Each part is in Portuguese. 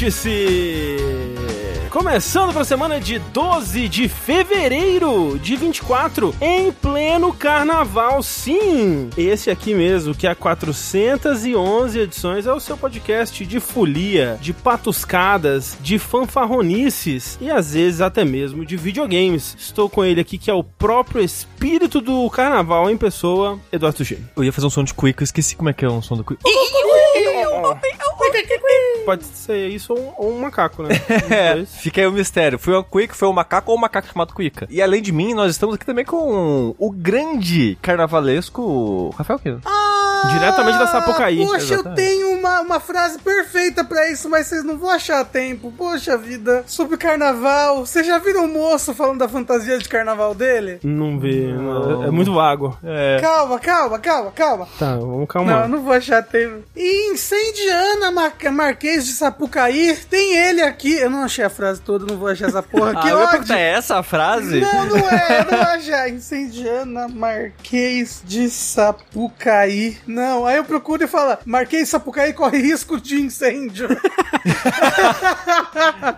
Vértice! Começando para a semana de 12 de fevereiro de 24, em pleno carnaval, sim! Esse aqui mesmo, que há 411 edições, é o seu podcast de folia, de patuscadas, de fanfarronices e às vezes até mesmo de videogames. Estou com ele aqui, que é o próprio espírito do carnaval em pessoa, Eduardo G. Eu ia fazer um som de eu esqueci como é que é um som do Quick. Pode ser isso ou um, ou um macaco, né? É, fica aí o mistério. Foi o Quick, foi um macaco ou um macaco chamado Quica. E além de mim, nós estamos aqui também com o grande carnavalesco Rafael Kino. Diretamente da Sapucaí. Poxa, eu Exatamente. tenho uma, uma frase perfeita pra isso, mas vocês não vão achar tempo. Poxa vida. Sobre o carnaval. Vocês já viram o moço falando da fantasia de carnaval dele? Não vê, não. é muito vago. É. Calma, calma, calma, calma. Tá, vamos Não, calmar. não vou achar tempo. E incendiana Mar Marquês de Sapucaí, tem ele aqui. Eu não achei a frase toda, não vou achar essa porra. Ah, que eu ia ódio. é essa a frase? Não, não é, não vou achar. Incendiana Marquês de Sapucaí. Não, aí eu procuro e fala: Marquês de Sapucaí corre risco de incêndio.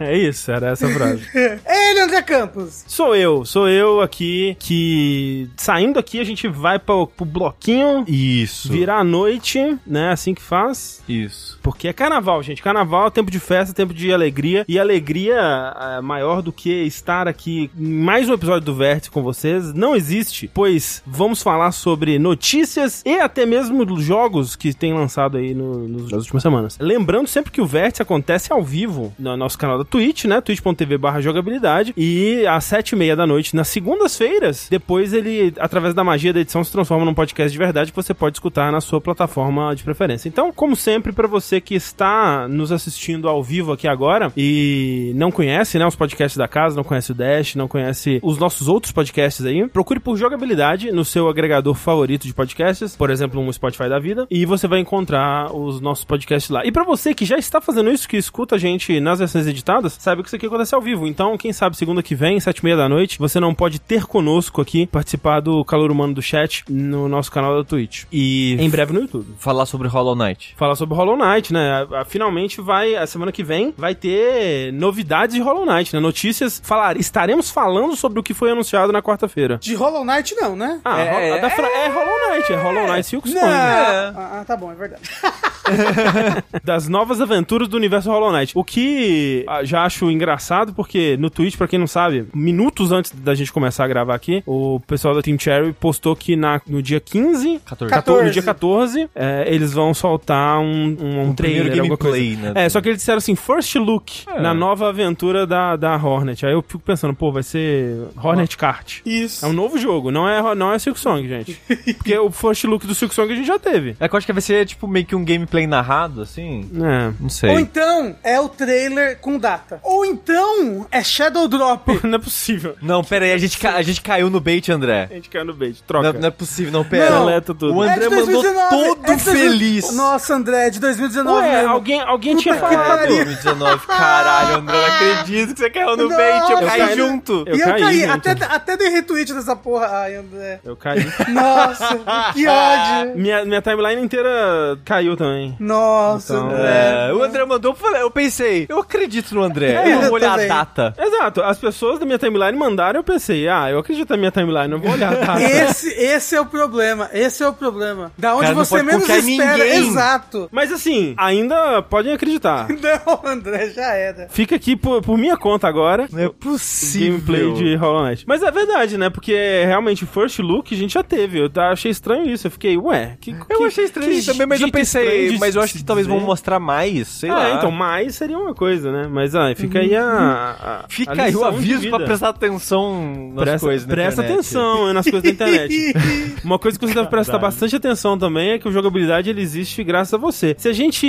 É isso, era essa a frase. É ele, André Campos. Sou eu, sou eu aqui que saindo aqui a gente vai pro, pro bloquinho Isso. virar a noite, né? Assim que faz. Isso. Porque é carnaval, gente. Carnaval é tempo de festa, tempo de alegria. E alegria é, maior do que estar aqui em mais um episódio do Vértice com vocês não existe, pois vamos falar sobre notícias e até mesmo dos jogos que tem lançado aí no- nos- nas últimas semanas. Lembrando sempre que o Vértice acontece ao vivo no nosso canal da Twitch, né? twitch.tv barra jogabilidade. E às sete e meia da noite, nas segundas-feiras, depois ele, através da magia da edição, se transforma num podcast de verdade que você pode escutar na sua plataforma de preferência. Então, como sempre, para você que está nos assistindo ao vivo aqui agora e não conhece, né, os podcasts da casa, não conhece o Dash, não conhece os nossos outros podcasts aí, procure por jogabilidade no seu agregador favorito de podcasts, por exemplo, um Spotify da vida, e você vai encontrar os nossos podcasts lá. E para você que já está fazendo isso, que escuta a gente nas versões editadas, saiba que isso aqui acontece ao vivo. Então, quem sabe segunda que vem, sete e meia da noite, você não pode ter conosco aqui, participar do calor humano do chat no nosso canal da Twitch. E Em breve no YouTube falar sobre Hollow Knight. falar sobre Hollow Knight, né? Finalmente vai, a semana que vem, vai ter novidades de Hollow Knight, né? Notícias, falar, estaremos falando sobre o que foi anunciado na quarta-feira. De Hollow Knight, não, né? Ah, É, Fra- é Hollow Knight, é Hollow Knight Silk Não. Song. Ah, ah, tá bom, é verdade. Das novas aventuras do universo Hollow Knight. O que ah, já acho engraçado, porque no Twitch, pra quem não sabe, minutos antes da gente começar a gravar aqui, o pessoal da Team Cherry postou que na, no dia 15, 14. 14, no dia 14, é, eles vão soltar um, um, um trailer, primeiro alguma coisa. né? É, só que eles disseram assim, first look É. na nova aventura da, da Hornet. Aí eu fico pensando, pô, vai ser Hornet Kart. Isso. É um novo jogo, não é, não é Silk Song, gente. Porque o first look do Silk Song a gente já teve. É que eu acho que vai ser tipo meio que um gameplay narrado, assim. É. Não sei. Ou então é o trailer com data. Ou então é Shadow Drop. Não é possível. Não, pera aí, a gente, ca- a gente caiu no bait, André. A gente caiu no bait. Não, Troca. não é possível, não, pera. Não. Deleta tudo. O É André de mandou 2019, todo é de 2000 feliz. Nossa, André, é de 2019 Ué, mesmo. alguém, alguém tinha que falado. pariu. 2019, caralho, André, não acredito que você caiu no Não, bait, eu caí caí- junto. Eu e eu caí, caí, gente. até, até dei retweet dessa porra. Ai, André. Eu caí. Nossa, que ódio. minha, minha timeline inteira caiu também. Nossa, Então, André. É, o André mandou, eu eu pensei, eu acredito no André, É, eu vou eu olhar também. a data. Exato, as pessoas da minha timeline mandaram eu pensei, ah, eu acredito na minha timeline, não vou olhar a data. Esse, esse é o problema. Esse é o problema. Da onde Cara, você menos espera. ninguém. Exato. Mas assim, ainda podem acreditar. Não, André, já era. Fica aqui por, por minha conta agora. Não é possível. Gameplay de Hollow Knight. Mas é verdade, né? Porque realmente, First Look a gente já teve. Eu achei estranho isso. Eu fiquei, ué, que. Eu que- achei estranho que também, mas eu pensei, mas eu acho que talvez vão mostrar mais, sei Ah, lá. então, mais seria uma coisa, né? Mas ah, fica aí a. a- Fica a aí o aviso pra prestar atenção nas Presta, coisas na presta internet. atenção nas coisas da internet. Uma coisa que você deve prestar Caralho. bastante atenção também é que o jogabilidade ele existe graças a você. Se a gente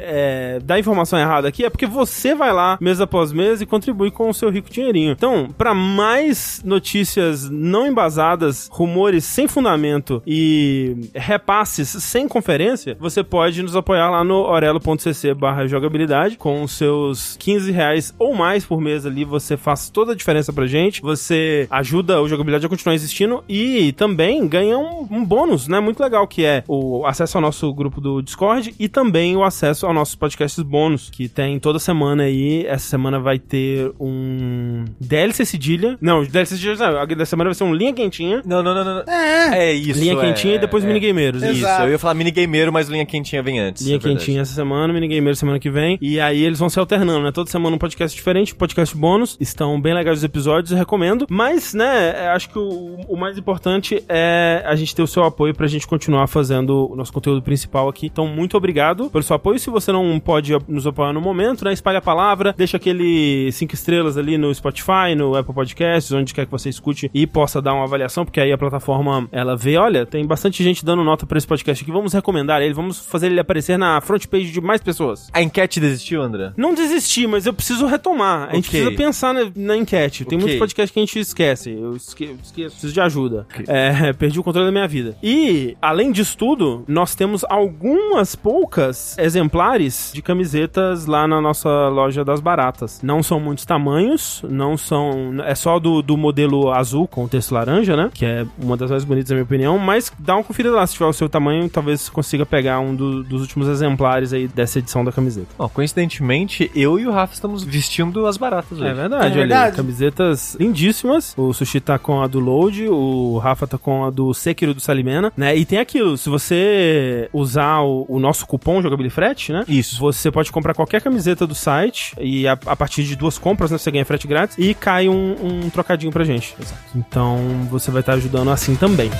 é, dá informação errada aqui, é porque você vai lá mês após mês e contribui com o seu rico dinheirinho. Então, pra mais notícias não embasadas, rumores sem fundamento e repasses sem conferência, você pode nos apoiar lá no orelo.cc barra jogabilidade com os seus 15 reais ou mais por mês ali, você faz toda a diferença pra gente, você ajuda o jogabilidade a continuar existindo e também ganha um, um bônus, né, muito legal, que é o acesso ao nosso grupo do Discord e também o acesso aos nossos podcasts bônus, que tem toda semana aí, essa semana vai ter um DLC Cedilha, não, DLC Cedilha não, a da semana vai ser um Linha Quentinha, Não, não, não, não. É. É isso. Linha é, Quentinha e depois é. Minigameiros. Isso, Exato. eu ia falar minigameiro, mas linha quentinha vem antes. Linha é quentinha essa semana, minigameiro semana que vem. E aí eles vão se alternando, né? Toda semana um podcast diferente, podcast bônus. Estão bem legais os episódios, eu recomendo. Mas, né, é, acho que o, o mais importante é a gente ter o seu apoio pra gente continuar fazendo o nosso conteúdo principal aqui. Então, muito obrigado pelo seu apoio. Se você não pode nos apoiar no momento, né? Espalhe a palavra, deixa aquele cinco estrelas ali no Spotify, no Apple Podcasts, onde quer que você escute e possa dar uma avaliação, porque aí a plataforma ela vê, olha, tem bastante gente dando nota pra esse podcast aqui, vamos recomendar ele, vamos fazer ele aparecer na front page de mais pessoas. A enquete desistiu, André? Não desisti, mas eu preciso retomar. A gente Ok. precisa pensar na, na enquete. Tem Ok. muitos podcasts que a gente esquece. Eu esque- esqueço, preciso de ajuda. É, perdi o controle da minha vida. E, além disso tudo, nós temos algumas poucas exemplares de camisetas lá na nossa loja das baratas. Não são muitos tamanhos, não são. É só do, do modelo azul com o texto laranja, né? Que é uma das mais bonitas, na minha opinião. Mas dá uma conferida lá. Se tiver o seu tamanho, talvez você consiga pegar um do- dos últimos exemplares aí dessa edição da camiseta. Ó, coincidentemente, eu e o Rafa estamos vestindo as baratas hoje. É verdade, É olha aí, verdade. Camisetas lindíssimas. O Sushi tá com a do Load, o Rafa tá com a do Sekiro do Salimena, né? E tem aquilo, se você usar o, o nosso cupom Jogabilifrete, né? Isso. Você pode comprar qualquer camiseta do site e a, a partir de duas compras, né? Você ganha frete grátis e cai um, um trocadinho pra gente. Então você vai estar ajudando assim também.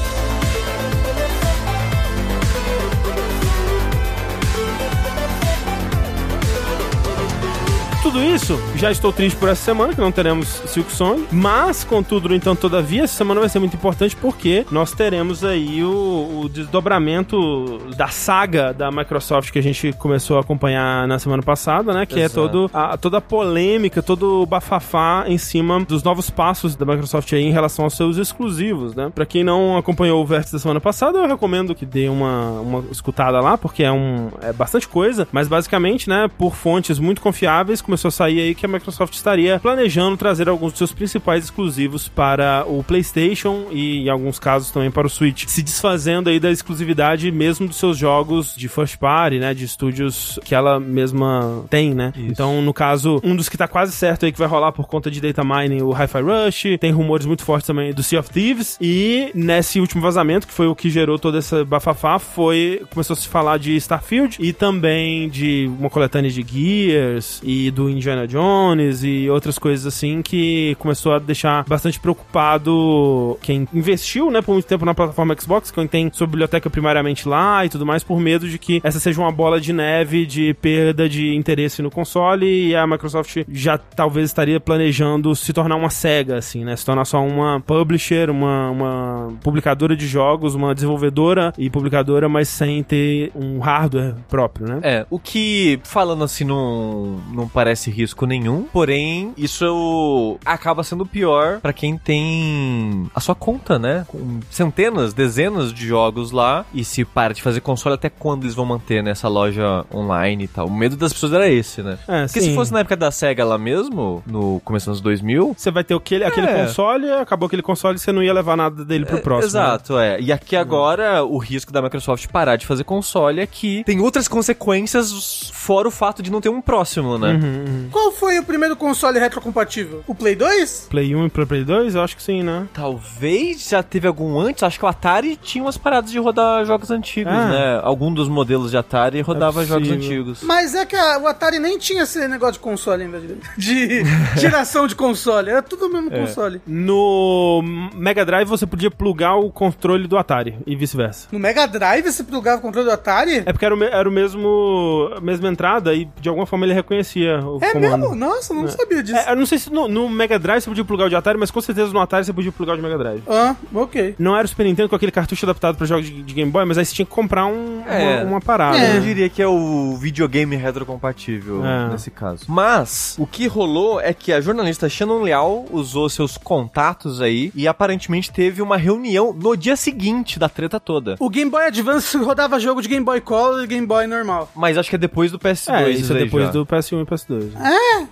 Tudo isso, já estou triste por essa semana, que não teremos Silk Song, mas, contudo, entanto, todavia, essa semana vai ser muito importante porque nós teremos aí o, o desdobramento da saga da Microsoft que a gente começou a acompanhar na semana passada, né? Que Exato. é todo a, toda a polêmica, todo o bafafá em cima dos novos passos da Microsoft aí em relação aos seus exclusivos, né? Pra quem não acompanhou o vértice da semana passada, eu recomendo que dê uma, uma escutada lá, porque é, um, é bastante coisa, mas basicamente, né, por fontes muito confiáveis, começou a sair aí que a Microsoft estaria planejando trazer alguns dos seus principais exclusivos para o PlayStation e, em alguns casos, também para o Switch, se desfazendo aí da exclusividade mesmo dos seus jogos de first party, né, de estúdios que ela mesma tem, né? Isso. Então, no caso, um dos que tá quase certo aí que vai rolar por conta de data mining, o Hi-Fi Rush, tem rumores muito fortes também do Sea of Thieves, e nesse último vazamento, que foi o que gerou toda essa bafafá, foi, começou a se falar de Starfield e também de uma coletânea de Gears e do Indiana Jones e outras coisas assim que começou a deixar bastante preocupado quem investiu, né, por muito tempo na plataforma Xbox, quem tem sua biblioteca primariamente lá e tudo mais, por medo de que essa seja uma bola de neve de perda de interesse no console e a Microsoft já talvez estaria planejando se tornar uma SEGA, assim, né, se tornar só uma publisher, uma, uma publicadora de jogos, uma desenvolvedora e publicadora, mas sem ter um hardware próprio, né? É, o que, falando assim, não, não parece risco nenhum, porém, isso acaba sendo pior pra quem tem a sua conta, né? Com centenas, dezenas de jogos lá, e se para de fazer console, até quando eles vão manter nessa loja online e tal? O medo das pessoas era esse, né? É, Porque sim. se fosse na época da SEGA lá mesmo, no começo dos anos 2000, Você vai ter aquele, aquele É. console, acabou aquele console, você não ia levar nada dele pro É, próximo. né? Exato, é. E aqui agora, o risco da Microsoft parar de fazer console é que tem outras consequências fora o fato de não ter um próximo, né? Uhum, Qual foi o primeiro console retrocompatível? O Play 2? Play 1 e pro Play 2? Eu acho que sim, né? Talvez já teve algum antes. Acho que o Atari tinha umas paradas de rodar jogos antigos, Ah. né? Algum dos modelos de Atari rodava É jogos antigos. Mas é que a- o Atari nem tinha esse negócio de console ainda. De, de geração de console. Era tudo o mesmo console. No Mega Drive você podia plugar o controle do Atari e vice-versa. No Mega Drive você plugava o controle do Atari? É porque era o, era o mesmo a mesma entrada e de alguma forma ele reconhecia o É comando. mesmo? Nossa, eu não É. sabia disso. É, eu não sei se no, no Mega Drive você podia plugar o de Atari, mas com certeza no Atari você podia plugar o de Mega Drive. Ah, ok. Não era o Super Nintendo com aquele cartucho adaptado para jogos de, de Game Boy, mas aí você tinha que comprar um, É. uma, uma parada. É. Eu né? diria que é o videogame retrocompatível É. nesse caso. Mas, o que rolou é que a jornalista Shannon Leal usou seus contatos aí e aparentemente teve uma reunião no dia seguinte da treta toda. O Game Boy Advance rodava jogo de Game Boy Color e Game Boy normal. Mas acho que é depois do PS2. É, isso é aí depois já. do PS1 e PS2.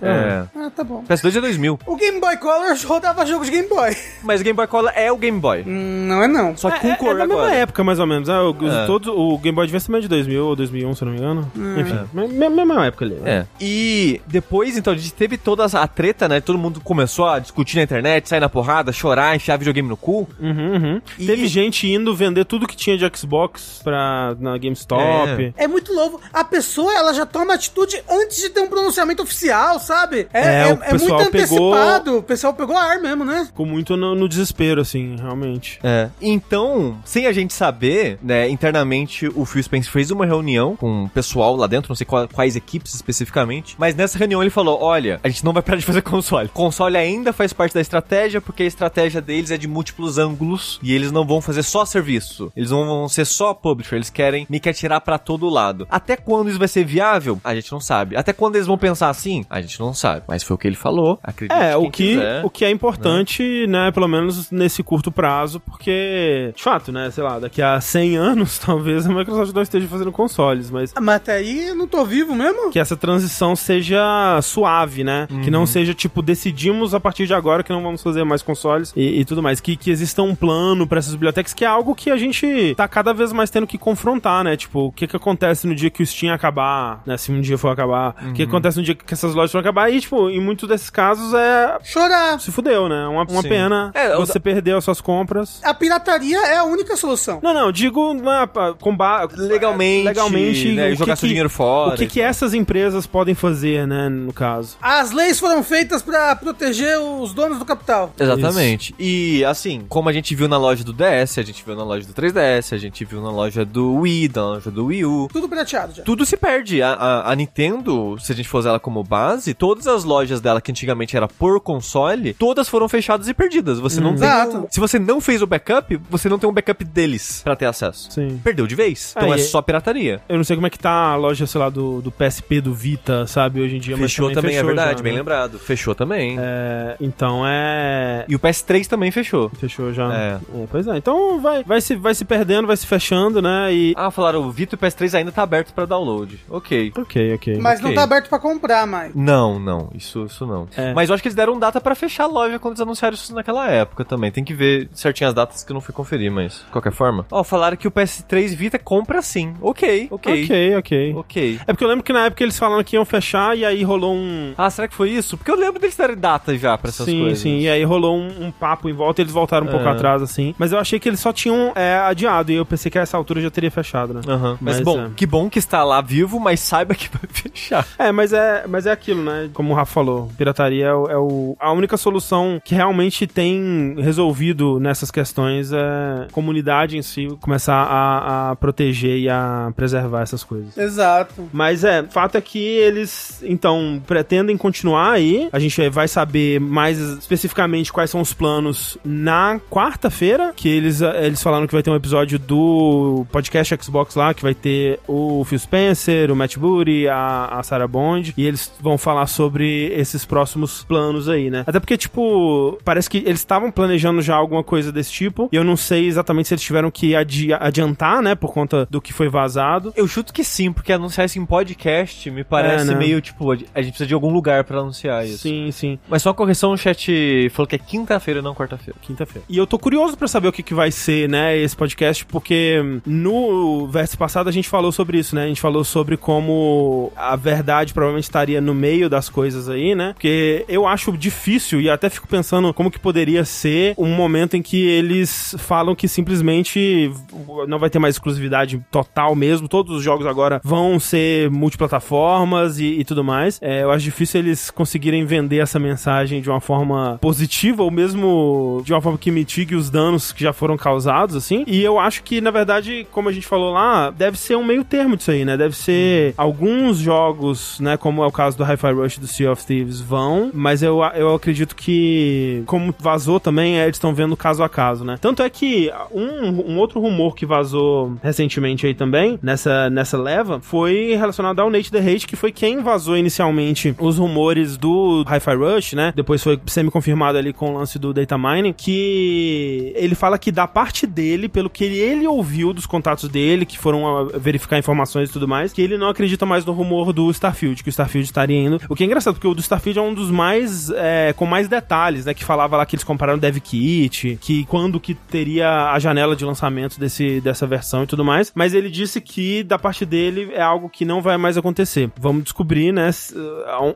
É. Ah, tá bom. PS2 é 2000. O Game Boy Color rodava jogo de Game Boy. Mas o Game Boy Color é o Game Boy. Hum, não é não. Só que com é, cor é da mesma agora. época, mais ou menos. né? O, os- É. todo, o Game Boy Advance também é de 2000 ou 2001, se eu não me engano. Enfim, me- me- mesma época ali. né? É. E depois, então, a gente teve toda a treta, né? Todo mundo começou a discutir na internet, sair na porrada, chorar, enfiar videogame no cu. Uhum, uhum. E- Teve gente indo vender tudo que tinha de Xbox pra, na GameStop. É muito louco. A pessoa, ela já toma atitude antes de ter um pronunciamento oficial, sabe? É, É, é, o é pessoal muito pegou- antecipado. O pessoal pegou ar mesmo, né? Ficou muito no, no desespero, assim, realmente. É. Então, sem a gente saber, né, internamente o Phil Spencer fez uma reunião com o pessoal lá dentro, não sei qual- quais equipes especificamente, mas nessa reunião ele falou: olha, a gente não vai parar de fazer console. Console ainda faz parte da estratégia, porque a estratégia deles é de múltiplos ângulos e eles não vão fazer só serviço. Eles não vão ser só publisher, eles querem me que atirar pra todo lado. Até quando isso vai ser viável? A gente não sabe. Até quando eles vão pensar assim? A gente não sabe. Mas foi o que ele falou. Acredite É, o que, quiser. o que é importante, né? pelo menos nesse curto prazo, porque, de fato, né, sei lá, daqui a 100 anos, talvez a Microsoft não esteja fazendo consoles, mas Ah, Mas até aí eu não tô vivo mesmo? que essa transição seja suave, né? Que Uhum. não seja, tipo, decidimos a partir de agora que não vamos fazer mais consoles e, e tudo mais. Que, que exista um plano pra essas bibliotecas, que é algo que a gente tá cada vez mais tendo que confrontar, né? Tipo, o que que acontece no dia que o Steam acabar, né? Se um dia for acabar. O Uhum. que acontece no dia que essas lojas vão acabar. E, tipo, em muitos desses casos é... Chorar. Se fudeu, né? Uma, uma Sim. pena. É, você perdeu as suas compras. A pirataria é a única solução. Não, não, digo né, pa- comba legalmente, legalmente né, jogar que seu que- dinheiro fora. O que, que essas empresas podem fazer, né, no caso? As leis foram feitas pra proteger os donos do capital. Exatamente. E assim, como a gente viu na loja do DS, a gente viu na loja do 3DS, a gente viu na loja do Wii, na loja do Wii U. Tudo pirateado já. Tudo se perde. A, a- a Nintendo, se a gente for usar ela como base, todas as lojas dela que antigamente era por console, todas foram fechadas e perdidas. Você não tem. Exato. Se você não fez o backup, você não tem um backup deles pra ter acesso. Sim. Perdeu de vez. Então Aí- é só pirataria. Eu não sei como é que tá a loja, sei lá, do, do PSP, do Vita, sabe, hoje em dia. mas Fechou também, é fechou verdade, já, bem né? lembrado. Fechou também. É, então é. E o PS3 também fechou. Fechou já. É. É, pois é. Então vai, vai, se, vai se perdendo, vai se fechando, né? E. Ah, falaram, o Vita e o PS3 ainda tá aberto pra download. Ok. Ok, ok. Mas não ok. tá aberto pra comprar mais. Não, não, isso, isso não. É. Mas eu acho que eles deram data pra fechar a loja quando eles anunciaram isso naquela época também. Tem que ver certinho as datas que eu não fui conferir, mas de qualquer forma. Ó, falaram que o PS3 Vita compra sim. Ok, ok. Ok, ok. Ok. É porque eu lembro que na época eles falaram que iam fechar e aí rolou um. Ah, será que foi isso? Porque eu lembro deles terem data já pra essas sim, coisas. sim. E aí rolou um, um papo em volta e eles voltaram um pouco É. atrás, assim. Mas eu achei que eles só tinham é, adiado. E eu pensei que a essa altura já teria fechado, né? Aham. Mas, Mas, bom, é. que bom que está lá vivo, mas saiba que vai fechar. É, mas é, mas é aquilo, né? Como o Rafa falou, pirataria é, o, é o- a única solução que realmente tem resolvido nessas questões é a comunidade em si começar a, a proteger e a preservar essas coisas. Exato. Mas é, fato é que eles, então, pretendem continuar aí. A gente vai saber mais especificamente quais são os planos na quarta-feira, que eles, eles falaram que vai ter um episódio do podcast Xbox lá, que vai ter o Phil Spencer, o Matt Booty, a, a Sarah Bond, e eles vão falar sobre esses próximos planos aí, né? Até porque, tipo, parece que eles estavam planejando já alguma coisa desse tipo, e eu não sei exatamente se eles tiveram que adi- adiantar, né, por conta do que foi vazado. Eu chuto que sim, porque anunciar isso em podcast me parece É, né? meio tipo, a gente precisa de algum lugar pra anunciar isso. Sim, sim. Mas só uma correção, o chat falou que é quinta-feira, não quarta-feira. Quinta-feira. E eu tô curioso pra saber o que, que vai ser, né, esse podcast, porque no verso passado a gente falou sobre isso, né? A gente falou sobre como a verdade provavelmente estaria no meio das coisas aí, né? Porque eu acho difícil e até fico pensando como que poderia ser um momento em que eles falam que simplesmente não vai ter mais exclusividade total mesmo, todos os jogos agora vão ser multiplataformas e, e tudo mais. É, eu acho difícil eles conseguirem vender essa mensagem de uma forma positiva ou mesmo de uma forma que mitigue os danos que já foram causados, assim. E eu acho que, na verdade, como a gente falou lá, deve ser um meio termo disso aí, né? Deve ser alguns jogos, né? Como o caso do Hi-Fi Rush do Sea of Thieves, vão, mas eu, eu acredito que, como vazou também, é, eles estão vendo caso a caso, né? Tanto é que um, um outro rumor que vazou recentemente aí também, nessa, nessa leva, foi relacionado ao Nate The Hate, que foi quem vazou inicialmente os rumores do Hi-Fi Rush, né? Depois foi semi-confirmado ali com o lance do Data Mining, que ele fala que da parte dele, pelo que ele, ouviu dos contatos dele, que foram a verificar informações e tudo mais, que ele não acredita mais no rumor do Starfield, que o Starfield estaria indo. O que é engraçado, porque o do Starfield é um dos mais, é, com mais detalhes, né? Que falava lá que eles compraram Dev Kit, que quando que teria a janela de lançamento desse, dessa versão e tudo mais. Mas ele disse que da parte dele é algo que não vai mais acontecer. Vamos descobrir, né?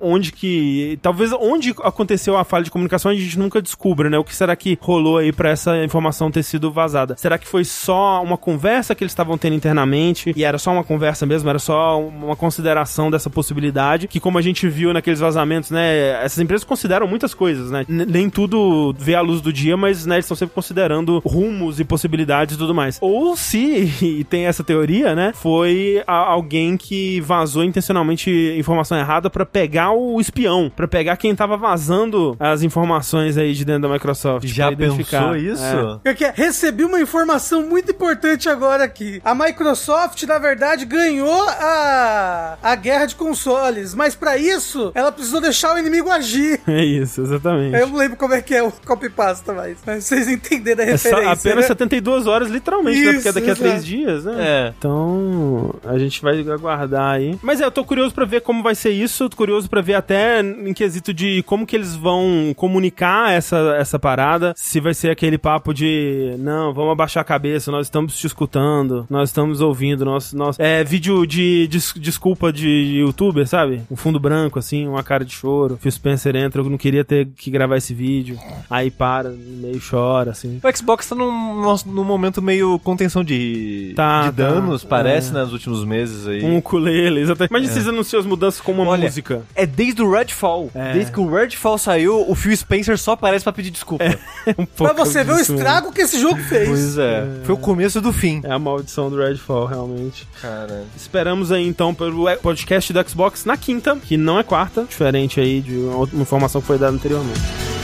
Onde que. Talvez onde aconteceu a falha de comunicação a gente nunca descubra, né? O que será que rolou aí pra essa informação ter sido vazada? Será que foi só uma conversa que eles estavam tendo internamente e era só uma conversa mesmo? Era só uma consideração dessa possibilidade? Que, como a gente viu naqueles vazamentos, né? Essas empresas consideram muitas coisas, né? N nem tudo vê a luz do dia, mas né, eles estão sempre considerando rumos e possibilidades e tudo mais. Ou se, e tem essa teoria, né? Foi alguém que vazou intencionalmente informação errada para pegar o espião, para pegar quem tava vazando as informações aí de dentro da Microsoft. Já pensou isso? É. Eu recebi uma informação muito importante agora aqui. A Microsoft, na verdade, ganhou a, a guerra de consoles, mas para isso ela precisou deixar o inimigo agir. É isso, exatamente. Eu não lembro como é que é o copy-pasta, mas, mas vocês entenderam a referência. É apenas né? 72 horas, literalmente, isso, né? Porque é daqui a três dias, né? É. Então, a gente vai aguardar aí. Mas é, eu tô curioso para ver como vai ser isso, tô curioso para ver até em quesito de como que eles vão comunicar essa, essa parada, se vai ser aquele papo de, não, vamos abaixar a cabeça, nós estamos te escutando, nós estamos ouvindo, nosso, nosso... É vídeo de des, desculpa de youtuber, sabe? Um fundo branco, assim, uma cara de choro. Phil Spencer entra, eu não queria ter que gravar esse vídeo. Aí para, meio chora, assim. O Xbox tá num, num momento meio contenção de, tá, de tá. danos, tá. parece, é. né, nos últimos meses aí. Um ukulele, exatamente. Imagina é. vocês anunciam as mudanças com uma Olha, música. É desde o Redfall. É. Desde que o Redfall saiu, o Phil Spencer só aparece pra pedir desculpa. É. um pra você ver o estrago que esse jogo fez. Pois é. é. Foi o começo do fim. É a maldição do Redfall, realmente. Cara. Esperamos aí então pelo podcast do Xbox na quinta, que não é quarta, diferente aí de uma informação que foi dada anteriormente.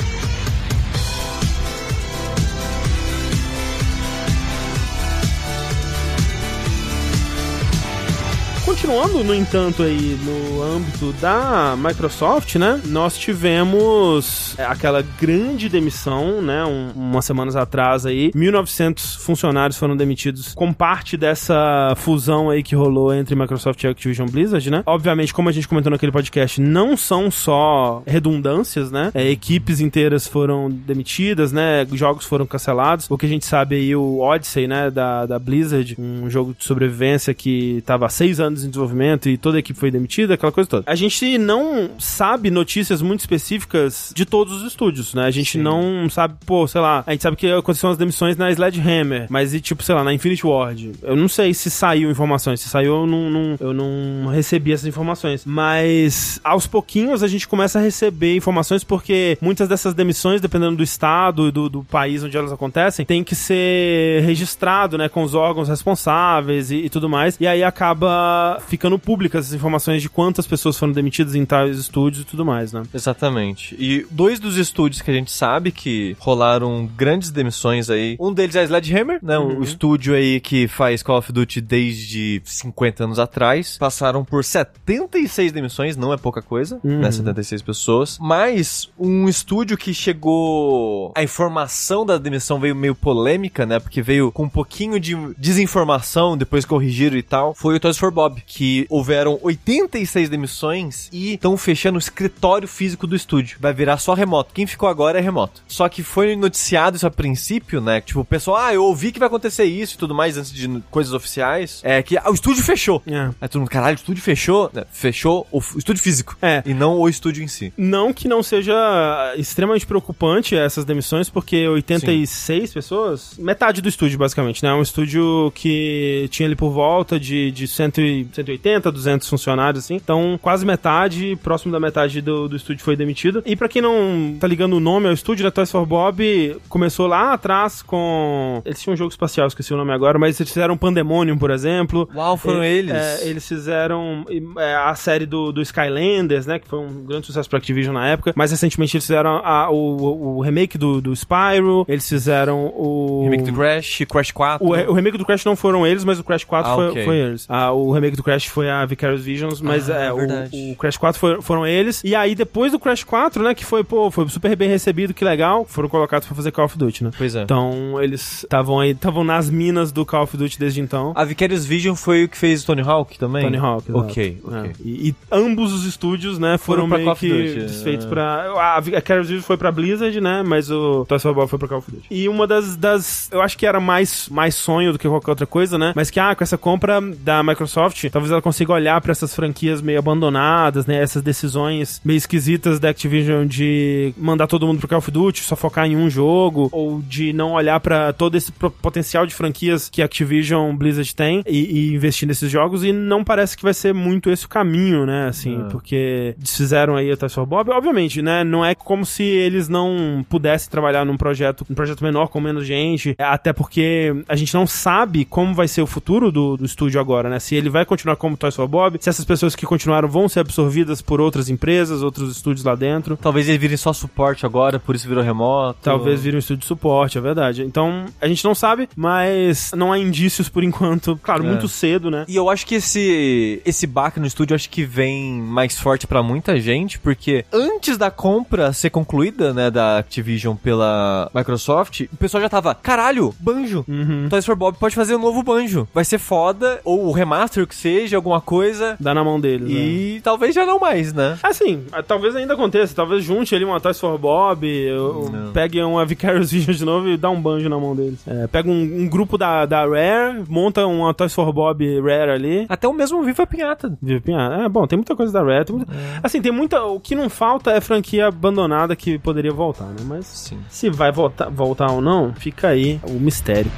Continuando, no entanto, aí no âmbito da Microsoft, né? Nós tivemos é, aquela grande demissão, né? Um, umas semanas atrás aí, 1.900 funcionários foram demitidos com parte dessa fusão aí que rolou entre Microsoft e Activision Blizzard, né? Obviamente, como a gente comentou naquele podcast, não são só redundâncias, né? É, equipes inteiras foram demitidas, né? Jogos foram cancelados. O que a gente sabe aí, o Odyssey, né? Da, da Blizzard, um jogo de sobrevivência que estava há seis anos em desenvolvimento e toda a equipe foi demitida, aquela coisa toda. A gente não sabe notícias muito específicas de todos os estúdios, né? A gente Sim. não sabe, pô, sei lá, a gente sabe que aconteceram as demissões na Sledgehammer, mas e tipo, sei lá, na Infinity Ward. Eu não sei se saiu informações, se saiu eu não, não, eu não recebi essas informações, mas aos pouquinhos a gente começa a receber informações porque muitas dessas demissões, dependendo do estado e do, do país onde elas acontecem, tem que ser registrado, né, com os órgãos responsáveis e, e tudo mais, e aí acaba ficando públicas as informações de quantas pessoas foram demitidas em tais estúdios e tudo mais, né? Exatamente. E dois dos estúdios que a gente sabe que rolaram grandes demissões aí, um deles é a Sledgehammer, né? Uhum. O estúdio aí que faz Call of Duty desde 50 anos atrás. Passaram por 76 demissões, não é pouca coisa, né? uhum. né? 76 pessoas. Mas um estúdio que chegou. A informação da demissão veio meio polêmica, né? Porque veio com um pouquinho de desinformação, depois corrigiram e tal. Foi o Toys for Bob, que houveram 86 demissões e estão fechando o escritório físico do estúdio. Vai virar só remoto. Quem ficou agora é remoto. Só que foi noticiado isso a princípio, né? Tipo, o pessoal, ah, eu ouvi que vai acontecer isso e tudo mais antes de coisas oficiais. É que ah, o estúdio fechou. É. Aí todo mundo, caralho, o estúdio fechou? É, fechou o, o estúdio físico. É. E não o estúdio em si. Não que não seja extremamente preocupante essas demissões, porque 86 Sim. pessoas, metade do estúdio, basicamente, né? Um estúdio que tinha ali por volta de, de 100, 180, 200 funcionários, assim. Então, quase metade, próximo da metade do, do estúdio foi demitido. E para quem não tá ligando o nome ao estúdio, da Toys for Bob começou lá atrás com... Eles tinham um jogo espacial, esqueci o nome agora, mas eles fizeram Pandemonium, por exemplo. Uau, foram eles. É, eles fizeram é, a série do, do Skylanders, né, que foi um grande sucesso pra Activision na época. Mais recentemente eles fizeram a, o, o, remake do, do Spyro, eles fizeram o... Remake do Crash, Crash 4. O, o remake do Crash não foram eles, mas o Crash 4 ah, foi, okay. foi eles. Ah, o remake do Crash foi a Vicarious Visions, mas ah, é, o, o, Crash 4 foi, foram eles. E aí, depois do Crash 4, né, que foi, pô, foi super bem recebido, que legal, foram colocados pra fazer Call of Duty, né? Pois é. Então, eles estavam aí, estavam nas minas do Call of Duty desde então. A Vicarious Vision foi o que fez Tony Hawk também? Tony Hawk, exato. Ok, ok. É. E, e, ambos os estúdios, né, foram, foram meio que Duty, desfeitos é. pra... A Vicarious Vision foi pra Blizzard, né, mas o Toy Story Bob foi pra Call of Duty. E uma das, das... Eu acho que era mais, mais sonho do que qualquer outra coisa, né, mas que, ah, com essa compra da Microsoft, talvez ela consiga olhar para essas franquias meio abandonadas, né, essas decisões meio esquisitas da Activision de mandar todo mundo pro Call of Duty, só focar em um jogo, ou de não olhar para todo esse potencial de franquias que a Activision Blizzard tem e, e, investir nesses jogos, e não parece que vai ser muito esse o caminho, né, assim, é. porque desfizeram aí a Toys for Bob, obviamente, né, não é como se eles não pudessem trabalhar num projeto, um projeto menor com menos gente, até porque a gente não sabe como vai ser o futuro do, do estúdio agora, né, se ele vai continuar como Toys for Bob, se essas pessoas que continuaram vão ser absorvidas por outras empresas, outros estúdios lá dentro. Talvez eles virem só suporte agora, por isso virou remoto. Talvez virem um estúdio de suporte, é verdade. Então, a gente não sabe, mas não há indícios por enquanto. Claro, é. muito cedo, né? E eu acho que esse esse baque no estúdio acho que vem mais forte para muita gente, porque antes da compra ser concluída, né, da Activision pela Microsoft, o pessoal já tava, caralho, Banjo. Uhum. Toys for Bob pode fazer um novo Banjo. Vai ser foda, ou o remaster que seja, alguma coisa. Dá na mão deles. E né? talvez já não mais, né? Assim, talvez ainda aconteça. Talvez junte ali uma Toys for Bob, pegue uma Vicarious Vision de novo e dá um banjo na mão deles. É, pega um, um, grupo da, da Rare, monta uma Toys for Bob Rare ali. Até o mesmo Viva Pinhata. Viva Pinhata. É, bom, tem muita coisa da Rare. Muita... É. Assim, tem muita. O que não falta é franquia abandonada que poderia voltar, né? Mas Sim. se vai voltar, voltar ou não, fica aí o mistério.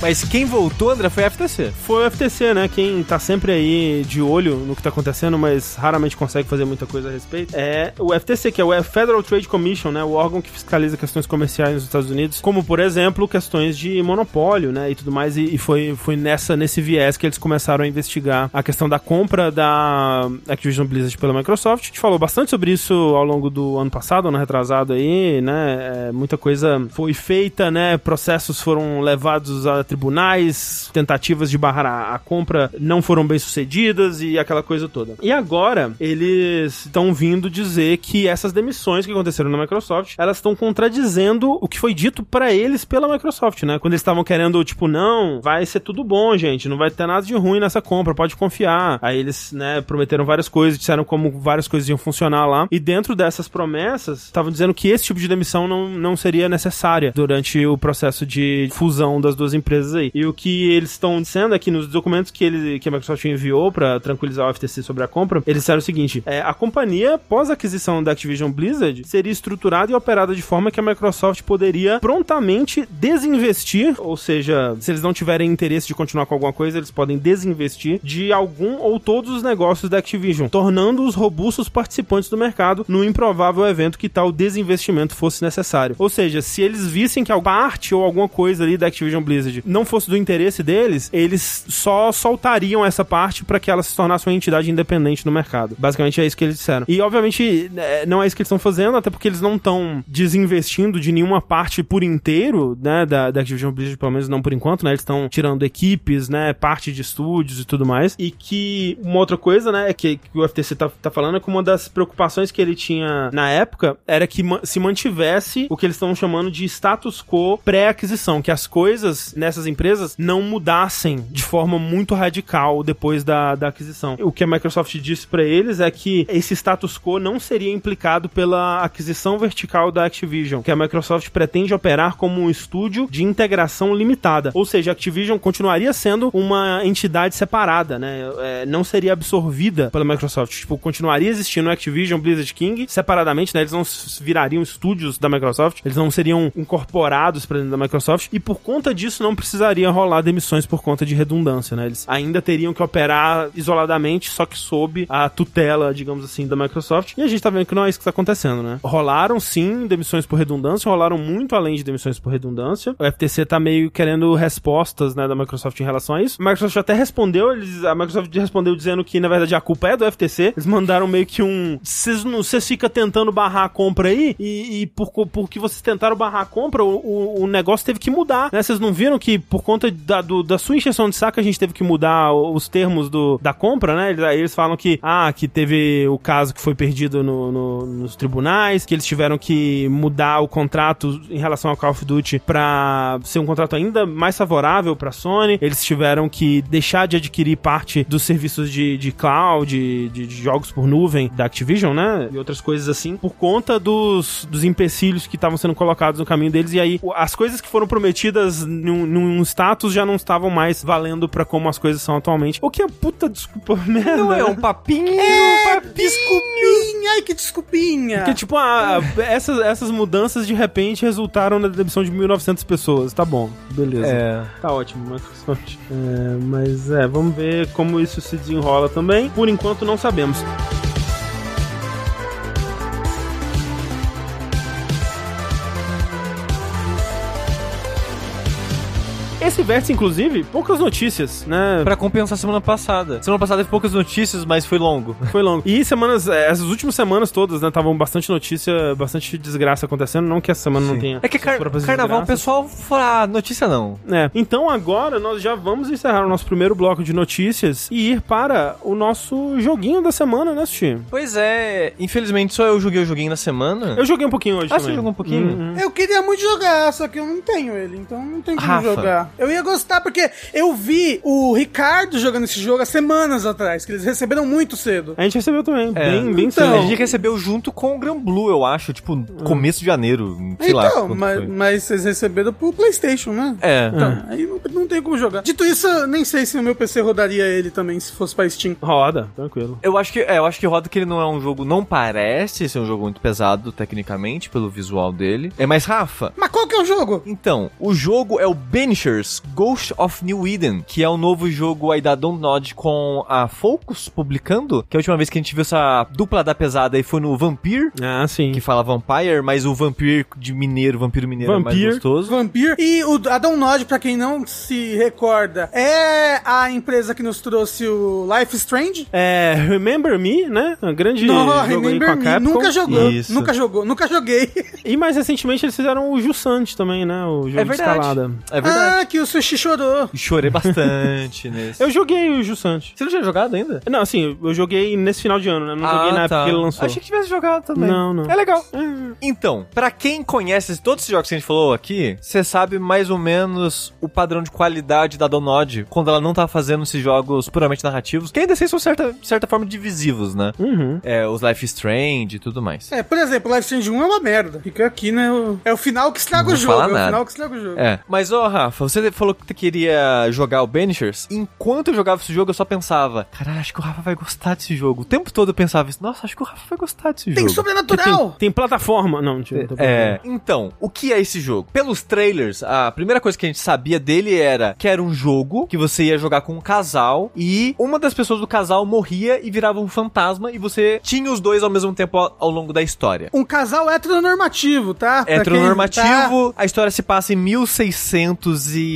Mas quem voltou, André, foi a FTC. Foi o FTC, né? Quem tá sempre aí de olho no que tá acontecendo, mas raramente consegue fazer muita coisa a respeito, é o FTC, que é o Federal Trade Commission, né? O órgão que fiscaliza questões comerciais nos Estados Unidos, como, por exemplo, questões de monopólio, né? E tudo mais. E, e foi, foi nessa, nesse viés que eles começaram a investigar a questão da compra da Activision Blizzard pela Microsoft. A gente falou bastante sobre isso ao longo do ano passado, ano retrasado aí, né? É, muita coisa foi feita, né? Processos foram levados a tribunais, tentativas de barrar a, a compra não foram bem sucedidas e aquela coisa toda. E agora eles estão vindo dizer que essas demissões que aconteceram na Microsoft, elas estão contradizendo o que foi dito para eles pela Microsoft, né? Quando eles estavam querendo, tipo, não, vai ser tudo bom, gente, não vai ter nada de ruim nessa compra, pode confiar. Aí eles, né, prometeram várias coisas, disseram como várias coisas iam funcionar lá. E dentro dessas promessas, estavam dizendo que esse tipo de demissão não, não seria necessária durante o processo de fusão das duas empresas empresas aí. E o que eles estão dizendo aqui nos documentos que, ele, que a Microsoft enviou para tranquilizar o FTC sobre a compra, eles disseram o seguinte: é, a companhia, pós aquisição da Activision Blizzard, seria estruturada e operada de forma que a Microsoft poderia prontamente desinvestir, ou seja, se eles não tiverem interesse de continuar com alguma coisa, eles podem desinvestir de algum ou todos os negócios da Activision, tornando-os robustos participantes do mercado no improvável evento que tal desinvestimento fosse necessário. Ou seja, se eles vissem que a parte ou alguma coisa ali da Activision Blizzard não fosse do interesse deles, eles só soltariam essa parte para que ela se tornasse uma entidade independente no mercado. Basicamente é isso que eles disseram. E obviamente é, não é isso que eles estão fazendo, até porque eles não estão desinvestindo de nenhuma parte por inteiro, né, da, da Activision Blizzard, pelo menos não por enquanto, né, eles estão tirando equipes, né, parte de estúdios e tudo mais. E que uma outra coisa, né, que, que o FTC tá, tá falando é que uma das preocupações que ele tinha na época era que se mantivesse o que eles estão chamando de status quo pré-aquisição, que as coisas nessa essas empresas não mudassem de forma muito radical depois da, da aquisição. O que a Microsoft disse para eles é que esse status quo não seria implicado pela aquisição vertical da Activision, que a Microsoft pretende operar como um estúdio de integração limitada. Ou seja, a Activision continuaria sendo uma entidade separada, né? É, não seria absorvida pela Microsoft. Tipo, continuaria existindo Activision, Blizzard King separadamente, né? Eles não virariam estúdios da Microsoft, eles não seriam incorporados para dentro da Microsoft e por conta disso não precisaria rolar demissões por conta de redundância, né? Eles ainda teriam que operar isoladamente, só que sob a tutela, digamos assim, da Microsoft. E a gente tá vendo que não é isso que tá acontecendo, né? Rolaram sim demissões por redundância, rolaram muito além de demissões por redundância. O FTC tá meio querendo respostas, né, da Microsoft em relação a isso. A Microsoft até respondeu, eles, a Microsoft respondeu dizendo que na verdade a culpa é do FTC. Eles mandaram meio que um. Vocês ficam tentando barrar a compra aí e, e por, por que vocês tentaram barrar a compra, o, o, o negócio teve que mudar, né? Vocês não viram que por conta da, do, da sua injeção de saco a gente teve que mudar os termos do, da compra, né? Eles, eles falam que, ah, que teve o caso que foi perdido no, no, nos tribunais, que eles tiveram que mudar o contrato em relação ao Call of Duty pra ser um contrato ainda mais favorável pra Sony. Eles tiveram que deixar de adquirir parte dos serviços de, de cloud, de, de jogos por nuvem da Activision, né? E outras coisas assim, por conta dos, dos empecilhos que estavam sendo colocados no caminho deles. E aí, as coisas que foram prometidas num, num status já não estavam mais valendo para como as coisas são atualmente. O que é puta desculpa merda. Não é um papinho, É, um papinho. desculpinha, ai que desculpinha. Porque, tipo, a- a- essas, essas mudanças de repente resultaram na demissão de 1.900 pessoas. Tá bom, beleza. É. Tá ótimo, Microsoft. É, mas é, vamos ver como isso se desenrola também. Por enquanto, não sabemos. Esse vértice, inclusive, poucas notícias, né? Pra compensar a semana passada. Semana passada teve poucas notícias, mas foi longo. Foi longo. E semanas, é, essas últimas semanas todas, né, estavam bastante notícia, bastante desgraça acontecendo. Não que essa semana não tenha. É que car carnaval o pessoal fala, ah, notícia não. É. Então agora nós já vamos encerrar o nosso primeiro bloco de notícias e ir para o nosso joguinho da semana, né, Sushi? Pois é, infelizmente só eu joguei o joguinho na semana. Eu joguei um pouquinho hoje Ah, também. você jogou um pouquinho? Uhum. Eu queria muito jogar, só que eu não tenho ele, então não tem como Rafa. jogar. Eu ia gostar porque eu vi o Ricardo jogando esse jogo há semanas atrás, que eles receberam muito cedo. A gente recebeu também, É. bem, bem Então, A cedo. gente recebeu junto com o Gran Blue, eu acho, tipo, começo de janeiro, sei lá. então, mas, mas vocês receberam pro PlayStation, né? É. Então, aí não, não tem como jogar. Dito isso, eu nem sei se o meu PC rodaria ele também, se fosse pra Steam. Roda, tranquilo. Eu acho que é, eu acho que roda que ele não é um jogo, não parece ser um jogo muito pesado tecnicamente pelo visual dele. É mais Rafa. Mas qual que é o jogo? Então, o jogo é o Banishers Ghost of New Eden, que é o novo jogo aí da Dontnod com a Focus publicando, que é a última vez que a gente viu essa dupla da pesada aí foi no Vampire, Ah, sim. que fala Vampire, mas o Vampire de mineiro, Vampiro mineiro é Vampire. mais gostoso. Vampire. E o, a Download, pra quem não se recorda, é a empresa que nos trouxe o Life Strange. É, Remember Me, né? Um grande Não, jogo aí com Remember a Me. Capcom. Nunca jogou. Isso. Nunca jogou. Nunca joguei. E mais recentemente eles fizeram o Jusante também, né? O jogo É de verdade. escalada. É verdade. Ah, que o Sushi chorou. Chorei bastante nesse. Eu joguei o Jusante. Você não tinha jogado ainda? Não, assim, eu joguei nesse final de ano, né? Não joguei na época que ele lançou. Ah, tá. Achei que tivesse jogado também. Não, não. É legal. Então, pra quem conhece todos esses jogos que a gente falou aqui, você sabe mais ou menos o padrão de qualidade da Donod quando ela não tá fazendo esses jogos puramente narrativos, que ainda assim são certa, certa forma divisivos, né? Uhum. É, os Life Strange e tudo mais. É, por exemplo, Life Strange 1 é uma merda. Fica aqui, né? É o final que estraga Não o jogo. falar É o nada. final que estraga o jogo. É, mas ó, Rafa, você falou que você queria jogar o Banishers. Enquanto eu jogava esse jogo, eu só pensava, caralho, acho que o Rafa vai gostar desse jogo. O tempo todo eu pensava isso, nossa, acho que o Rafa vai gostar desse Tem jogo. sobrenatural. Tem, tem plataforma. Não, não tem É, então, o que é esse jogo? Pelos trailers, a primeira coisa que a gente sabia dele era que era um jogo que você ia jogar com um casal e uma das pessoas do casal morria e virava um fantasma e você tinha os dois ao mesmo tempo ao, ao longo da história. Um casal heteronormativo, tá? Pra Heteronormativo, a história se passa em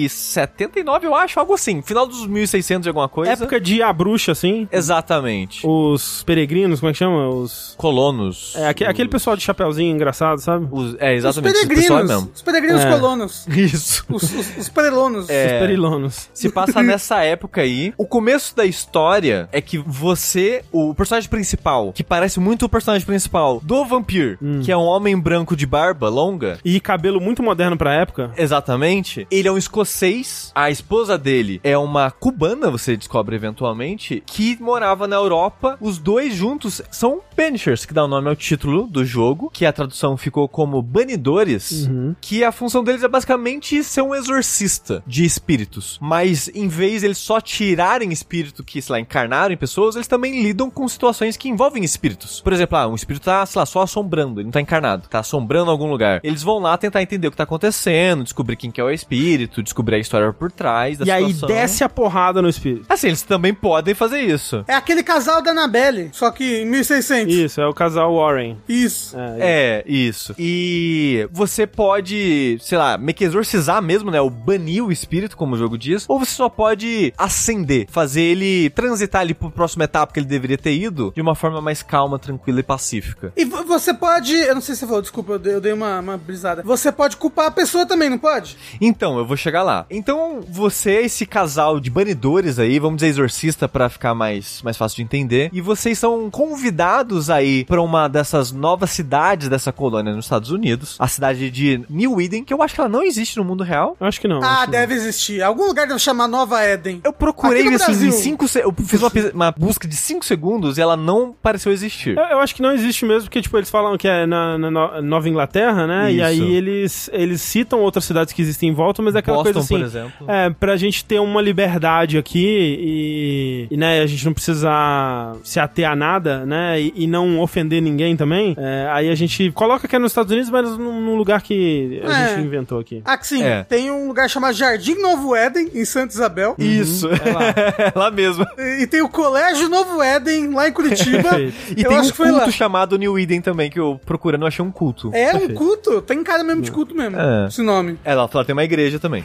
1679, eu acho, algo assim, final dos 1600 de alguma coisa. Época de A Bruxa, assim. Exatamente. Os peregrinos, como é que chama? Os. Colonos. É, aque- aquele pessoal de chapeuzinho engraçado, sabe? Os- é, Os exatamente, esse pessoal é peregrinos. mesmo. Os peregrinos É. colonos. Isso. Os, os, os perelonos. É. Os perilonos. Se passa nessa época aí. O começo da história é que você, o personagem principal, que parece muito o personagem principal do Vampir, Hum. que é um homem branco de barba longa. E cabelo muito moderno pra época. Exatamente. Ele é um escocês, a esposa dele é uma cubana, você descobre eventualmente, que morava na Europa. Os dois juntos são Banishers, que dá o nome ao título do jogo, que a tradução ficou como Banidores, que a função deles é basicamente ser um exorcista de espíritos. Mas em vez eles só tirarem espírito que, sei lá, encarnaram em pessoas, eles também lidam com situações que envolvem espíritos. Por exemplo, ah, um espírito tá, sei lá, só assombrando, ele não tá encarnado, tá assombrando algum lugar. Eles vão lá tentar entender o que tá acontecendo, descobrir quem que é o espírito, descobrir a história por trás da E aí situação. desce a porrada no espírito. Assim, eles também podem fazer isso. É aquele casal da Annabelle, só que em 1600. Isso, é o casal Warren. Isso. É, É, isso. E você pode, sei lá, meio que exorcizar mesmo, né? O banir o espírito, como o jogo diz. Ou você só pode acender, fazer ele transitar ali pro próximo etapa que ele deveria ter ido de uma forma mais calma, tranquila e pacífica. E vo- você pode. Eu não sei se você falou, desculpa, eu dei, eu dei uma, uma brisada. Você pode culpar a pessoa também, não pode? Então, eu vou chegar lá. Então, você, esse casal de banidores aí, vamos dizer exorcista pra ficar mais, mais fácil de entender, e vocês são convidados aí pra uma dessas novas cidades dessa colônia nos Estados Unidos, a cidade de New Eden, que eu acho que ela não existe no mundo real. eu acho que não. ah, deve existir. Algum lugar deve chamar Nova Éden. Eu procurei assim Brasil. em 5 Eu fiz uma, uma busca de 5 segundos e ela não pareceu existir. Eu, eu acho que não existe mesmo, porque, tipo, eles falam que é na, na No- Nova Inglaterra, né? E Isso. aí eles, eles citam outras cidades que existem em volta, mas é aquela Boston, coisa assim. por exemplo. É, pra gente ter uma liberdade aqui e, e, né, a gente não precisar se ater a nada, né, e, e não ofender ninguém também, é, aí a gente coloca que é nos Estados Unidos, mas num, num lugar que a É. gente inventou aqui. Ah, que sim. É. Tem um lugar chamado Jardim Novo Éden, em Santa Isabel. Isso, é lá. é lá mesmo. E, e tem o Colégio Novo Éden, lá em Curitiba. E Eu tem um culto lá. chamado New Eden também, que eu procurando eu achei um culto. É um culto? Tem cara mesmo de culto mesmo, É. esse nome. É, lá, lá tem uma igreja também.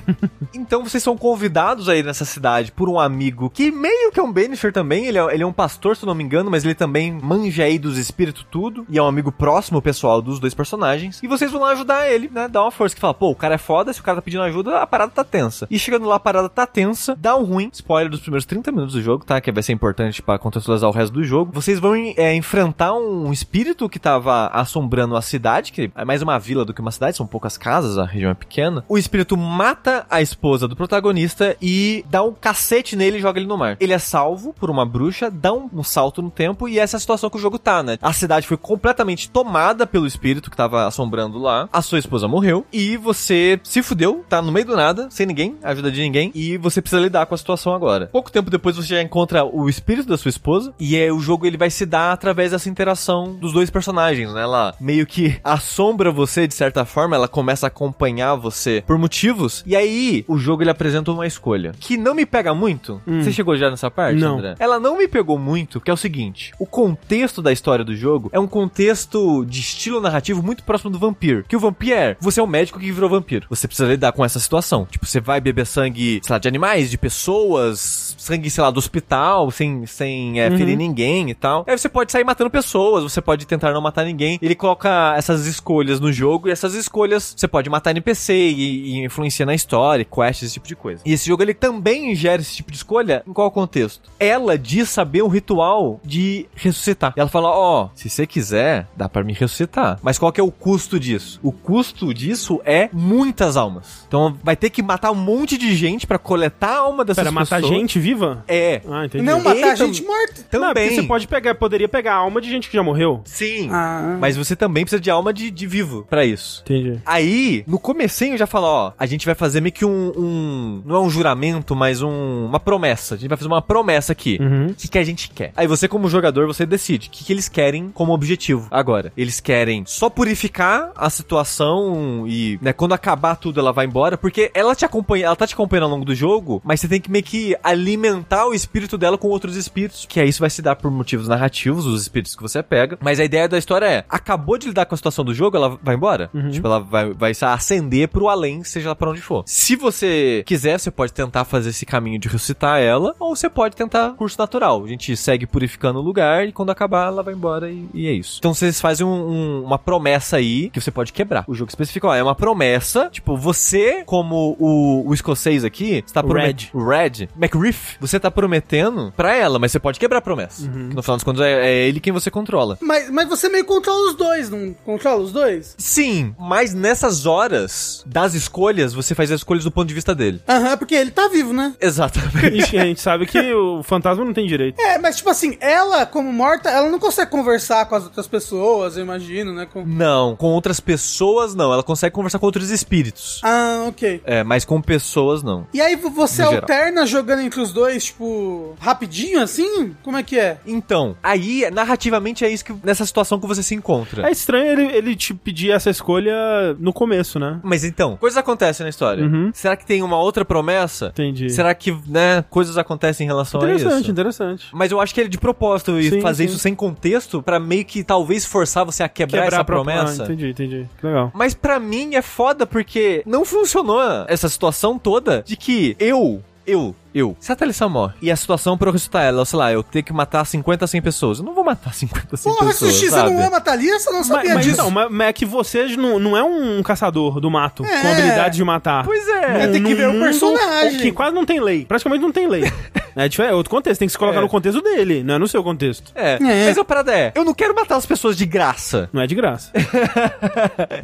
Então vocês são convidados aí nessa cidade por um amigo que meio que é um Benisher também. Ele é, ele é um pastor, se eu não me engano, mas ele também manja aí dos espíritos tudo. E é um amigo próximo, pessoal, dos dois personagens. E vocês vão lá ajudar ele, né? Dar uma força. Que fala, pô, o cara é foda, se o cara tá pedindo ajuda, a parada tá tensa. E chegando lá, a parada tá tensa, dá um ruim. Spoiler dos primeiros 30 minutos do jogo, tá? Que vai ser importante pra contextualizar o resto do jogo. Vocês vão é, enfrentar um espírito que tava assombrando a cidade, que é mais uma vila do que uma cidade, são poucas casas, a região é pequena. O espírito mata a esposa do protagonista e dá um cacete nele e joga ele no mar. Ele é salvo por uma bruxa, dá um, salto no tempo e essa é a situação que o jogo tá, né? A cidade foi completamente tomada pelo espírito que tava assombrando lá. A sua esposa morreu e você se fudeu, tá no meio do nada, sem ninguém, ajuda de ninguém e você precisa lidar com a situação agora. Pouco tempo depois você já encontra o espírito da sua esposa e é o jogo ele vai se dar através dessa interação dos dois personagens, né? Ela meio que assombra você de certa forma, ela começa a acompanhar você por motivos e aí o jogo ele apresenta uma escolha que não me pega muito. Você chegou já nessa parte, Não. André? Ela não me pegou muito, que é o seguinte: o contexto da história do jogo é um contexto de estilo narrativo muito próximo do Vampir. Que o Vampir é, você é um médico que virou vampiro. Você precisa lidar com essa situação. Tipo, você vai beber sangue, sei lá, de animais, de pessoas, sangue, sei lá, do hospital, sem, sem é, ferir ninguém e tal. Aí você pode sair matando pessoas, você pode tentar não matar ninguém. Ele coloca essas escolhas no jogo e essas escolhas você pode matar NPC e, e influencia na história, quests, esse tipo de coisa. E esse jogo ele também gera esse tipo de escolha em qual contexto? Ela diz saber um ritual de ressuscitar. E ela fala: Ó, se você quiser, dá pra me ressuscitar. Mas qual que é o custo disso? O custo disso é muitas almas. Então vai ter que matar um monte de gente pra coletar a alma dessas Pera, matar pessoas. gente viva? É. Ah, entendi. Não, matar Ele gente tam- morta. Não, Também. você pode pegar, poderia pegar a alma de gente que já morreu. Sim. Ah. Mas você também precisa de alma de, de vivo pra isso. Entendi. Aí, no comecinho já fala, ó, a gente vai fazer meio que um, um- não é um juramento, mas um, uma promessa. A gente vai fazer uma promessa aqui. Uhum. O que, que a gente quer? Aí você, como jogador, você decide o que, que eles querem como objetivo agora. Eles querem só purificar a situação e, né, quando acabar tudo, ela vai embora, porque ela te acompanha, ela tá te acompanhando ao longo do jogo, mas você tem que meio que alimentar o espírito dela com outros espíritos, que aí isso vai se dar por motivos narrativos, os espíritos que você pega. Mas a ideia da história é, acabou de lidar com a situação do jogo, ela vai embora. Tipo, ela vai, vai se acender pro além, seja lá pra onde for. Se você quiser, você pode tentar fazer esse caminho de ressuscitar ela, ou você pode tentar curso natural. A gente segue purificando o lugar e quando acabar, ela vai embora e, e é isso. Então vocês fazem um- um- uma promessa aí que você pode quebrar. O jogo especifica, ó, é uma promessa, tipo, você, como o, o escocês aqui, você tá O prometendo. O Red, McRiff, você tá prometendo pra ela, mas você pode quebrar a promessa. Que no final das contas é, é ele quem você controla. Mas, mas você meio controla os dois, não controla os dois? Sim, mas nessas horas das escolhas, você faz as escolhas do ponto de vista dele. Aham, porque ele tá vivo, né? Exatamente. E a gente sabe que o fantasma não tem direito. É, mas tipo assim, ela, como morta, ela não consegue conversar com as outras pessoas, eu imagino, né? Com... Não, com outras pessoas não. Ela consegue conversar com outros espíritos. Ah, ok. É, mas com pessoas não. E aí vo- você No geral. alterna jogando entre os dois, tipo, rapidinho assim? Como é que é? Então, aí, narrativamente, é isso que nessa situação que você se encontra. É estranho ele, ele te pedir essa escolha no começo, né? Mas então, coisas acontecem na história. Uhum. Será que tem uma outra promessa? Entendi. Será que, né, coisas acontecem em relação a Interessante, isso? interessante. Mas eu acho que ele de propósito e Sim, fazer sim. isso sem contexto pra meio que talvez forçar você a quebrar, essa a pro- promessa. Ah, entendi, entendi. Que legal. Mas pra mim é foda porque não funcionou essa situação toda de que eu, eu, eu, se a Thalissa morre e a situação pra eu ressuscitar ela, sei lá, eu ter que matar 50, 100 pessoas. Eu não vou matar 50, 100 Porra, pessoas, Sushi, você não ama a Thalissa? Não sabia mas disso. não, mas, mas é que você não, não é um caçador do mato É. com habilidade de matar. Pois é. É, tem que ver o personagem. Que quase não tem lei. Praticamente não tem lei. é, diferente, é outro contexto. Tem que se colocar É. no contexto dele, não é no seu contexto. É. É. Mas a parada é, eu não quero matar as pessoas de graça. Não é de graça.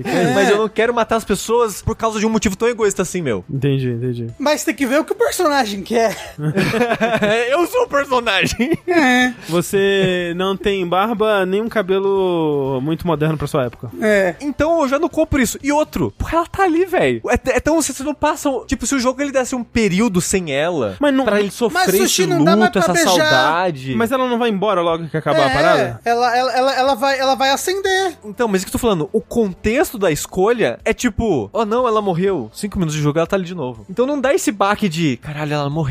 É. Mas eu não quero matar as pessoas por causa de um motivo tão egoísta assim, meu. entendi, entendi. Mas tem que ver o que o personagem quer. eu sou o personagem. É, Você não tem barba nem um cabelo muito moderno pra sua época. é. Então eu já não compro isso. E outro, porra, ela tá ali, velho. É, é tão você não passa. um- Tipo, se o jogo ele desse um período sem ela, Mas não- pra ele sofrer Mas, Sushi, esse não dá mais luto, essa beijar. saudade. Mas ela não vai embora logo que acabar a É, parada? Ela, ela, ela, ela vai, ela vai acender. Então, mas isso que eu tô falando, o contexto da escolha é tipo, oh não, ela morreu. Cinco minutos de jogo, ela tá ali de novo. Então não dá esse baque de, caralho, ela morreu,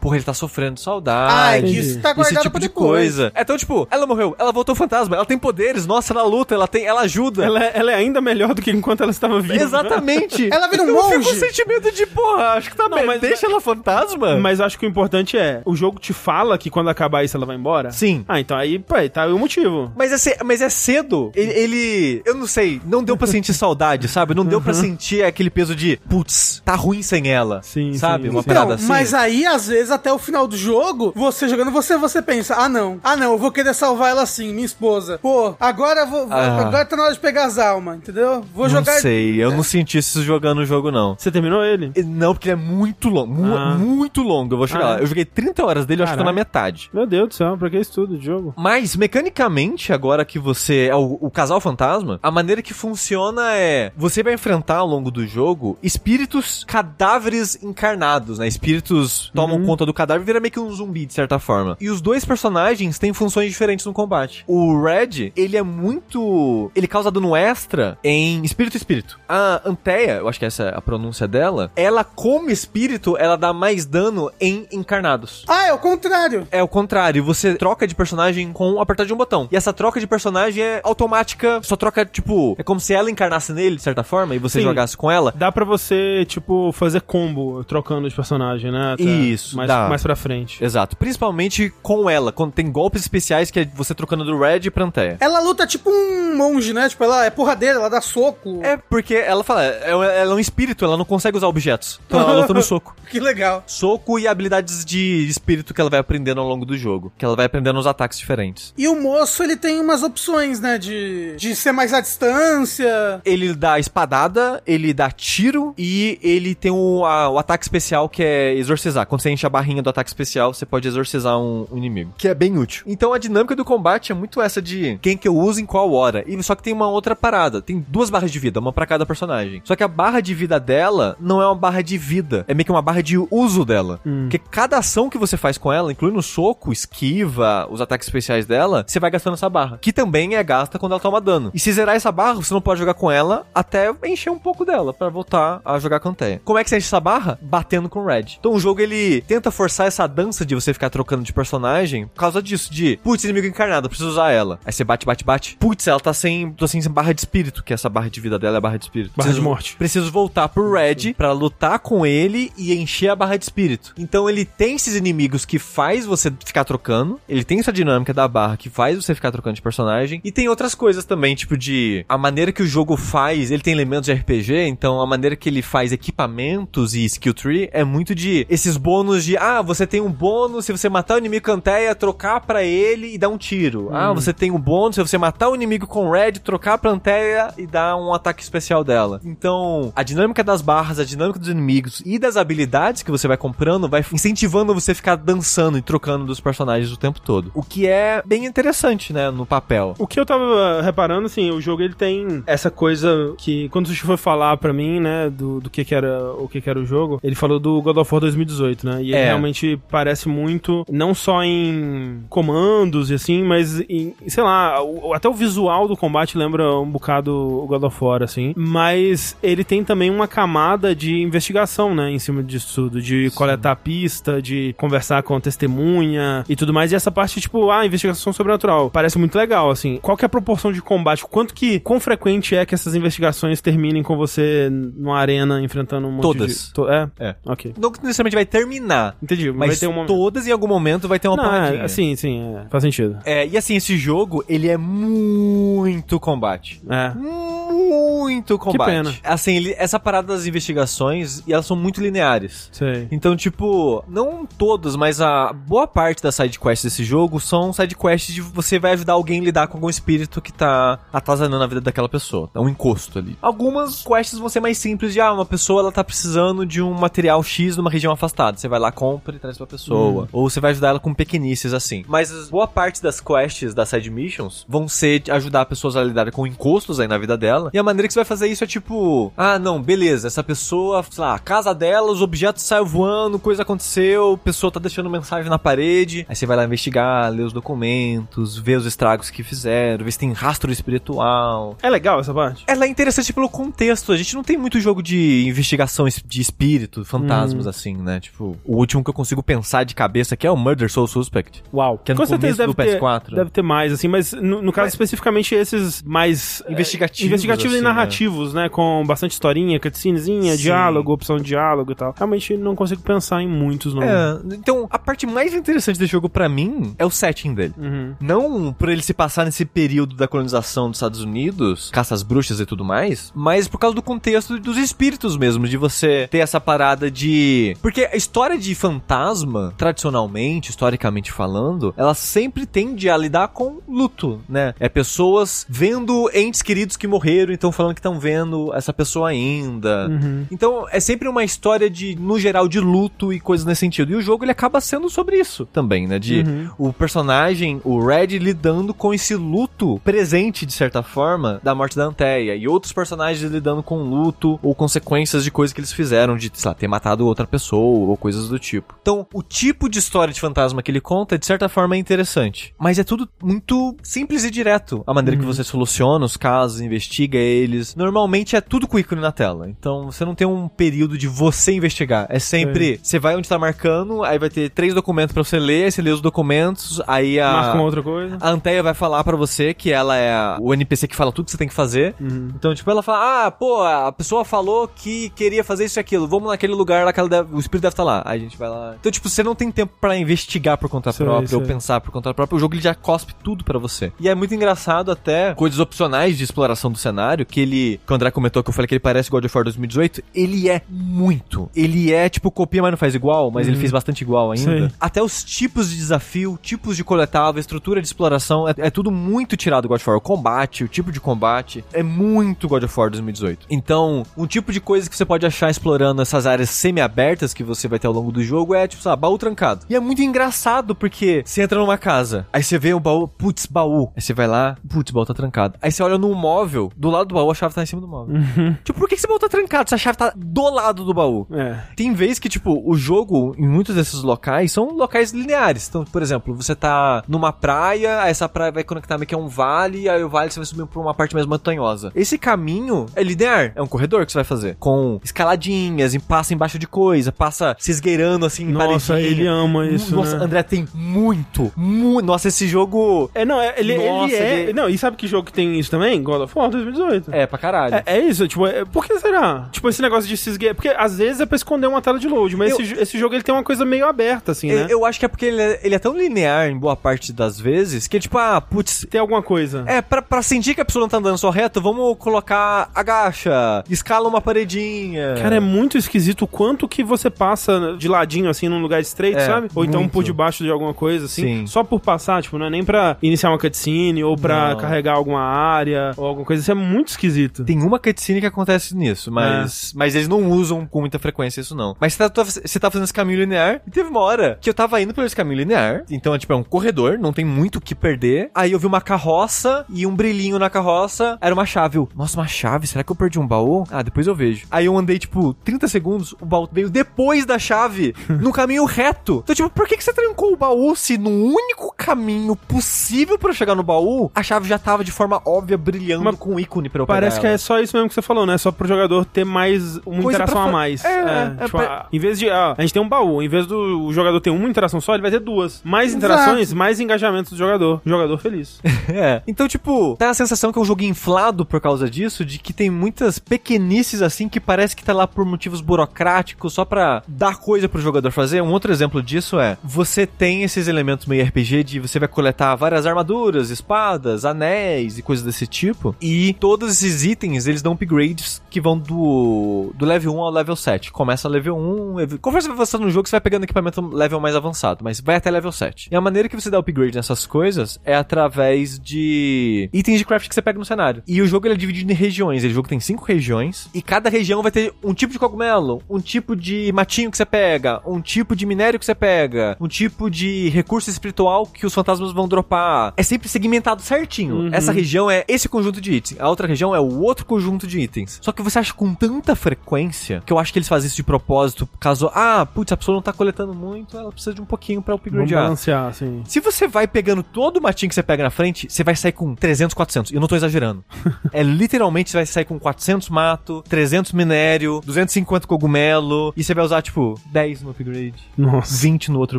porra, ele tá sofrendo saudade. Ai, que isso tá esse guardado tipo pra de coisa. É, Então, tipo, ela morreu, ela voltou fantasma, ela tem poderes, nossa, ela luta, ela tem, ela ajuda. Ela, é- ela é ainda melhor do que enquanto ela estava viva. Exatamente. Ela vira um eu fico com monge. sentimento de, porra, acho que tá bem, mas- deixa ela fantasma. Mas acho que o importante é, o jogo te fala que quando acabar isso ela vai embora? Sim. Ah, então aí, pô, tá aí o motivo. Mas é, ce- mas é cedo. Ele, ele- Eu não sei, não deu pra sentir saudade, sabe? Não deu pra sentir aquele peso de, putz, tá ruim sem ela. Sim, Sabe? sim, Uma sim. parada Então, assim. mas aí, às vezes, até o final do jogo, você jogando, você, você pensa, ah não, ah não, eu vou querer salvar ela assim, minha esposa. Pô, agora eu vou, vou- Ah. agora tá na hora de pegar as almas, entendeu? Vou não jogar. sei, eu não senti isso jogando o jogo, não. Você terminou ele? Não, porque ele é muito longo. mu- Ah. Muito longo. Eu vou chegar Ah, lá. é? Eu joguei 30 horas dele, eu acho que tô na metade. Meu Deus do céu, pra que isso tudo de jogo? Mas, mecanicamente, agora que você é o, o casal fantasma, a maneira que funciona é: você vai enfrentar ao longo do jogo espíritos cadáveres encarnados, né? Espíritos tomam Uhum. conta do cadáver e vira meio que um zumbi, de certa forma. E os dois personagens têm funções diferentes no combate. O Red, ele é muito. Ele causa dano extra em espírito espírito. A Anteia, eu acho que essa é a pronúncia dela, ela, como espírito, ela dá mais dano em encarnados. Ah, é o contrário. É o contrário, você troca de personagem com apertar de um botão. E essa troca de personagem é automática, só troca, tipo, é como se ela encarnasse nele, de certa forma, e você Sim. jogasse com ela. Dá pra você, tipo, fazer combo trocando de personagem, né? Até Isso, mais, dá. mais pra frente. Exato, principalmente com ela, quando tem golpes especiais que é você trocando do Red pra Anteia. Ela luta tipo um monge, né? Tipo, ela é porradeira, ela dá soco. É porque ela fala, é- ela é um espírito, ela não consegue usar objetos. Então ela luta no soco. Que legal. Soco e habilidades de espírito que ela vai aprendendo ao longo do jogo. Que ela vai aprendendo os ataques diferentes. E o moço, ele tem umas opções, né? De, de ser mais à distância. Ele dá espadada, ele dá tiro e ele tem o, a- o ataque especial que é exorcizar. Quando você enche a barrinha do ataque especial, você pode exorcizar um, um inimigo. Que é bem útil. Então a dinâmica do combate é muito essa de quem que eu uso em qual hora. E só que tem uma outra parada. Tem duas barras de vida, uma pra cada personagem. Só que a barra de vida dela não é uma barra de vida. É meio que uma barra de uso dela. Porque cada ação que você faz com ela, incluindo o soco, esquiva, os ataques especiais dela, você vai gastando essa barra. Que também é gasta quando ela toma dano. E se zerar essa barra, você não pode jogar com ela até encher um pouco dela pra voltar a jogar com. Como é que você enche essa barra? Batendo com o Red. Então o jogo ele tenta forçar essa dança de você ficar trocando de personagem por causa disso, de putz, inimigo encarnado, preciso usar ela. Aí você bate, bate, bate. Putz, ela tá sem, tô sem barra de espírito, que essa barra de vida dela é a barra de espírito. Barra Preciso- de morte. Preciso voltar pro Red pra lutar com ele e encher a barra de espírito. Então ele tem esses inimigos que faz você ficar trocando, ele tem essa dinâmica da barra que faz você ficar trocando de personagem, e tem outras coisas também, tipo de a maneira que o jogo faz, ele tem elementos de RPG, então a maneira que ele faz equipamentos e skill tree é muito de esses bônus de, ah, você tem um bônus se você matar o inimigo canteia, trocar para ele e dar um tiro. Ah, Hum. você tem um bônus se você matar o inimigo com red, trocar pra Anteia e dar um ataque especial dela. Então, a dinâmica das barras, a dinâmica dos inimigos e das habilidades que você vai comprando vai incentivando você a ficar dançando e trocando dos personagens o tempo todo. O que é bem interessante, né, no papel. O que eu tava reparando, assim, o jogo ele tem essa coisa que, quando o Sushi foi falar pra mim, né, do, do que que era o que que era o jogo, ele falou do God of War 2018, né? E ele É. realmente parece muito, não só em comandos e assim, mas em, sei lá, o- até o visual do combate lembra um bocado o God of War, assim. Mas ele tem também uma camada de investigação, né, em cima disso tudo, de coletar pista, de conversar com a testemunha e tudo mais. E essa parte, tipo, ah, investigação sobrenatural. Parece muito legal, assim. Qual que é a proporção de combate? Quanto que, quão frequente é que essas investigações terminem com você numa arena enfrentando um monte Todas. de... To- é? É. Ok. Não necessariamente vai terminar, Entendi. mas um todas em algum momento vai ter uma Não, paradinha. é, sim, sim, é. faz sentido. É, e assim, esse jogo, ele é muito combate. É. Muito combate. pena. Assim, ele- essa parada das investigações, e elas são muito lineares. Sei. Então, tipo, não todas, mas a boa parte das sidequests desse jogo são sidequests de você vai ajudar alguém a lidar com algum espírito que tá atazanando a vida daquela pessoa. É um encosto ali. Algumas quests vão ser mais simples de, ah, uma pessoa ela tá precisando de um material X numa região afastada. Você vai lá, compra e traz pra pessoa. Ou você vai ajudar ela com pequenices assim. Mas as- boa parte das quests, das side missions, vão ser de ajudar pessoas a lidar com encostos aí na vida dela. E a maneira que você vai fazer isso é tipo, ah, não, beleza, essa pessoa, sei lá, a casa dela, os objetos saem voando, coisa aconteceu, a pessoa tá deixando mensagem na parede. Aí você vai lá investigar, ler os documentos, ver os estragos que fizeram, ver se tem rastro espiritual. É legal essa parte? Ela é interessante pelo contexto. A gente não tem muito jogo de investigação es- de espírito, fantasmas, assim, né? Tipo, o último que eu consigo pensar de cabeça aqui é o Murder Soul Suspect. Uau. Que é no Com começo deve do ter, PS4. deve ter mais, assim, mas no, no caso Mas- especificamente esses mais é, Investigativos, investigativos e assim, narrativos, né? Com bastante historinha, cutscenezinha, Sim. diálogo, opção de diálogo e tal. Realmente não consigo pensar em muitos, não. É, então a parte mais interessante desse jogo pra mim é o setting dele. Uhum. Não por ele se passar nesse período da colonização dos Estados Unidos, caça às bruxas e tudo mais, mas por causa do contexto dos espíritos mesmo, de você ter essa parada de. Porque a história de fantasma, tradicionalmente, historicamente falando, ela sempre tende a lidar com luto, né? É pessoas vendo entes queridos que morreram, então falando que estão vendo essa pessoa ainda. Uhum. Então é sempre uma história de, no geral, de luto e coisas nesse sentido. E o jogo ele acaba sendo sobre isso também, né? De Uhum. o personagem, o Red, lidando com esse luto presente, de certa forma, da morte da Anteia. E outros personagens lidando com luto ou consequências de coisas que eles fizeram, de, sei lá, ter matado outra pessoa ou coisas do tipo. Então, o tipo de história de fantasma que ele conta, de certa forma, é interessante. Mas é tudo muito simples e direto. A maneira que você soluciona os casos, investiga eles. Normalmente é tudo com ícone na tela. Então, você não tem um período de você investigar. É sempre, você vai onde tá marcando, aí vai ter três documentos pra você ler, aí você lê os documentos, aí a... Marca uma outra coisa. A Anteia vai falar pra você que ela é a- o NPC que fala tudo que você tem que fazer. Uhum. Então, tipo, ela fala: Ah, pô, a pessoa falou que queria fazer isso e aquilo. Vamos naquele lugar lá que ela deve- o espírito deve estar lá. Aí a gente vai lá. Então, tipo, você não tem tempo pra investigar por conta Sei, própria ou pensar por conta própria. O jogo ele já cospe tudo pra você. E é muito engraçado até coisas opcionais de exploração do cenário. Que ele, que o André comentou que eu falei que ele parece God of War 2018. Ele é muito. Ele é, tipo, copia, mas não faz igual. Mas ele fez bastante igual ainda. Sei. Até os tipos de desafio, tipos de coletável, estrutura de exploração, é, é tudo muito tirado do God of War. O combate, o tipo de combate, é muito God of War 2018. Então, um tipo de coisa que você pode achar explorando essas áreas semi-abertas que você vai ter ao longo do jogo é, tipo, sabe, baú trancado. E é muito engraçado, porque você entra numa casa, aí você vê o baú, putz, baú. Aí você vai lá, putz, o baú tá trancado. Aí você olha num móvel, do lado do baú a chave tá em cima do móvel. Tipo, por que esse baú tá trancado se a chave tá do lado do baú? É. Tem vezes que, tipo, o jogo, em muitos desses locais, são locais lineares. Então, por exemplo, você tá numa praia, aí essa praia vai conectar meio que a um vale, aí o vale você vai subir pra uma parte mais montanhosa. Esse caminho é linear, é um corredor que você vai fazer. Com escaladinhas, e passa embaixo de coisa, passa se esgueirando assim em Nossa, paredinha. ele ama isso, Nossa, né? André, tem muito, muito. Nossa, esse jogo. É, não, é- ele, Nossa, ele é. ele- Não, e sabe que jogo que tem isso também? God of War 2018. É, É, pra caralho. É, é isso, tipo, é, por que será? Tipo, esse negócio de se esgueirar. Porque às vezes é pra esconder uma tela de load, mas Eu- esse, esse jogo ele tem uma coisa meio aberta, assim, né? Eu, eu acho que é porque ele é, ele é tão linear em boa parte das vezes que, tipo, ah, putz. Tem alguma coisa. É, pra, pra sentir que a pessoa não tá andando só reto, vamos colocar agacha, escala uma paredinha. Cara, é muito esquisito o quanto que você passa de ladinho, assim, num lugar estreito, É, sabe? Ou então muito. por debaixo de alguma coisa, assim. Sim. Só por passar, tipo, não é nem pra iniciar uma cutscene ou pra Não. carregar alguma área ou alguma coisa. Isso é muito esquisito. Tem uma cutscene que acontece nisso, É. mas, mas eles não usam com muita frequência isso não. Mas você tá, você tá fazendo esse caminho linear, e teve uma hora que eu tava indo por esse caminho linear, então é tipo, é um corredor, não tem muito o que perder. Aí eu vi uma carroça e um brilhinho na carroça, era uma chave. Eu, Nossa, uma chave? Será que eu perdi um baú? Ah, depois eu vejo. Aí eu andei, tipo, 30 segundos, o baú veio depois da chave, no caminho reto. Então, tipo, por que, que você trancou o baú se no único caminho possível pra eu chegar no baú, a chave já tava de forma óbvia, brilhando Mas com um ícone pra eu Parece que pegar é só isso mesmo que você falou, né? Só pro jogador ter mais uma Coisa interação a mais. É, é, tipo, pra- em vez de. ah, a gente tem um baú, em vez do jogador ter uma interação só, ele vai ter duas. Mais interações, mais engajamento do jogador. Jogador feliz. É. Então, tipo, tem a sensação que é um jogo inflado por causa disso, de que tem muitas pequenices assim que parece que tá lá por motivos burocráticos, só pra dar coisa pro jogador fazer. Um outro exemplo disso é, você tem esses elementos meio RPG de você vai coletar várias armaduras, espadas, anéis e coisas desse tipo, e todos esses itens, eles dão upgrades que vão do, do level 1 ao level 7. Começa level 1, ev- conforme você vai avançando no jogo, você vai pegando equipamento level mais avançado, mas vai até level 7. E a maneira que você dá upgrade nessas coisas é através de itens de craft que você pega no cenário. E o jogo ele é dividido em regiões. O jogo tem cinco regiões. E cada região vai ter um tipo de cogumelo, um tipo de matinho que você pega, um tipo de minério que você pega, um tipo de recurso espiritual que os fantasmas vão dropar. É sempre segmentado certinho. Essa região é esse conjunto de itens. A outra região é o outro conjunto de itens. Só que você acha com tanta frequência que eu acho que eles fazem isso de propósito, caso, ah, putz, a pessoa não tá coletando muito, ela precisa de um pouquinho pra upgradear. balancear, assim. Se você vai pegando todo o matinho que você pega na frente, você vai sair com 300, 400. E eu não tô exagerando. é literalmente você vai sair com 400 mato, 300 minério, 250 cogumelo. E você vai usar, tipo, 10 no upgrade. Nossa. 20 no outro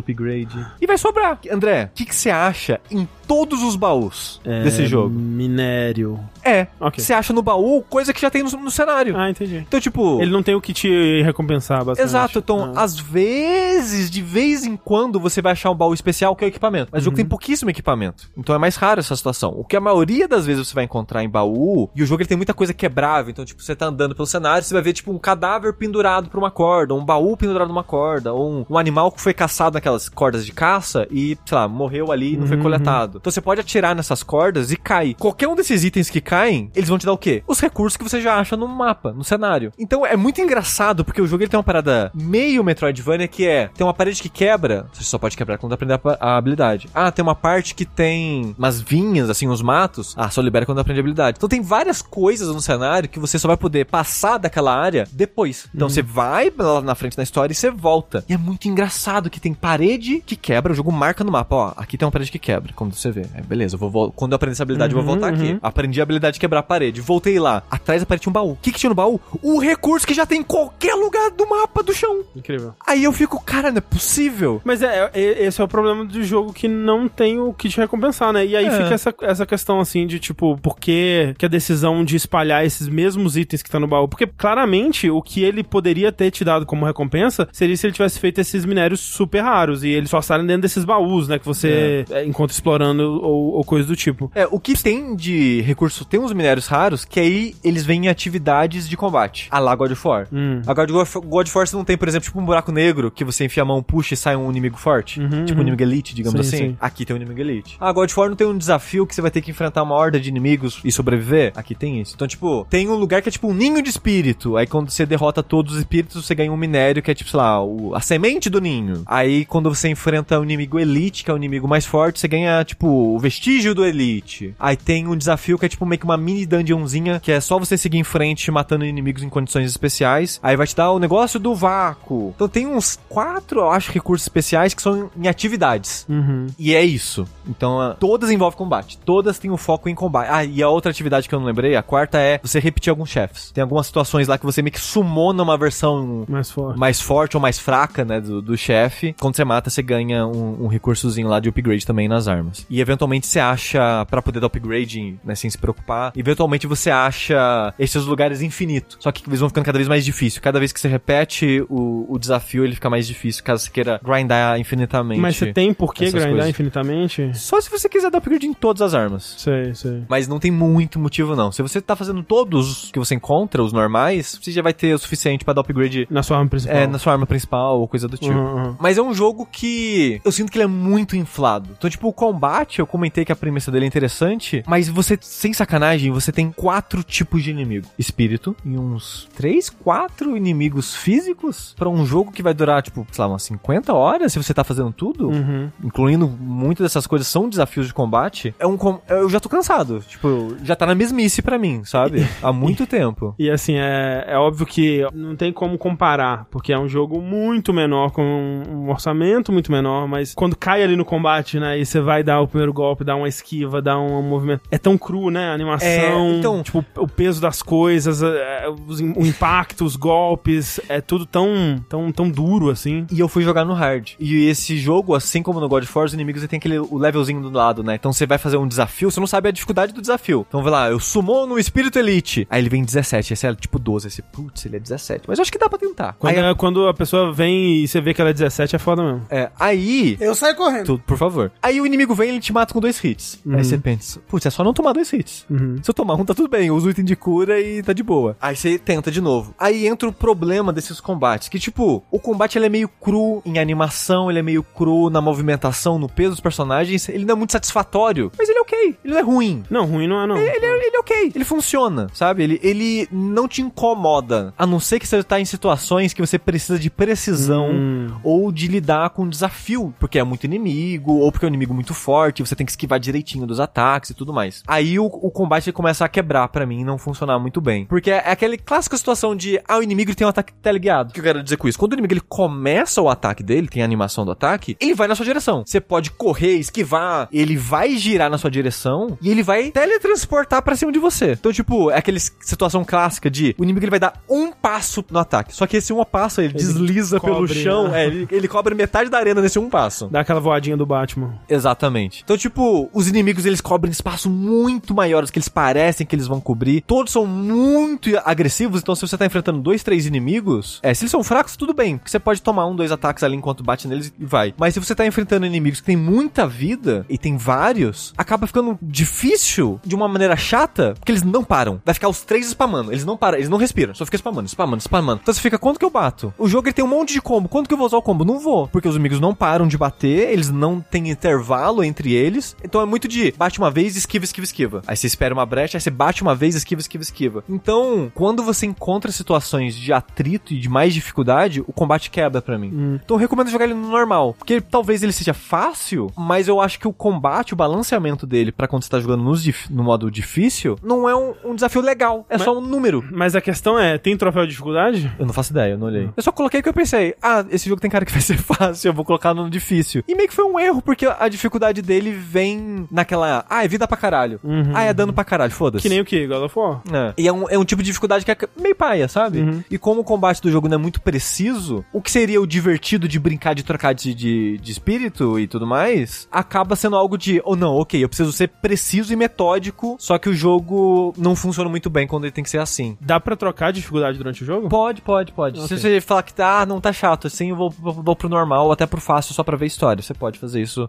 upgrade. E vai sobrar. André, o que, que você acha em todos os baús desse jogo? Minério. É. Ok. Você acha no baú coisa que já tem no, no cenário. Ah, entendi. Então, tipo. Ele não tem o que te recompensar, basicamente. Exato, então, Ah. às vezes, de vez em quando, você vai achar um baú especial que é o equipamento. Mas o Uhum. jogo tem pouquíssimo equipamento. Então é mais raro essa situação. O que a maioria das vezes você vai encontrar em baú, e o jogo ele tem muita coisa quebrável. Então, tipo, você tá andando pelo cenário, você vai ver, tipo, um cadáver pendurado por uma corda, um baú pendurado numa corda, ou um, um animal que foi caçado naquelas cordas de caça e, sei lá, morreu ali e não Uhum. foi coletado. Então você pode atirar nessas cordas e cair. Qualquer um desses itens que caem, eles vão te dar o quê? Os recursos que você já acha no mapa, no cenário. Então é muito engraçado, porque o jogo ele tem uma parada meio Metroidvania que é, tem uma parede que quebra, você só pode quebrar quando aprender a, habilidade. Ah, tem uma parte que tem umas vinhas, assim, uns matos, ah, só libera quando aprende a habilidade. Então tem várias coisas no cenário que você só vai poder passar daquela área depois. Então você vai lá na frente da história e você volta. E é muito engraçado que tem parede que quebra, o jogo marca no mapa, ó, aqui tem uma parede que quebra, como você vê. É, beleza, eu vou vol- quando eu aprender essa habilidade, eu vou Uhum, voltar aqui. uhum. Aprendi a habilidade de quebrar a parede, voltei lá. Atrás da parede tinha um baú. O que, que tinha no baú? O recurso que já tem em qualquer lugar do mapa do chão. Incrível. Aí eu fico, cara, não é possível. Mas é, é- esse é o problema do jogo que não tem o que te recompensar, né? E aí É. fica essa, essa questão assim de tipo, por que, que a decisão de espalhar esses mesmos itens que tá no baú? Porque claramente o que ele poderia ter te dado como recompensa seria se ele tivesse feito esses minérios super raros e eles só estarem dentro desses baús, né? Que você é, encontra explorando ou, ou coisa do tipo. É, o que tem de recurso, tem uns minérios raros que aí eles vêm em atividades de combate. A lá God of War. Hum. Agora, God of- God of War você não tem, por exemplo, tipo um buraco negro que você enfia a mão, puxa e sai um inimigo forte. Uhum, tipo um uhum. inimigo elite, digamos Sim, assim. sim. Aqui tem um inimigo elite. Ah, God of War não tem um desafio que você vai ter que enfrentar uma horda de inimigos e sobreviver. Aqui tem isso. Então, tipo, tem um lugar que é tipo um ninho de espírito. Aí quando você derrota todos os espíritos, você ganha um minério que é tipo, sei lá, o- a semente do ninho. Aí quando você enfrenta o inimigo elite, que é o inimigo mais forte, você ganha, tipo, o vestígio do elite. Aí tem um desafio que é tipo meio que uma mini dungeonzinha, que é só você seguir em frente matando inimigos em condições especiais. Aí vai te dar o negócio do vácuo. Então tem uns quatro, eu acho, recursos especiais que são em atividades. Uhum. E é isso. Então, todas envolvem combate. Todas têm o foco em combate. Ah, e a outra atividade que eu não lembrei, a quarta é você repetir alguns chefes. Tem algumas situações lá que você meio que sumona uma versão Mais forte. mais forte ou mais fraca, né, do, do chefe. Quando você mata, você ganha um, um recursozinho lá de upgrade também nas armas. E eventualmente você acha, pra poder dar upgrade, né, sem se preocupar, eventualmente você acha esses lugares infinitos. Só que eles vão ficando cada vez mais difícil. Cada vez que você repete o, o desafio, ele fica mais difícil, caso você queira grindar infinitamente. Mas você tem por que grindar coisas. infinitamente? Só se você quiser dar upgrade em todas as armas. Sei, sei. Mas não tem muito motivo, não. Se você tá fazendo todos que você encontra, os normais, você já vai ter o suficiente pra dar upgrade Na sua arma principal. é, na sua arma principal ou coisa do tipo. Uhum, uhum. Mas é um jogo que eu sinto que ele é muito inflado. Então, tipo, o combate, eu comentei que a premissa dele é interessante, mas você, sem sacanagem, você tem quatro tipos de inimigo: espírito e uns três, quatro inimigos físicos pra um jogo que vai durar, tipo, sei lá, umas 50 horas se você tá fazendo tudo. Uhum. Incluindo muitas dessas coisas são desafios de combate. É um com- eu já tô cansado. Tipo, já tá na mesmice pra mim, sabe? Há muito tempo. E assim, é, é óbvio que não tem como comparar, porque é um jogo muito menor, com um orçamento muito menor, mas quando cai ali no combate, né, e você vai dar o primeiro golpe, dar uma esquiva, dar um movimento. É tão cru, né? A animação, É, então- tipo, o peso das coisas, é, os- o impacto, os golpes, é tudo tão, tão, tão duro assim. E eu fui jogar no hard. E esse jogo, assim como no God of War, os inimigos tem aquele o levelzinho do lado, né? Então você vai fazer um desafio, você não sabe a dificuldade do desafio. Então vai lá, eu sumou no Espírito Elite. Aí ele vem 17, esse é tipo 12. Esse, putz, ele é 17. Mas eu acho que dá pra tentar. Quando, Aí, é- quando a pessoa vem e você vê que ela é 17, é foda mesmo. é, aí Eu saio correndo. Tu, por favor. Aí o inimigo vem e ele te mata com dois hits. Uhum. Aí você pensa, putz, é só não tomar dois hits. Uhum. Se eu tomar um, tá tudo bem. Eu uso o item de cura e tá de boa. Aí você tenta de novo. Aí entra o problema desses combates. Que, tipo, o combate ele é meio cru em animação, ele é meio cru na movimentação, no peso dos personagens. Ele não é muito satisfatório. Mas ele é ok. Ele não é ruim. Não, ruim não é não. Ele é, ele é ok, ele funciona, sabe? Ele, ele não te incomoda. A não ser que você tá em situações que você precisa de precisão Hum. ou de lidar com um desafio, porque é muito inimigo, ou porque é um inimigo muito forte, você tem que esquivar direitinho dos ataques e tudo mais. Aí o, o combate começa a quebrar pra mim e não funcionar muito bem. Porque é aquela clássica situação de, ah, o inimigo tem um ataque teleguiado. O que eu quero dizer com isso? Quando o inimigo ele começa o ataque dele, tem a animação do ataque, ele vai na sua direção. Você pode correr, esquivar, ele vai girar na sua direção e ele vai teletransportar pra cima de você. Então, tipo, é aquela situação clássica de o inimigo ele vai dar um passo no ataque. Só que esse um passo ele, desliza pelo cobre, chão, né? é, ele, ele cobre metade da arena nesse um passo. Dá aquela voadinha do Batman. Exatamente. Então, tipo, os inimigos eles cobrem espaço muito maiores que eles parecem que eles vão cobrir. Todos são muito agressivos, então se você tá enfrentando dois, três inimigos, é, se eles são fracos, tudo bem, porque você pode tomar um, dois ataques ali enquanto bate neles e vai. Mas se você tá enfrentando inimigos que tem muita vida e tem vários, acaba ficando difícil de uma maneira chata, porque eles não param. Vai ficar os três spamando. Eles não param, eles não respiram, só fica spamando, spamando, spamando. Então você fica, quanto que eu bato? O jogo ele tem um monte de combo, quanto que eu vou usar o combo? Não vou, porque os inimigos não param de bater, eles não têm intervalo entre eles. Então é muito de bate uma vez, esquiva, esquiva, esquiva. Aí você espera uma brecha, aí você bate uma vez, esquiva, esquiva, esquiva. Então, quando você encontra situações de atrito e de mais dificuldade, o combate quebra pra mim. Então eu recomendo jogar ele no normal, porque talvez ele seja fácil, mas eu acho que o combate, o balanceamento dele pra quando você tá jogando nos no modo difícil, não é um, um desafio legal, é Mas- só um número. Mas a questão é, tem troféu de dificuldade? Eu não faço ideia, eu não olhei. Eu só coloquei que eu pensei, ah, esse jogo tem cara que vai ser fácil, eu vou colocar no difícil. E meio que foi um erro, porque a dificuldade dele vem naquela, ah, é vida pra caralho. Uhum. Ah, é dano pra caralho, foda-se. Que nem o que? God of War? É. E é um, é um tipo de dificuldade que é meio paia, sabe? Uhum. E como o combate do jogo não é muito preciso, o que seria o divertido de brincar de trocar de, de, de espírito e tudo mais, acaba sendo algo de, ou não, ok, eu preciso ser preciso e metódico, só que o jogo não funciona muito bem quando ele tem que ser assim. Dá pra trocar de dificuldade durante o jogo? Pode, pode, pode. Ok. Se você falar que tá, ah, não tá chato, assim eu vou, vou, pro normal, ou até pro fácil, só pra ver história. Você pode fazer isso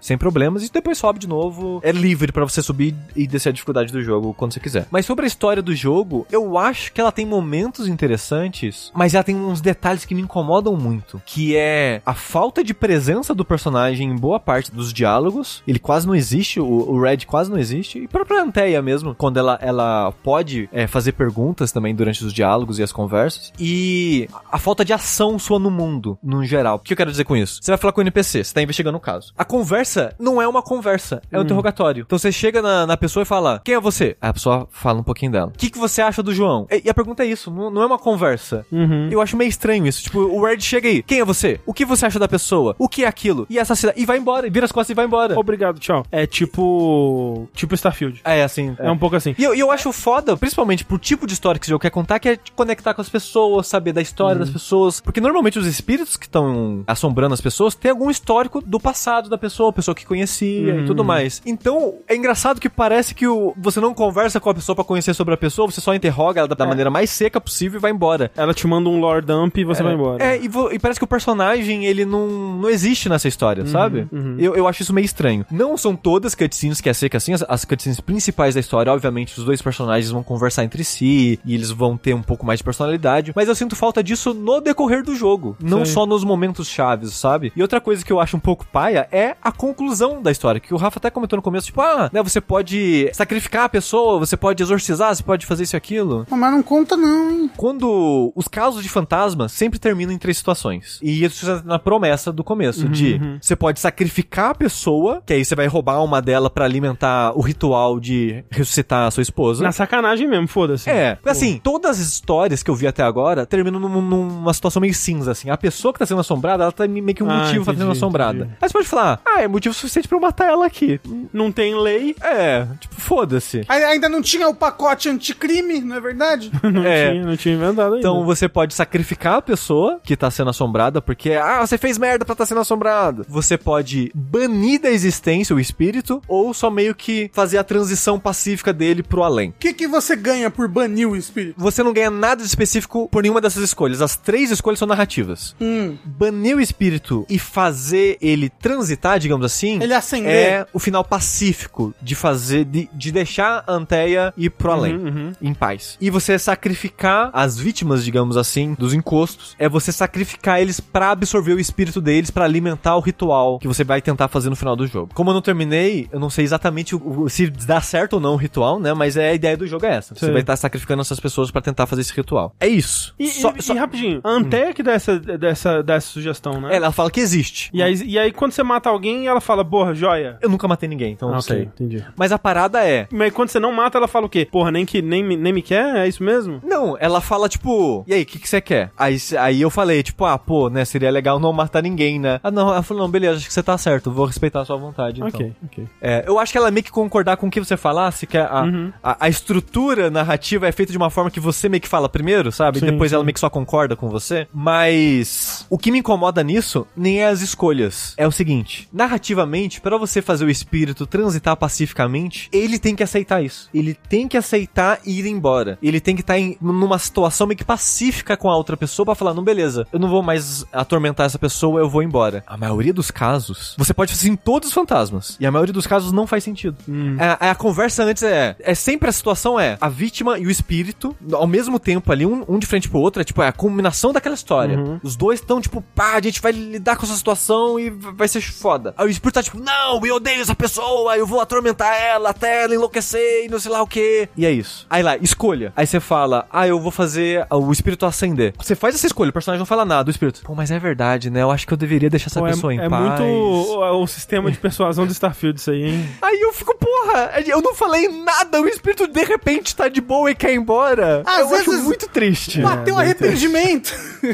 sem problemas e depois sobe de novo. É livre pra você subir e descer a dificuldade do jogo quando você quiser. Mas sobre a história do jogo, eu acho que ela tem momentos interessantes, mas ela tem uns detalhes que me incomodam muito, que é a falta de presença do personagem em boa parte dos diálogos. Ele quase não existe, o, o Red quase não existe. E própria Anteia mesmo, quando ela, ela pode é, fazer perguntas também durante os diálogos e as conversas. E a falta de ação sua no mundo, no geral. O que eu quero dizer com isso? Você vai falar com o NPC, você tá investigando o caso. A conversa não é uma conversa, é um interrogatório. Então você chega na, na pessoa e fala: Quem é você? Aí a pessoa fala um pouquinho dela. O que, que você acha do João? E, e a pergunta é isso, não, não é uma conversa. Uhum. Eu acho meio estranho isso. Tipo, o Red chega aí. Quem é você? O que você acha da pessoa? O que é aquilo? E assassina. E vai embora. E vira as costas e vai embora. Obrigado, tchau. É tipo. Tipo Starfield. É assim. É, um pouco assim. E eu, eu acho foda, principalmente pro tipo de história que esse jogo quer contar, que é conectar com as pessoas, saber da história das pessoas. Porque normalmente os espíritos que estão assombrando as pessoas têm algum histórico do passado da pessoa, a pessoa que conhecia Uhum. e tudo mais. Então, é engraçado que parece que o, você não conversa com a pessoa pra conhecer sobre a pessoa, você só interroga ela da, da maneira mais seca possível e vai embora. Ela te manda um lore dump e você vai embora. É, e, vo- e parece que o personagem, ele não, não existe nessa história, sabe? Eu, eu acho isso meio estranho. Não são todas cutscenes que é seca assim, as, as cutscenes principais da história, obviamente, os dois personagens vão conversar entre si e eles vão ter um pouco mais de personalidade, mas eu sinto falta disso no decorrer do jogo, não Sei. só nos momentos chaves, sabe? E outra coisa que eu acho um pouco paia é a conclusão da história, que o Rafa até comentou no começo, tipo, ah, né, você pode sacrificar a pessoa, você pode exorcizar, você pode fazer isso e aquilo. Mas não conta não, hein? Quando os casos de fantasma sempre terminam em três situações. E isso na promessa do começo, de você pode sacrificar a pessoa, que aí você vai roubar uma dela pra alimentar o ritual de ressuscitar a sua esposa. Na sacanagem mesmo, foda-se. É, assim, todas as histórias que eu vi até agora terminam num- numa situação meio cinza, assim. A pessoa que tá sendo assombrada, ela tá meio que um Ah, motivo pra entendi, sendo assombrada. entendi. Aí você pode falar, ah, é motivo suficiente pra eu matar ela aqui. Não tem lei, É, tipo, foda-se. Ai- Ainda não tinha o pacote anticrime, não é verdade? não, É. tinha, não tinha inventado ainda. Então você pode sacrificar a pessoa que tá sendo assombrada, porque, ah, você fez merda pra tá sendo assombrado. Você pode banir da existência o espírito, ou só meio que fazer a transição pacífica dele pro além. O que, que você ganha por banir o espírito? Você não ganha nada de específico por nenhuma dessas escolhas. As três escolhas são narrativas. Hum. Banir o espírito e fazer ele transitar, digamos assim, Ele acender. é o final pacífico de fazer, de, de deixar a Anteia ir pro além, uhum. em paz. E você sacrificar as vítimas, digamos assim, dos encostos, é você sacrificar eles pra absorver o espírito deles, pra alimentar o ritual que você vai tentar fazer no final do jogo. Como eu não terminei, eu não sei exatamente o- o- se dá certo ou não o ritual, né? Mas é a ideia do jogo é essa. Você Sei. vai estar sacrificando essas pessoas pra tentar fazer esse ritual. É isso. E, Só- e- só- e rapidinho, a Anteia que dá essa, dessa, dessa sugestão, né? Ela fala que existe. E aí, e aí, quando você mata alguém, ela fala, porra, joia. Eu nunca matei ninguém, então Ah, não ok, sei. entendi. Mas a parada é. Mas quando você não mata, ela fala o quê? Porra, nem, que, nem, me- nem me quer? É isso mesmo? Não, ela fala, tipo, e aí, o que, que você quer? Aí, aí eu falei, tipo, ah, pô, né, seria legal não matar ninguém, né? Ah, não, ela falou, não, beleza, acho que você tá certo, vou respeitar a sua vontade, então. Ok, ok. É, eu acho que ela meio que concordar com o que você falasse, que a, Uhum. a, a estrutura narrativa é feita de uma forma que você meio que fala primeiro, sabe? Sim, e depois sim. ela meio que só concorda com você. Mas o que me incomoda nisso nem é as escolhas. É o seguinte: narrativamente, pra você fazer o espírito transitar pacificamente, ele tem que aceitar isso. Ele tem que aceitar e ir embora. Ele tem que estar em numa situação meio que pacífica com a outra pessoa pra falar: não, beleza, eu não vou mais atormentar essa pessoa, eu vou embora. A maioria dos casos, você pode fazer em todos os fantasmas. E a maioria dos casos não faz sentido. A, a conversa antes é. É sempre a situação é a vítima e o espírito, ao mesmo tempo ali, um, um de frente pro outro, é tipo, é a combinação daquela história. Os dois estão, tipo, pá, a gente vai lidar com essa situação e vai ser foda. Aí o espírito tá tipo, não, eu odeio essa pessoa, eu vou atormentar ela até ela enlouquecer e não sei lá o que. E é isso. Aí lá, escolha. Aí você fala, ah, eu vou fazer o espírito ascender. Você faz essa escolha, o personagem não fala nada, o espírito. Pô, mas é verdade, né? Eu acho que eu deveria deixar essa Pô, é pessoa em é paz. muito o, o sistema de persuasão do Starfield isso aí, hein? Aí eu fico, porra, eu não falei nada, o espírito de repente tá de boa e quer ir embora. Às eu vezes- acho muito triste. Bateu arrependimento.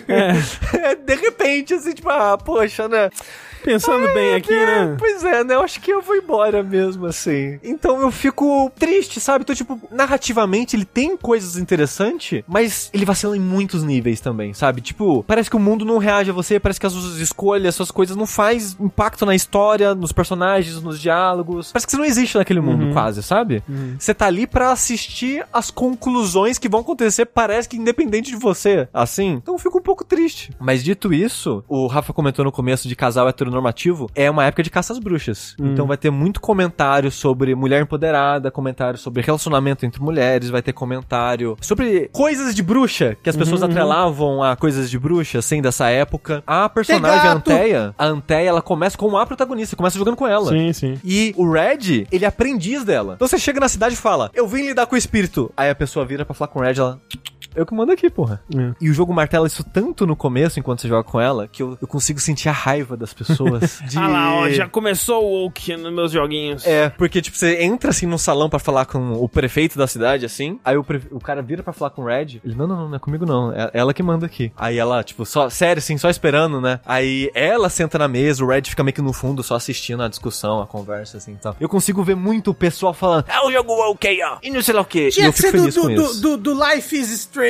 É, de repente, assim, tipo, ah, poxa, né? Pensando bem aqui, É, né? Pois é, né? Eu acho que eu vou embora mesmo, assim. Então eu fico triste, sabe? Então, tipo, narrativamente ele tem coisas interessantes, mas ele vacila em muitos níveis também, sabe? Tipo, parece que o mundo não reage a você, parece que as suas escolhas, as suas coisas não faz impacto na história, nos personagens, nos diálogos. Parece que você não existe naquele mundo, quase, sabe? Você tá ali pra assistir as conclusões que vão acontecer, parece que independente de você, assim. Então eu fico um pouco triste. Mas dito isso, o Rafa comentou no começo de casal heteronormativo, é uma época de caça às bruxas. Então vai ter muito comentário sobre mulher empoderada, comentário sobre relacionamento entre mulheres, vai ter comentário sobre coisas de bruxa, que as pessoas atrelavam a coisas de bruxa, assim, dessa época. A personagem, a! Anteia, a Anteia, ela começa com a protagonista, começa jogando com ela. Sim, sim. E o Red, ele é aprendiz dela. Então você chega na cidade e fala, eu vim lidar com o espírito. Aí a pessoa vira pra falar com o Red, ela... Eu que mando aqui, porra. É. E o jogo martela isso tanto no começo, enquanto você joga com ela, que eu, eu consigo sentir a raiva das pessoas. de... Ah lá, ó, já começou o woke nos meus joguinhos. É, porque, tipo, você entra assim num salão pra falar com o prefeito da cidade, assim. Aí o, pre- o cara vira pra falar com o Red. Ele, não, não, não, não é comigo não. É ela que manda aqui. Aí ela, tipo, só, sério, assim, só esperando, né? Aí ela senta na mesa, o Red fica meio que no fundo, só assistindo a discussão, a conversa, assim e tal. Eu consigo ver muito o pessoal falando, é o jogo ok, ó. E não sei lá o quê. E Tinha eu que fico ser do, feliz com do, isso. do, do, do Life is Strange.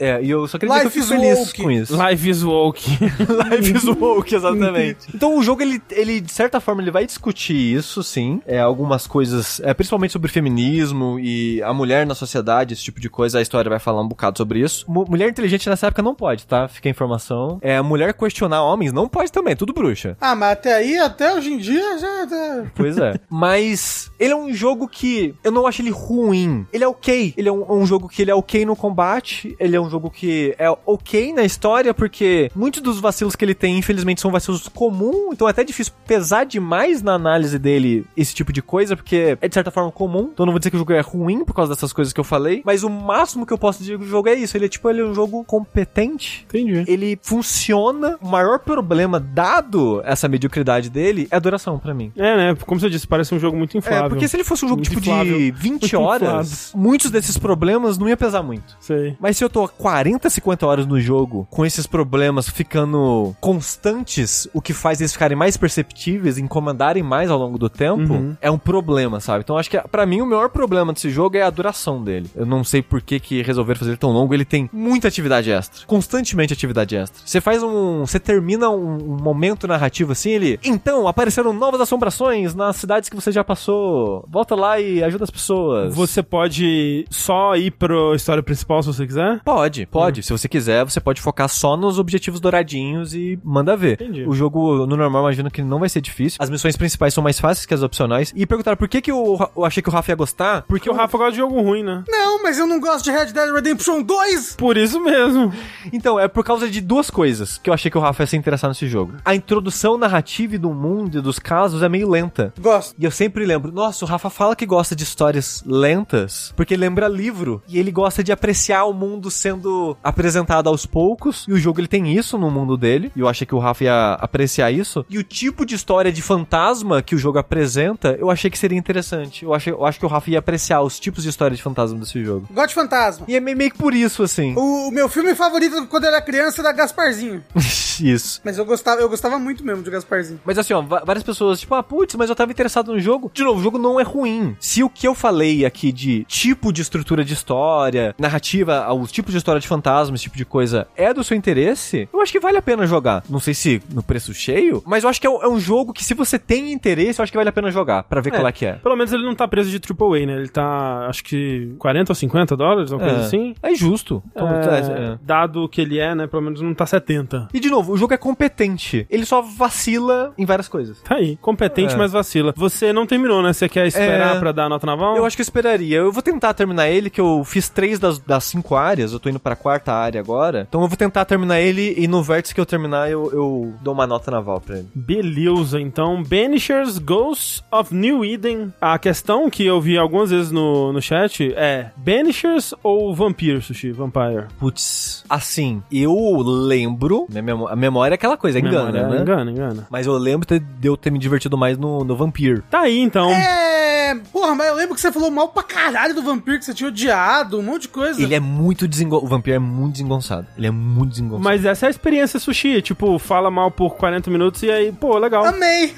É, e eu só queria dizer Life que eu fico feliz woke. com isso. Life is woke. Life is woke, exatamente. então o jogo, ele, ele, de certa forma, ele vai discutir isso, sim. É, algumas coisas, é, principalmente sobre feminismo e a mulher na sociedade, esse tipo de coisa. A história vai falar um bocado sobre isso. Mu- mulher inteligente nessa época não pode, tá? Fica a informação. É, mulher questionar homens não pode também, é tudo bruxa. Ah, mas até aí, até hoje em dia, já... já- Pois é. Mas ele é um jogo que eu não acho ele ruim. Ele é ok. Ele é um, um jogo que ele é ok no combate. Ele é um jogo que é ok na história, porque muitos dos vacilos que ele tem, infelizmente, são vacilos comuns. Então é até difícil pesar demais na análise dele esse tipo de coisa, porque é de certa forma comum. Então não vou dizer que o jogo é ruim por causa dessas coisas que eu falei. Mas o máximo que eu posso dizer do jogo é isso. Ele é tipo, ele é um jogo competente Entendi. ele funciona. O maior problema, dado essa mediocridade dele, é a duração pra mim. É, né? Como você disse, parece um jogo muito inflável. É, porque se ele fosse um jogo Muito tipo inflável. de 20 Muito horas, muitos desses problemas não ia pesar muito. Sei. Mas se eu tô 40, 50 horas no jogo, com esses problemas ficando constantes, o que faz eles ficarem mais perceptíveis, incomodarem mais ao longo do tempo, Uhum. é um problema, sabe? Então acho que pra mim o maior problema desse jogo é a duração dele. Eu não sei por que, que resolveram fazer ele tão longo, ele tem muita atividade extra. Constantemente atividade extra. Você faz um. Você termina um, um momento narrativo assim, ele. Então, apareceram novas assombrações nas cidades que você já passou. Volta lá e ajuda as pessoas. Você pode só ir pra história principal se você quiser? Pode, pode. Se você quiser, você pode focar só nos objetivos douradinhos e manda ver. Entendi. O jogo, no normal, imagino que não vai ser difícil. As missões principais são mais fáceis que as opcionais. E perguntaram por que, que eu, eu achei que o Rafa ia gostar. Porque o Rafa gosta de jogo ruim, né? Não, mas eu não gosto de Red Dead Redemption 2! Por isso mesmo. Então, é por causa de duas coisas que eu achei que o Rafa ia se interessar nesse jogo. A introdução narrativa e do mundo e dos casos é meio lenta. Gosto. E eu sempre lembro, nossa, o Rafa fala que gosta de histórias lentas, porque lembra livro. E ele gosta de apreciar o mundo sendo apresentado aos poucos. E o jogo ele tem isso no mundo dele. E eu achei que o Rafa ia apreciar isso. E o tipo de história de fantasma que o jogo apresenta, eu achei que seria interessante. Eu, achei, eu acho que o Rafa ia apreciar os tipos de história de fantasma desse jogo. Gosto de fantasma. E é meio meio que por isso, assim. O, o meu filme favorito quando eu era criança era Gasparzinho. isso. Mas eu gostava, eu gostava muito mesmo de Gasparzinho. Mas assim, ó, várias pessoas, tipo, ah, putz, mas eu tava interessado no jogo. De novo, o jogo não é ruim. Se o que eu falei aqui de tipo de estrutura de história, narrativa, os tipos de história de fantasma, esse tipo de coisa, é do seu interesse, eu acho que vale a pena jogar. Não sei se no preço cheio, mas eu acho que é um, é um jogo que se você tem interesse, eu acho que vale a pena jogar, pra ver qual é que é. Pelo menos ele não tá preso de AAA, né? Ele tá, acho que 40 ou 50 dólares, uma coisa assim. É justo. Então, É, é, é. Dado que ele é, né? Pelo menos não tá 70. E de novo, o jogo é competente. Ele só vacila em várias coisas. Tá aí. Competente, É. mas vacila. Você não terminou, né? Você quer esperar É. pra dar a nota naval? Eu acho que eu esperaria. Eu vou tentar terminar ele, que eu fiz três das, das cinco áreas. Eu tô indo pra quarta área agora. Então eu vou tentar terminar ele e no vértice que eu terminar eu, eu dou uma nota naval pra ele. Beleza, então. Banishers Ghosts of New Eden. A questão que eu vi algumas vezes no, no chat é Banishers ou Vampire, Sushi? Vampire. Putz, assim, eu lembro. Minha memó- a memória é aquela coisa, engana, Memória, né? Engana, engana. Mas eu lembro de de eu ter me divertido mais no, no Vampire. Tá aí, então. É. Porra, mas eu lembro que você falou mal pra caralho do vampiro, que você tinha odiado, um monte de coisa. Ele é muito desengonçado. O Vampire é muito desengonçado. Ele é muito desengonçado. Mas essa é a experiência sushi. Tipo, fala mal por 40 minutos e aí, pô, legal. Amei.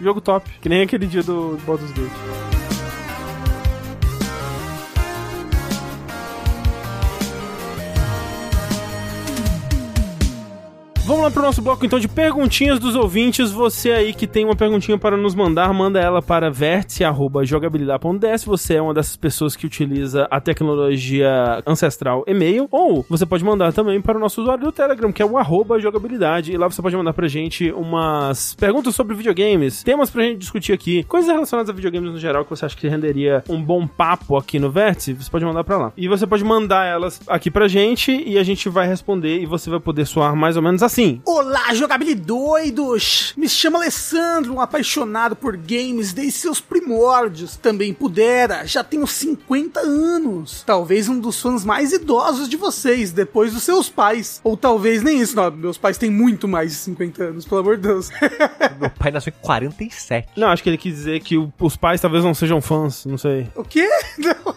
Jogo top. Que nem aquele dia do Baldur's Gate. Vamos lá pro nosso bloco então de perguntinhas dos ouvintes. Você aí que tem uma perguntinha para nos mandar, manda ela para vértice@jogabilidade.ds. Você é uma dessas pessoas que utiliza a tecnologia ancestral e-mail, ou você pode mandar também para o nosso usuário do Telegram, que é o arroba jogabilidade, e lá você pode mandar pra gente umas perguntas sobre videogames, temas pra gente discutir aqui, coisas relacionadas a videogames no geral que você acha que renderia um bom papo aqui no Vértice, você pode mandar pra lá. E você pode mandar elas aqui pra gente e a gente vai responder e você vai poder soar mais ou menos assim. Olá, jogabilidoidos! Me chamo Alessandro, um apaixonado por games desde seus primórdios. Também pudera, já tenho 50 anos. Talvez um dos fãs mais idosos de vocês, depois dos seus pais. Ou talvez nem isso, não. Meus pais têm muito mais de 50 anos, pelo amor de Deus. Meu pai nasceu em 47. Não, acho que ele quis dizer que os pais talvez não sejam fãs, não sei. o quê? Não,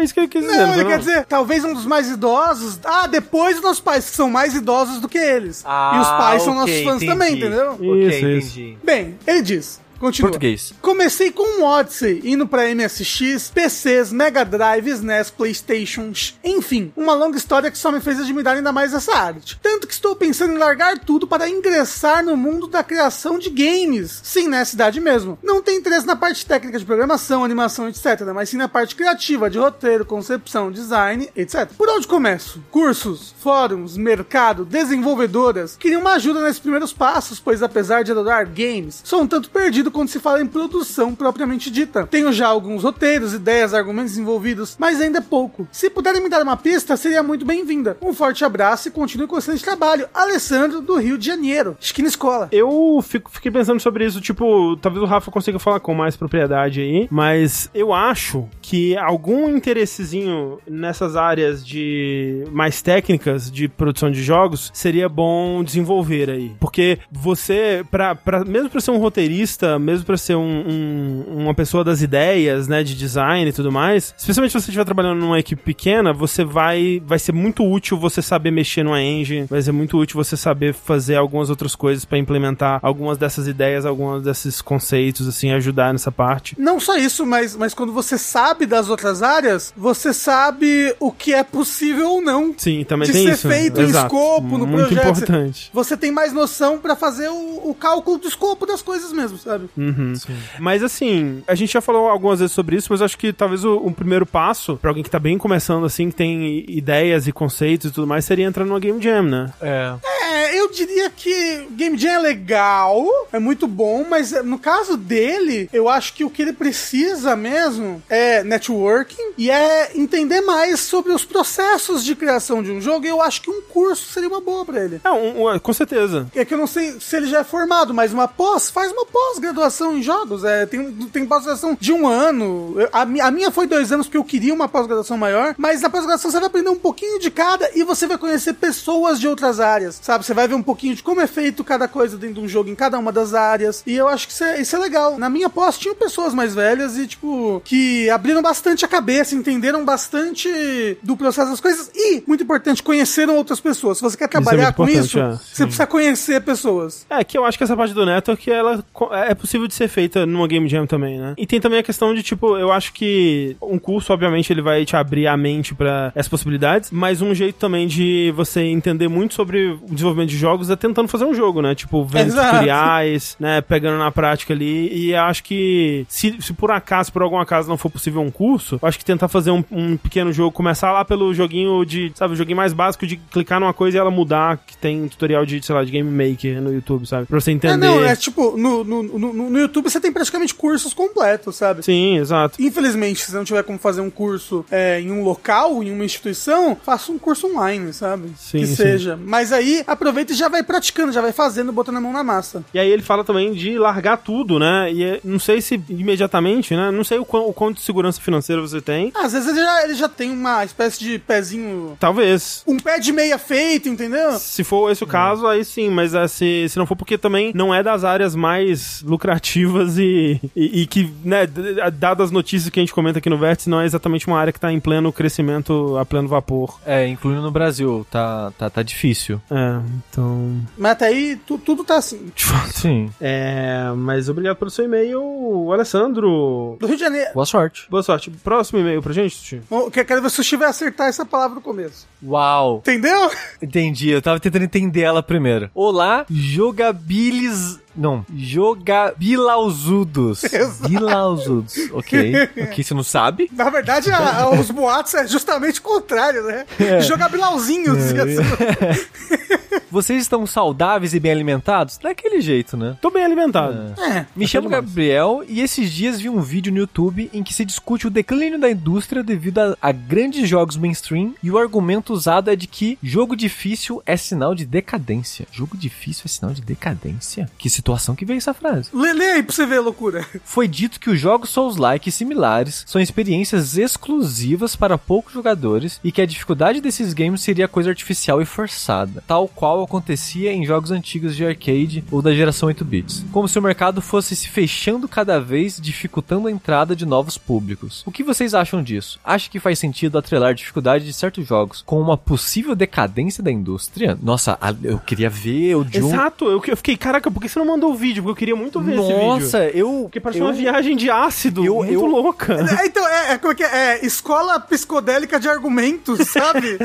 É isso que ele quis dizer, não não ele foi, quer dizer, talvez um dos mais idosos. Ah, depois dos nossos pais, que são mais idosos do que eles. e os pais são nossos fãs também, entendeu? Isso, isso. entendi. Bem, ele diz: Continua. Português. Comecei com o Odyssey, indo pra MSX, PCs, Mega Drive, SNES, Playstations, enfim, uma longa história que só me fez admirar ainda mais essa arte. Tanto que estou pensando em largar tudo para ingressar no mundo da criação de games. Sim, nessa idade mesmo. Não tem interesse na parte técnica de programação, animação, etc, mas sim na parte criativa de roteiro, concepção, design, etc. Por onde começo? Cursos, fóruns, mercado, desenvolvedoras. Queria uma ajuda nesses primeiros passos, pois apesar de adorar games, sou um tanto perdido quando se fala em produção propriamente dita. Tenho já alguns roteiros, ideias, argumentos envolvidos, mas ainda é pouco. Se puderem me dar uma pista, seria muito bem-vinda. Um forte abraço e continue com excelente trabalho. Alessandro, do Rio de Janeiro. Esquina Escola. Eu fico, fiquei pensando sobre isso, tipo, talvez o Rafa consiga falar com mais propriedade aí, mas eu acho que algum interessezinho nessas áreas de mais técnicas de produção de jogos seria bom desenvolver aí. Porque você, pra, pra, mesmo pra ser um roteirista, mesmo pra ser um, um- uma pessoa das ideias, né, de design e tudo mais, especialmente se você estiver trabalhando numa equipe pequena, você vai, vai ser muito útil você saber mexer numa engine, vai ser muito útil você saber fazer algumas outras coisas pra implementar algumas dessas ideias, alguns desses conceitos, assim, ajudar nessa parte. Não só isso, mas, mas quando você sabe das outras áreas, você sabe o que é possível ou não. Sim, também De tem ser isso. feito em Exato. escopo, no Muito projeto. importante. Você tem mais noção pra fazer o, o cálculo do escopo das coisas mesmo, sabe? Uhum. Mas assim, a gente já falou algumas vezes sobre isso, mas acho que talvez o, um primeiro passo pra alguém que tá bem começando assim, que tem ideias e conceitos e tudo mais, seria entrar numa Game Jam, né? É. É, eu diria que Game Jam é legal, é muito bom, mas no caso dele, eu acho que o que ele precisa mesmo é networking e é entender mais sobre os processos de criação de um jogo. E eu acho que um curso seria uma boa pra ele. É, um- um- com certeza. É que eu não sei se ele já é formado, mas uma pós, faz uma pós-graduação em jogos. É, tem tem pós-graduação de um ano. Eu- A, a minha foi dois anos porque eu queria uma pós-graduação maior, mas na pós-graduação você vai aprender um pouquinho de cada e você vai conhecer pessoas de outras áreas, sabe? Você vai ver um pouquinho de como é feito cada coisa dentro de um jogo em cada uma das áreas. E eu acho que isso é, isso é legal. Na minha pós tinham pessoas mais velhas e, tipo, que abriram bastante a cabeça, entenderam bastante do processo das coisas e, muito importante, conheceram outras pessoas. Se você quer trabalhar muito com importante, isso, é. você precisa conhecer pessoas. É, que eu acho que essa parte do network, ela co- é possível de ser feita numa Game Jam também, né? E tem também a questão de, tipo, eu acho que um curso, obviamente, ele vai te abrir a mente pra essas possibilidades, mas um jeito também de você entender muito sobre o desenvolvimento de jogos é tentando fazer um jogo, né? Tipo, vendo tutoriais, né? Pegando na prática ali. E acho que se, se por acaso, por algum acaso, não for possível um curso, eu acho que tentar fazer um, um pequeno jogo, começar lá pelo joguinho de, sabe, o joguinho mais básico de clicar numa coisa e ela mudar, que tem tutorial de, sei lá, de Game Maker no YouTube, sabe? Pra você entender. É, não, é tipo, no, no, no, no YouTube você tem praticamente cursos completos, sabe? Sim, exato. Infelizmente, se não tiver como fazer um curso é, em um local, em uma instituição, faça um curso online, sabe? Sim, que sim. seja. Mas aí aproveita e já vai praticando, já vai fazendo, botando a mão na massa. E aí ele fala também de largar tudo, né? E é- não sei se imediatamente, né? Não sei o, quão, o quanto de segurança financeira você tem. Às vezes ele já, ele já tem uma espécie de pezinho. Talvez. Um pé de meia feito, entendeu? Se for esse o caso, aí sim, mas é, se, se não for porque também não é das áreas mais lucrativas e, e, e que, né, dadas as notícias que a gente comenta aqui no Vértice, não é exatamente uma área que tá em pleno crescimento, a pleno vapor. É, incluindo no Brasil, tá, tá, tá difícil. É, então. Mas até aí tu- tudo tá assim. Sim. É, mas obrigado pelo seu e-mail, Alessandro. Do Rio de Janeiro. Boa sorte. Boa sorte. Próximo e-mail pra gente, Sushi. Eu Quero ver se o Sushi vai acertar essa palavra no começo. Uau. Entendeu? Entendi, eu tava tentando entender ela primeiro. Olá, jogabilis... Não, jogabilauzudos. Exato. Bilauzudos, ok. Ok, você não sabe? Na verdade, a- a- os boatos é justamente o contrário, né? Jogar bilauzinhos. assim. Vocês estão saudáveis e bem alimentados? Daquele jeito, né? Tô bem alimentado. É. Me chamo Gabriel e esses dias vi um vídeo no YouTube em que se discute o declínio da indústria devido a, a grandes jogos mainstream e o argumento usado é de que jogo difícil é sinal de decadência. Jogo difícil é sinal de decadência? Que situação que veio essa frase? Lê, lê aí pra você ver a loucura. Foi dito que os jogos Souls-like e similares são experiências exclusivas para poucos jogadores e que a dificuldade desses games seria coisa artificial e forçada, tal qual acontecia em jogos antigos de arcade ou da geração 8 bits. Como se o mercado fosse se fechando cada vez, dificultando a entrada de novos públicos. O que vocês acham disso? Acho que faz sentido atrelar a dificuldade de certos jogos com uma possível decadência da indústria? Nossa, eu queria ver o um... Exato, eu, eu fiquei, caraca, por que você não mandou o vídeo? Porque eu queria muito ver esse vídeo. Nossa, eu... Porque parece eu... uma viagem de ácido Eu- muito eu- louca. É, então, é, é, como é que é? É, escola psicodélica de argumentos, sabe?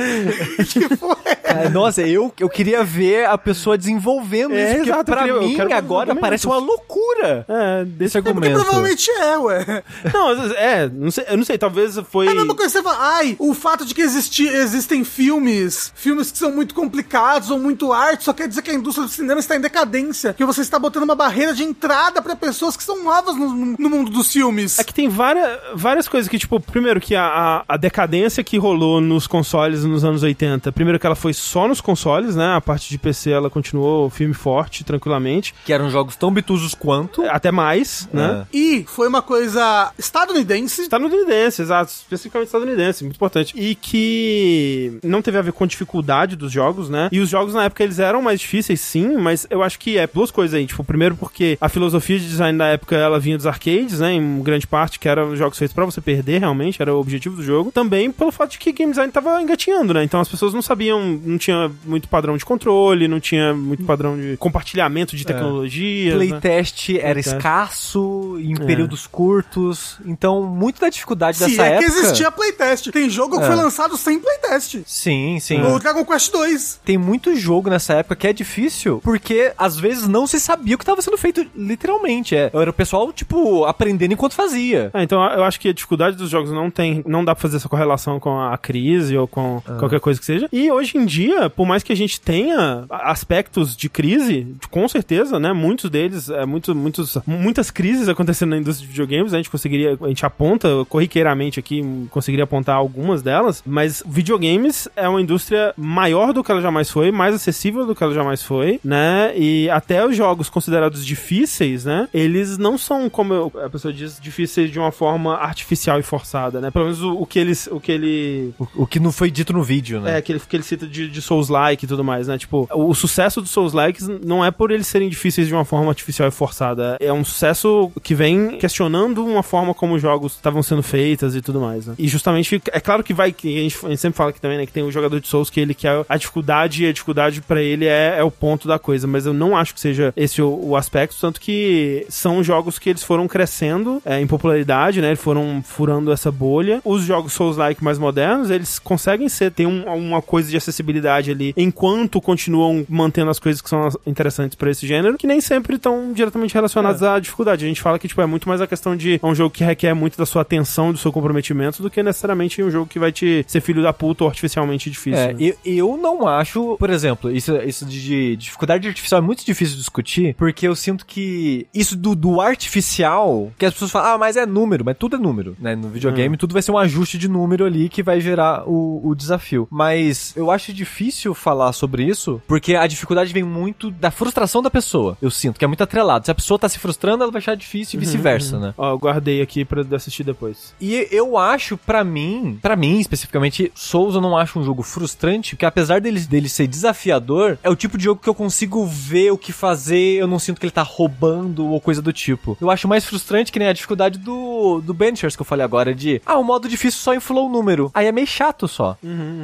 tipo, é. Ah, Nossa, eu, eu queria ver a pessoa desenvolvendo É, isso, porque exato, pra eu mim agora parece uma loucura É, desse esse Porque argumento. provavelmente é, ué. Não, é, não sei, eu não sei, talvez foi. É a mesma coisa que você fala, ai, o fato de que existi, existem filmes, filmes que são muito complicados ou muito arte, só quer dizer que a indústria do cinema está em decadência, que você está botando uma barreira de entrada para pessoas que são novas no, no mundo dos filmes. É que tem várias, várias coisas que, tipo, primeiro que a, a, a decadência que rolou nos consoles nos anos 80, primeiro que ela foi só nos consoles, né? A parte de PC ela continuou firme forte, tranquilamente. Que eram jogos tão bitusos quanto. Até mais, né? E foi uma coisa estadunidense. Estadunidense, exato. Especificamente estadunidense, muito importante. E que não teve a ver com a dificuldade dos jogos, né? E os jogos na época eles eram mais difíceis, sim, mas eu acho que é duas coisas aí. Tipo, primeiro porque a filosofia de design da época ela vinha dos arcades, né? Em grande parte, que eram jogos feitos pra você perder realmente, era o objetivo do jogo. Também pelo fato de que game design tava engatinhando, né? Então as pessoas não sabiam, não tinha muito padrão de controle, não tinha muito padrão de compartilhamento de tecnologia. né? Playtest era Playtest. escasso, em É. períodos curtos. Então, muito da dificuldade Se dessa é época. que existia playtest. Tem jogo que É. foi lançado sem playtest. Sim, sim. O Dragon Quest 2. Tem muito jogo nessa época que é difícil, porque às vezes não se sabia o que estava sendo feito literalmente. É. Era o pessoal, tipo, aprendendo enquanto fazia. Ah, então eu acho que a dificuldade dos jogos não tem, não dá pra fazer essa correlação com a crise ou com qualquer coisa que seja. E hoje em dia, por mais que a gente tenha aspectos de crise, com certeza, né, muitos deles, é, muito, muitos, muitas crises acontecendo na indústria de videogames, a gente conseguiria, a gente aponta corriqueiramente aqui, conseguiria apontar algumas delas, mas videogames é uma indústria maior do que ela jamais foi, mais acessível do que ela jamais foi, né, e até os jogos considerados difíceis, né, eles não são, como eu- a pessoa diz, difíceis de uma forma artificial e forçada, né, pelo menos o, o que eles, o que ele O, o que não foi dito no vídeo, né? é, que ele, que ele cita de, de Souls-like e tudo mais, né? Tipo, o, o sucesso dos Souls-likes não é por eles serem difíceis de uma forma artificial e forçada. É um sucesso que vem questionando uma forma como os jogos estavam sendo feitas e tudo mais, né? E justamente, é claro que vai, que a gente, a gente sempre fala aqui também, né? Que tem o jogador de Souls que ele quer a dificuldade e a dificuldade pra ele é, é o ponto da coisa, mas eu não acho que seja esse o, o aspecto, tanto que são jogos que eles foram crescendo é, em popularidade, né? Eles foram furando essa bolha. Os jogos Souls-like mais modernos, eles conseguem ser, tem um- uma coisa de acessibilidade ali, enquanto continuam mantendo as coisas que são interessantes pra esse gênero, que nem sempre estão diretamente relacionadas à dificuldade. A gente fala que, tipo, é muito mais a questão de é um jogo que requer muito da sua atenção, do seu comprometimento, do que necessariamente um jogo que vai te ser filho da puta ou artificialmente difícil. É, né? eu, eu não acho, por exemplo, isso, isso de dificuldade artificial é muito difícil de discutir, porque eu sinto que isso do, do artificial, que as pessoas falam, ah, mas é número, mas tudo é número, né? No videogame, tudo vai ser um ajuste de número ali que vai gerar o, o desafio. Mas eu acho difícil falar sobre isso, porque a dificuldade vem muito da frustração da pessoa. Eu sinto que é muito atrelado. Se a pessoa tá se frustrando, ela vai achar difícil e vice-versa, né? Ó, eu guardei aqui pra assistir depois. E eu acho, pra mim, pra mim especificamente, Souls eu não acho um jogo frustrante, porque apesar dele, dele ser desafiador, é o tipo de jogo que eu consigo ver o que fazer, eu não sinto que ele tá roubando ou coisa do tipo. Eu acho mais frustrante que nem a dificuldade do, do Benchers que eu falei agora, de, ah, o modo difícil só inflou o número. Aí é meio chato só.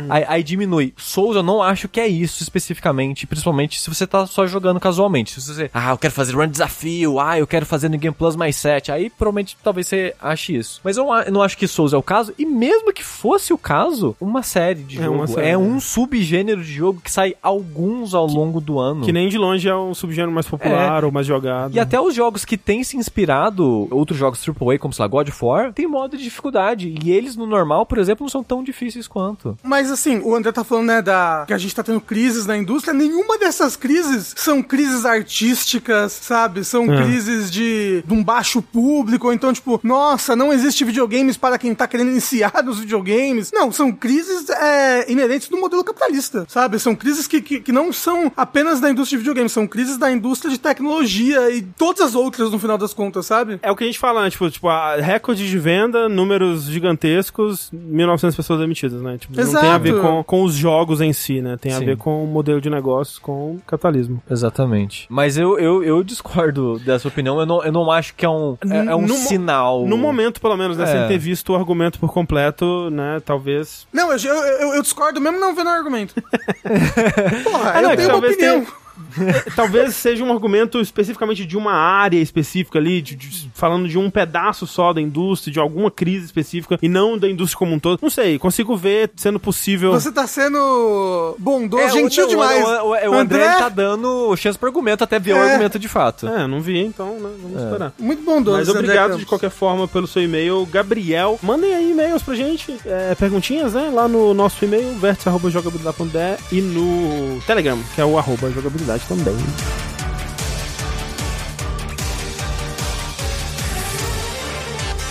Aí, aí diminui. Souls eu não acho que é isso especificamente, principalmente se você tá só jogando casualmente. Se você, ah, eu quero fazer run desafio, ah, eu quero fazer no Game Plus mais 7, aí provavelmente talvez você ache isso. Mas eu, não acho que Souls é o caso, e mesmo que fosse o caso, uma série de É jogo uma série, é um subgênero de jogo que sai alguns ao longo do ano. Que nem de longe é um subgênero mais popular ou mais jogado. E até os jogos que têm se inspirado, outros jogos AAA, como sei lá, God of War, tem modo de dificuldade. E eles, no normal, por exemplo, não são tão difíceis quanto. Mas assim, o André tá falando, né, da que a gente tá tendo crises na indústria. Nenhuma dessas crises são crises artísticas, sabe? São É. crises de, de um baixo público, ou então, tipo, nossa, não existe videogames para quem tá querendo iniciar nos videogames. Não, são crises é, inerentes do modelo capitalista, sabe? São crises que, que, que não são apenas da indústria de videogames, são crises da indústria de tecnologia e todas as outras, no final das contas, sabe? É o que a gente fala, né? Tipo, tipo a, a- recorde de venda, números gigantescos, 1.900 pessoas demitidas, né? Tipo, não Exato. tem a ver com, com os jogos em si, né? Tem a Sim. ver com o modelo de negócios, com o capitalismo. Exatamente. Mas eu, eu, eu discordo dessa opinião. Eu não, eu não acho que é um, é, é um No sinal. No momento, pelo menos, né? É. Sem ter visto o argumento por completo, né? Talvez. Não, eu, eu, eu- eu discordo mesmo não vendo o argumento. Porra, Ah, eu não, tenho uma talvez opinião. tenha- Talvez seja um argumento especificamente de uma área específica ali, de- de- falando de um pedaço só da indústria, de alguma crise específica, e não da indústria como um todo. Não sei, consigo ver sendo possível. Você tá sendo bondoso, É, o- gentil o, demais. O, o, o André ele tá dando chance pro argumento até ver o É. argumento de fato. É, não vi, então, né? Vamos esperar. Muito bondoso. Mas André obrigado de qualquer forma pelo seu e-mail, Gabriel. Mandem aí e-mails pra gente, é, perguntinhas, né? Lá no nosso e-mail, vértice.jogabilidade.de e no Telegram, que é o arroba jogabilidade também.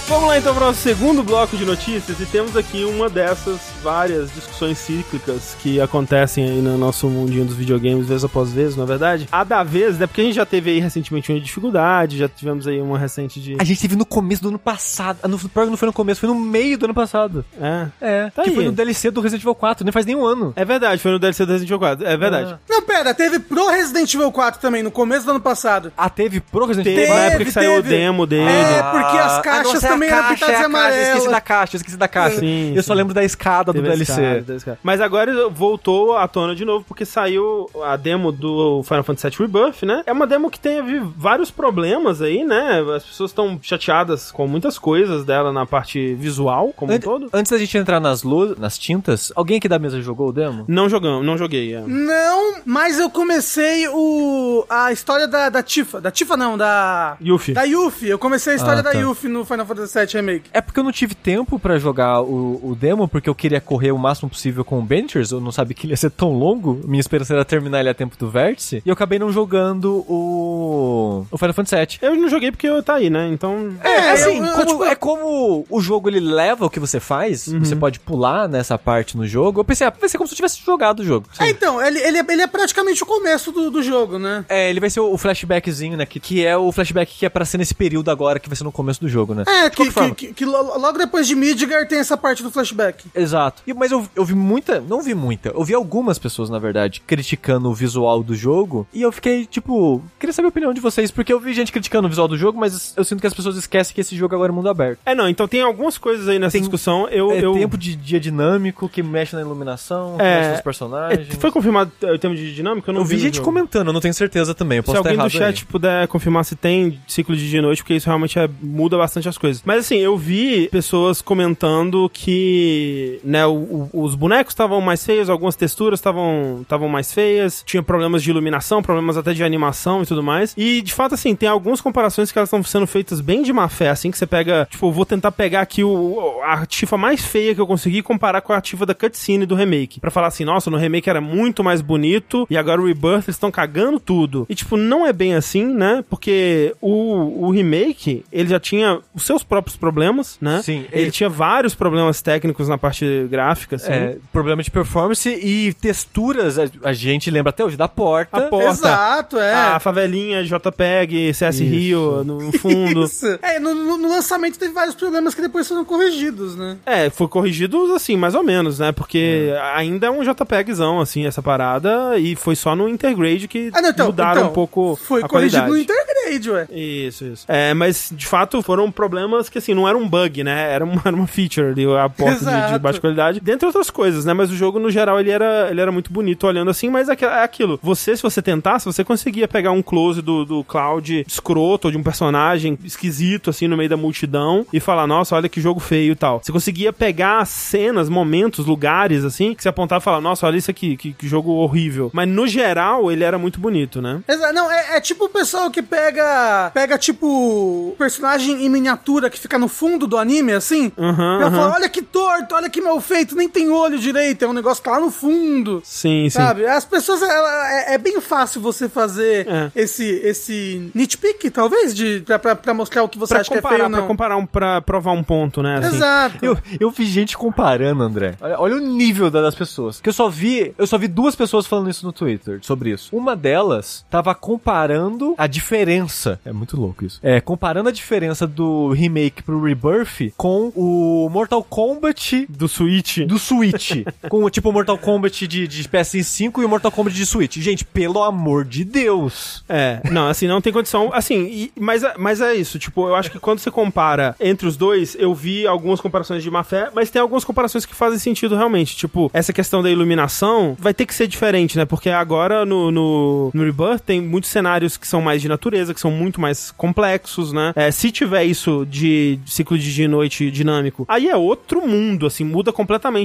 Vamos lá então para o nosso segundo bloco de notícias e temos aqui uma dessas várias discussões cíclicas que acontecem aí no nosso mundinho dos videogames vez após vez, não é verdade? A da vez, né? Porque a gente já teve aí recentemente uma dificuldade, já tivemos aí uma recente de... A gente teve no começo do ano passado. Ah, No, pior que não foi no começo, foi no meio do ano passado. É. É. Tá que aí. foi no DLC do Resident Evil 4, nem faz nem um ano. É verdade, foi no DLC do Resident Evil 4. É verdade. Não, pera, teve pro Resident Evil 4 também, no começo do ano passado. Ah, teve pro Resident Teve, Evil na Teve, época que saiu o teve. demo dele. É, porque as Ah, caixas não, sei a também eram caixa, pintadas é de a caixa, amarelo. Esqueci da caixa, esqueci da caixa. Sim, eu só sim. lembro da escada do Teve a DLC. escada, escada. Mas agora voltou à tona de novo, porque saiu a demo do Final Fantasy VII Rebirth, né? É uma demo que teve vários problemas aí, né? As pessoas estão chateadas com muitas coisas dela na parte visual, como um An- todo. Antes da gente entrar nas luzes, nas tintas, alguém aqui da mesa jogou o demo? Não jogamos, não joguei. é. Não, mas eu comecei o a história da, da Tifa. Da Tifa não, da... Yuffie. Da Yuffie. Eu comecei a história Ah, da tá. Yuffie no Final Fantasy VII Remake. É porque eu não tive tempo pra jogar o, o demo, porque eu queria correr o máximo possível com o Benchers, eu não sabia que ele ia ser tão longo, minha esperança era terminar ele a tempo do vértice, e eu acabei não jogando o, o Final Fantasy VII. Eu não joguei porque eu tá aí, né? Então. É, assim, eu- eu, como- tipo- é como o jogo ele leva o que você faz, você pode pular nessa parte no jogo. Eu pensei, ah, vai ser como se eu tivesse jogado o jogo. É, então, ele, ele, é- ele é praticamente o começo do, do jogo, né? É, ele vai ser o flashbackzinho, né? Que, que é o flashback que é pra ser nesse período agora, que vai ser no começo do jogo, né? É, que, que, que, que lo- logo depois de Midgar tem essa parte do flashback. Exato. E- mas eu, eu vi muita, não vi muita, eu vi algumas pessoas, na verdade, criticando o visual do jogo. E eu fiquei, tipo, queria saber a opinião de vocês, porque eu vi gente criticando o visual do jogo, mas eu sinto que as pessoas esquecem que esse jogo agora é mundo aberto. É, não, então tem algumas coisas aí nessa Tem- discussão. Eu, é eu... tempo de dia dinâmico que mexe na iluminação, que É, mexe nos É, personagens. foi confirmado é, o tempo de dinâmica? Eu não eu vi no gente jogo. comentando, eu não tenho certeza também, eu Se posso estar alguém do chat aí. puder confirmar se tem ciclo de dia e noite, porque isso realmente é- muda bastante as coisas. Mas assim, eu vi pessoas comentando que, né, o- o- os bonecos estavam mais feios, algumas texturas estavam estavam mais feias, tinha problemas de iluminação, problemas até de animação e tudo mais. E de fato, assim, tem algumas comparações que elas estão sendo feitas bem de má fé, assim, que você pega, tipo, vou tentar pegar aqui o, a tifa mais feia que eu consegui e comparar com a tifa da cutscene do remake. Pra falar assim, nossa, no remake era muito mais bonito e agora o Rebirth eles estão cagando tudo. E tipo, não é bem assim, né? Porque o, o remake, ele já tinha os seus próprios problemas, né? Sim, Ele ele- tinha vários problemas técnicos na parte gráfica, assim. É, problema de performance e texturas, a, a gente lembra até hoje da porta. A porta. Exato, é. A favelinha JPEG, CS Rio no fundo. Isso. É, no, no- lançamento teve vários problemas que depois foram corrigidos, né? É, foi corrigido assim, mais ou menos, né? Porque É. ainda é um JPEGzão, assim, essa parada, e foi só no Intergrade que Ah, não, então, mudaram então, um pouco Foi a corrigido qualidade. no Intergrade, ué. Isso, isso. É, mas de fato foram problemas que assim, não era um bug, né? Era uma, era uma feature ali, a porta de, de Exato. Qualidade. Dentre outras coisas, né? Mas o jogo, no geral, ele era, ele era muito bonito olhando assim, mas é aqu- aquilo. Você, se você tentasse, você conseguia pegar um close do, do Cloud escroto, ou de um personagem esquisito, assim, no meio da multidão, e falar, nossa, olha que jogo feio e tal. Você conseguia pegar cenas, momentos, lugares, assim, que você apontava e falar, nossa, olha isso aqui, que, que jogo horrível. Mas no geral, ele era muito bonito, né? Exa- Não, é, é tipo o pessoal que pega, pega tipo, personagem em miniatura que fica no fundo do anime, assim. Pra aham. falar, olha que torto, olha que mal feito, nem tem olho direito, é um negócio que tá lá no fundo. Sim, sim. Sabe? As pessoas, ela- é, é bem fácil você fazer É. esse, esse nitpick, talvez, de, pra, pra, pra mostrar o que você Pra acha que é comparar, feio ou pra não. comparar um, pra provar um ponto, né? assim. Exato. Eu, eu vi gente comparando, André. Olha, olha o nível da- das pessoas. Que eu só vi, eu só vi duas pessoas falando isso no Twitter sobre isso. Uma delas tava comparando a diferença. É muito louco isso. É, comparando a diferença do remake pro Rebirth com o Mortal Kombat Do Switch. Do Switch. com o tipo Mortal Kombat de, de PS5 e o Mortal Kombat de Switch. Gente, pelo amor de Deus. É, não, assim, não tem condição. Assim, e- mas, é- mas é isso. Tipo, eu acho que quando você compara entre os dois, eu vi algumas comparações de má fé, mas tem algumas comparações que fazem sentido realmente. Tipo, essa questão da iluminação vai ter que ser diferente, né? Porque agora no, no, no Rebirth tem muitos cenários que são mais de natureza, que são muito mais complexos, né? É, se tiver isso de ciclo de dia e noite dinâmico, aí é outro mundo, assim, muda completamente,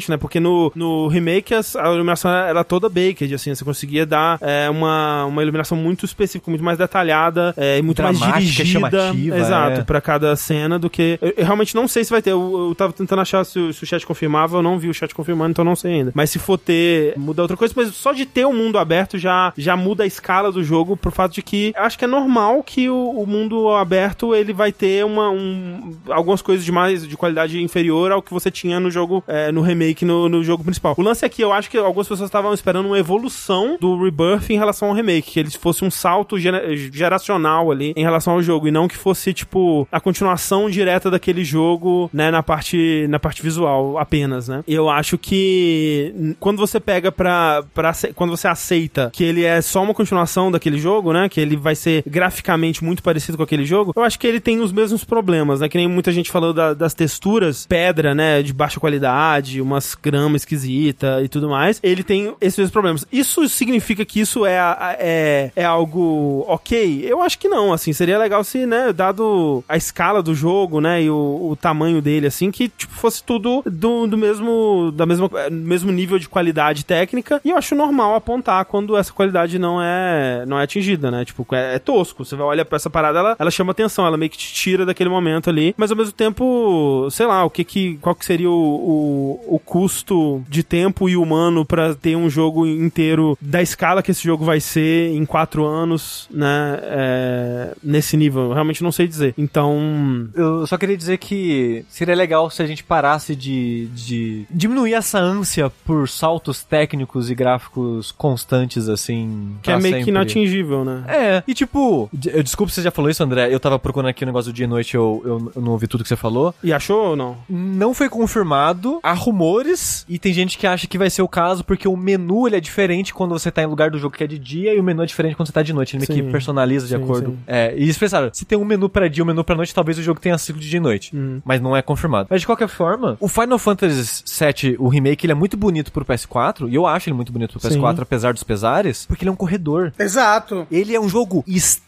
né? Porque no, no remake as- a iluminação era toda baked, assim, você conseguia dar é, uma, uma iluminação muito específica, muito mais detalhada, é, e muito mais Dramática, dirigida, chamativa, exato, é. pra cada cena do que... Eu, eu realmente não sei se vai ter, eu, eu tava tentando achar se, o- se o chat confirmava, eu não vi o chat confirmando, então não sei ainda. Mas se for ter, muda outra coisa, mas só de ter o mundo aberto já, já muda a escala do jogo pro fato de que acho que é normal que o, o mundo aberto ele vai ter uma, um, algumas coisas de mais de qualidade inferior ao que você tinha no jogo, é, no remake, no, no jogo principal. O lance aqui, eu acho que algumas pessoas estavam esperando uma evolução do Rebirth em relação ao remake, que ele fosse um salto gera- geracional ali em relação ao jogo, e não que fosse, tipo, a continuação direta daquele jogo, né, na parte, na parte visual apenas, né? Eu acho que quando você pega pra, pra quando você aceita que ele é só uma continuação daquele jogo, né, que ele vai ser graficamente muito parecido com aquele jogo, eu acho que ele tem os mesmos problemas, né, que nem muita gente falou da- das texturas, pedra, né, de baixa qualidade, umas grama esquisita e tudo mais, ele tem esses mesmos problemas. Isso significa que isso é, é, é algo ok? Eu acho que não, assim, seria legal se, né, dado a escala do jogo, né, e o, o tamanho dele, assim, que, tipo, fosse tudo do, do mesmo, da mesma, mesmo nível de qualidade técnica, e eu acho normal apontar quando essa qualidade não é, não é atingida, né, tipo, é, é tosco, você vai olhar pra essa parada, ela, ela chama atenção, ela meio que te tira daquele momento ali, mas ao mesmo tempo, sei lá, o que que, qual que seria o, o, o custo de tempo e humano pra ter um jogo inteiro da escala que esse jogo vai ser em quatro anos, né, é, nesse nível, eu realmente não sei dizer. Então, Eu só queria dizer que seria legal se a gente parasse de, de diminuir essa ânsia por saltos técnicos e gráficos constantes, assim. que é meio que sempre. inatingível, né? É, e tipo, eu desculpa se você já falou isso, André. Eu tava procurando aqui o negócio do dia e noite, eu, eu, eu não ouvi tudo que você falou. E achou ou não? Não foi confirmado, há rumores, e tem gente que acha que vai ser o caso porque o menu ele é diferente quando você tá em lugar do jogo que é de dia e o menu é diferente quando você tá de noite. Ele meio Sim. que personaliza de Sim, acordo. sim. É, e eles pensaram, se tem um menu pra dia e um menu pra noite, talvez o jogo tenha ciclo de dia e noite. Uhum. Mas não é confirmado. Mas de qualquer forma, o Final Fantasy VII, o remake, ele é muito bonito pro PS4, e eu acho ele muito bonito pro Sim. PS4, apesar dos pesares, porque ele é um corredor. Exato. Ele é um jogo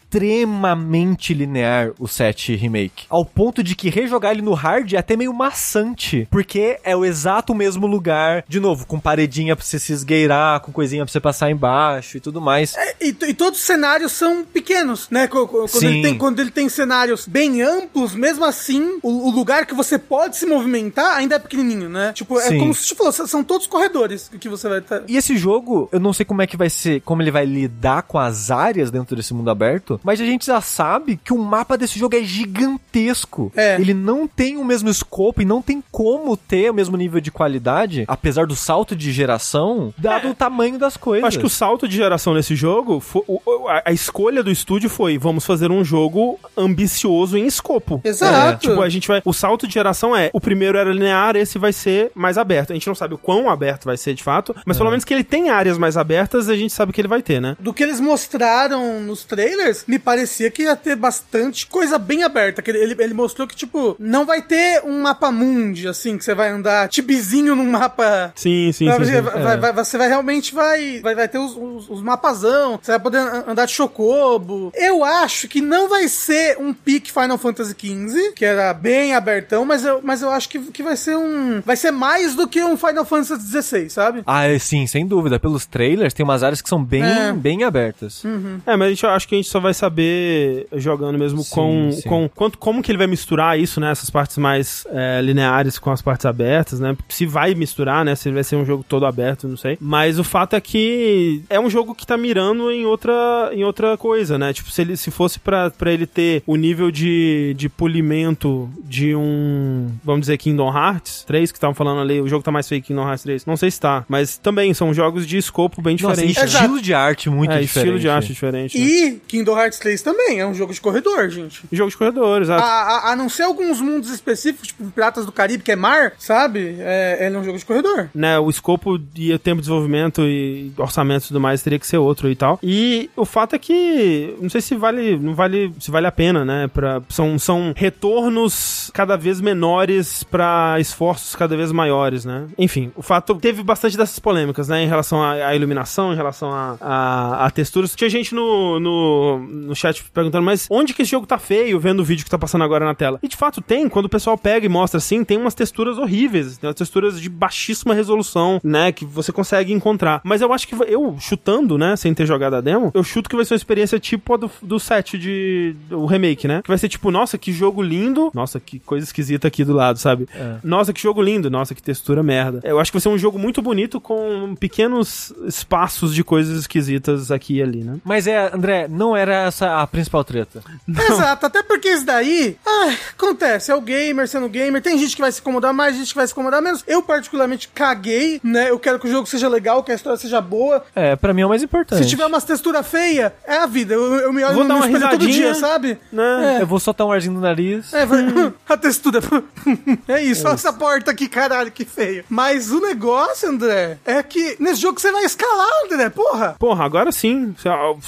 extremamente linear, o 7 Remake. Ao ponto de que rejogar ele no hard é até meio maçante. Porque é o exato mesmo lugar, de novo, com paredinha pra você se esgueirar, com coisinha pra você passar embaixo e tudo mais. E, e todos os cenários são pequenos, né? Quando, Sim. ele tem, quando ele tem cenários bem amplos, mesmo assim, o, o lugar que você pode se movimentar ainda é pequenininho, né? Tipo, é Sim. como se te falou, são todos corredores que você vai estar. E esse jogo, eu não sei como é que vai ser, como ele vai lidar com as áreas dentro desse mundo aberto, mas a gente já sabe que o mapa desse jogo é gigantesco. É. Ele não tem o mesmo escopo e não tem como ter o mesmo nível de qualidade, apesar do salto de geração, dado o tamanho das coisas. Eu acho que o salto de geração nesse jogo, fo- o- o- a, a escolha do estúdio foi: vamos fazer um jogo ambicioso em escopo. Exato. É, tipo, a gente vai. O salto de geração é: o primeiro era linear, esse vai ser mais aberto. A gente não sabe o quão aberto vai ser de fato, mas É. pelo menos que ele tem áreas mais abertas, a gente sabe que ele vai ter, né? Do que eles mostraram nos trailers, me parecia que ia ter bastante coisa bem aberta. Que ele, ele, mostrou que, tipo, não vai ter um mapa mundi, assim, que você vai andar tibizinho num mapa Sim, sim, Sabe, sim. você, sim. vai, vai- vai- você vai realmente vai, vai, vai ter os, os, os mapazão, você vai poder an- andar de chocobo. Eu acho que não vai ser um pique Final Fantasy XV, que era bem abertão, mas eu, mas eu acho que, que vai ser um. Vai ser mais do que um Final Fantasy XVI, sabe? Ah, é, sim, sem dúvida. Pelos trailers, tem umas áreas que são bem, É. bem abertas. É, mas a gente, eu acho que a gente só vai saber jogando mesmo Sim, com, sim. com quanto, como que ele vai misturar isso, né? Essas partes mais é, lineares com as partes abertas, né? Se vai misturar, né? Se vai ser um jogo todo aberto, não sei. Mas o fato é que é um jogo que tá mirando em outra, em outra coisa, né? Tipo, se ele se fosse pra, pra ele ter o nível de, de polimento de um, vamos dizer, Kingdom Hearts 3, que estavam falando ali, o jogo tá mais feio que Kingdom Hearts 3. Não sei se tá, mas também são jogos de escopo bem Nossa, diferente. né? estilo de arte muito é, diferente. estilo de arte diferente. né? E Kingdom Hearts Hearts 3 também, é um jogo de corredor, gente. Jogo de corredor, A, exato. a, a não ser alguns mundos específicos, tipo Piratas do Caribe, que é mar, sabe? É, ele é um jogo de corredor. né, o escopo e o tempo de desenvolvimento e orçamento e tudo mais teria que ser outro e tal. E o fato é que não sei se vale, não vale, se vale a pena, né, para são são retornos cada vez menores pra esforços cada vez maiores, né? Enfim, o fato teve bastante dessas polêmicas, né, em relação à, à iluminação, em relação a, a, a texturas. Tinha gente no, no, no chat perguntando, mas onde que esse jogo tá feio, vendo o vídeo que tá passando agora na tela? E de fato tem, quando o pessoal pega e mostra assim, tem umas texturas horríveis, tem umas texturas de baixíssima resolução, né, que você consegue encontrar. Mas eu acho que eu, chutando, né, sem ter jogado a demo, eu chuto que vai ser uma experiência tipo a do, do set de. o remake, né? Que vai ser tipo, nossa, que jogo lindo. Nossa, que coisa esquisita aqui do lado, sabe? Nossa, que jogo lindo. Nossa, que textura merda. Eu acho que vai ser um jogo muito bonito com pequenos espaços de coisas esquisitas aqui e ali, né? Mas é, André, não era essa a principal treta. Exato, até porque isso daí, ai, acontece, é o gamer sendo gamer, tem gente que vai se incomodar mais, gente que vai se incomodar menos. Eu particularmente caguei, né? Eu quero que o jogo seja legal, que a história seja boa. É, pra mim é o mais importante. Se tiver umas texturas feias, é a vida. Eu, eu me olho Vou no dar uma espelho todo risadinha. dia, sabe? Né? Eu vou soltar um arzinho no nariz. É, vai- a textura. é isso, olha essa porta aqui, caralho, que feio. Mas o negócio, André, é que nesse jogo você vai escalar, André, porra. Porra, agora sim.